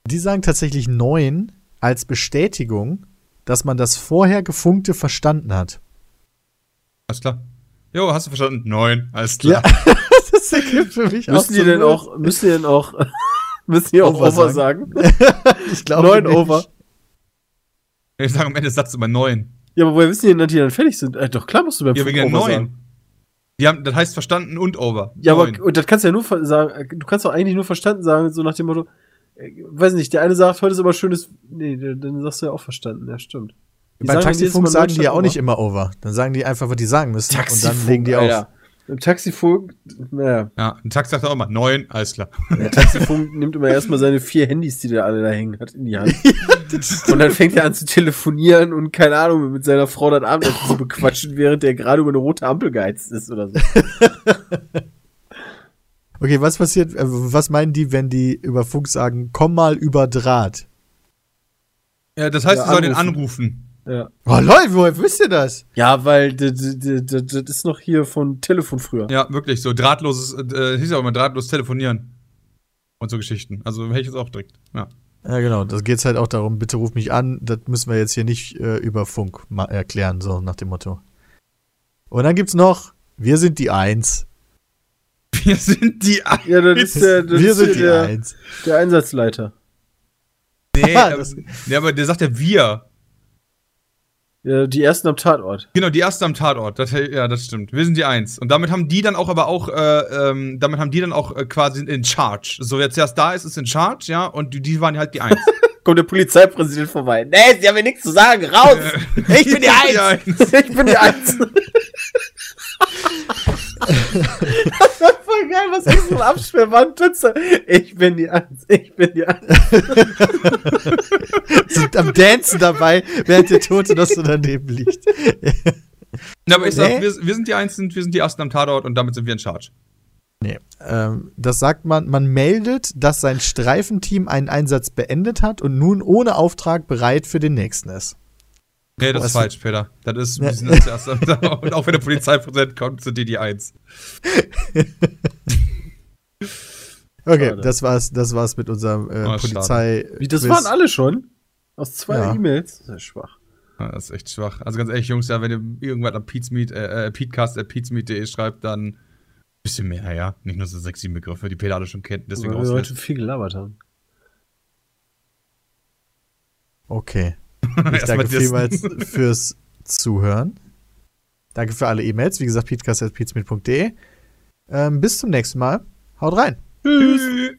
Die sagen tatsächlich neun als Bestätigung, dass man das vorher Gefunkte verstanden hat. Alles klar. Jo, hast du verstanden? Neun. Alles klar. [LAUGHS] das ergibt für mich Müssen die denn auch, müssen die denn auch, [LAUGHS] müssen die auch Over Over sagen? Ich glaube Neun nicht. Over. Ich sage am Ende des Satzes immer neun. Ja, aber woher wissen die denn, dass die dann fertig sind? Äh, doch klar musst du beim Ja, wegen der Over neun. sagen. Die haben, das heißt verstanden und over. Ja, aber Neun. und das kannst du ja nur sagen, äh, du kannst doch eigentlich nur verstanden sagen, so nach dem Motto, äh, weiß nicht, der eine sagt, heute ist aber schönes, nee, dann sagst du ja auch verstanden, ja, stimmt. Die Beim sagen Taxifunk sagen die ja auch nicht immer over. Dann sagen die einfach, was die sagen müssen. und dann legen die Alter. auf. Im Taxifunk, naja, Ja, ein Tax sagt auch immer neun. Alles klar. der Taxifunk [LAUGHS] nimmt immer erstmal seine vier Handys, die der alle da hängen hat, in die Hand. [LAUGHS] und dann fängt er an zu telefonieren und keine Ahnung, mit seiner Frau das Abendessen [LAUGHS] zu bequatschen, während der gerade über eine rote Ampel geheizt ist oder so. Okay, was passiert, äh, was meinen die, wenn die über Funk sagen, komm mal über Draht? Ja, das heißt, Ja, sie sollen den anrufen. Ja. Oh Leute, woher wisst ihr das? Ja, weil das ist noch hier von Telefon früher. Ja, wirklich. So drahtloses, äh, hieß ja auch immer drahtlos telefonieren. Und so Geschichten. Also hätte ich jetzt auch direkt. Ja. Ja, genau. Das geht halt auch darum, bitte ruf mich an. Das müssen wir jetzt hier nicht äh, über Funk erklären, so nach dem Motto. Und dann gibt's noch, wir sind die Eins. Wir sind die. Ja, das ist der, das wir ist sind hier die der, Eins. der Einsatzleiter. Nee, aber, [LAUGHS] das- nee, aber der sagt ja wir. Ja, die ersten am Tatort. Genau, die erste am Tatort. Das, ja, das stimmt. Wir sind die Eins. Und damit haben die dann auch aber auch, äh, ähm, damit haben die dann auch äh, quasi in Charge. So, wer zuerst da ist, ist in Charge, ja, und die, die waren halt die Eins. [LAUGHS] Kommt der Polizeipräsident vorbei. Nee, sie haben mir nichts zu sagen. Raus! [LAUGHS] Ich bin die Eins! [LAUGHS] Ich bin die Eins! Das war voll geil, was ist so ein Absperrband? Ich bin die Eins, ich bin die Eins. [LAUGHS] Sind am Dancen dabei, während der Tote noch so daneben liegt. [LAUGHS] Ja, aber ich sag, Nee. wir, wir sind die Eins, sind, wir sind die Ersten am Tatort und damit sind wir in Charge. Nee, ähm, das sagt man, man meldet, dass sein Streifenteam einen Einsatz beendet hat und nun ohne Auftrag bereit für den nächsten ist. Nee, das Was- ist falsch, Peter. Das ist, Erster am Tatort. Und auch wenn der Polizeipräsident kommt, sind die die Eins. [LAUGHS] Okay, Schade. das war's, das war's mit unserem äh, Oh, Polizei. Wie, das waren alle schon? Aus zwei Ja. E-Mails? Das ist ja schwach. Ja, das ist echt schwach. Also ganz ehrlich, Jungs, ja, wenn ihr irgendwas am Pizmeet, äh, äh, peatcast.peatsmeet.de schreibt, dann ein bisschen mehr, ja. Nicht nur so sechs, sieben Begriffe, die Peter alle schon kennt, deswegen Weil wir heute viel gelabert haben. Okay. Ich danke vielmals [LAUGHS] fürs Zuhören. Danke für alle E-Mails. Wie gesagt, peatcast.peatsmeet.de. Ähm, bis zum nächsten Mal. Haut rein. Tschüss.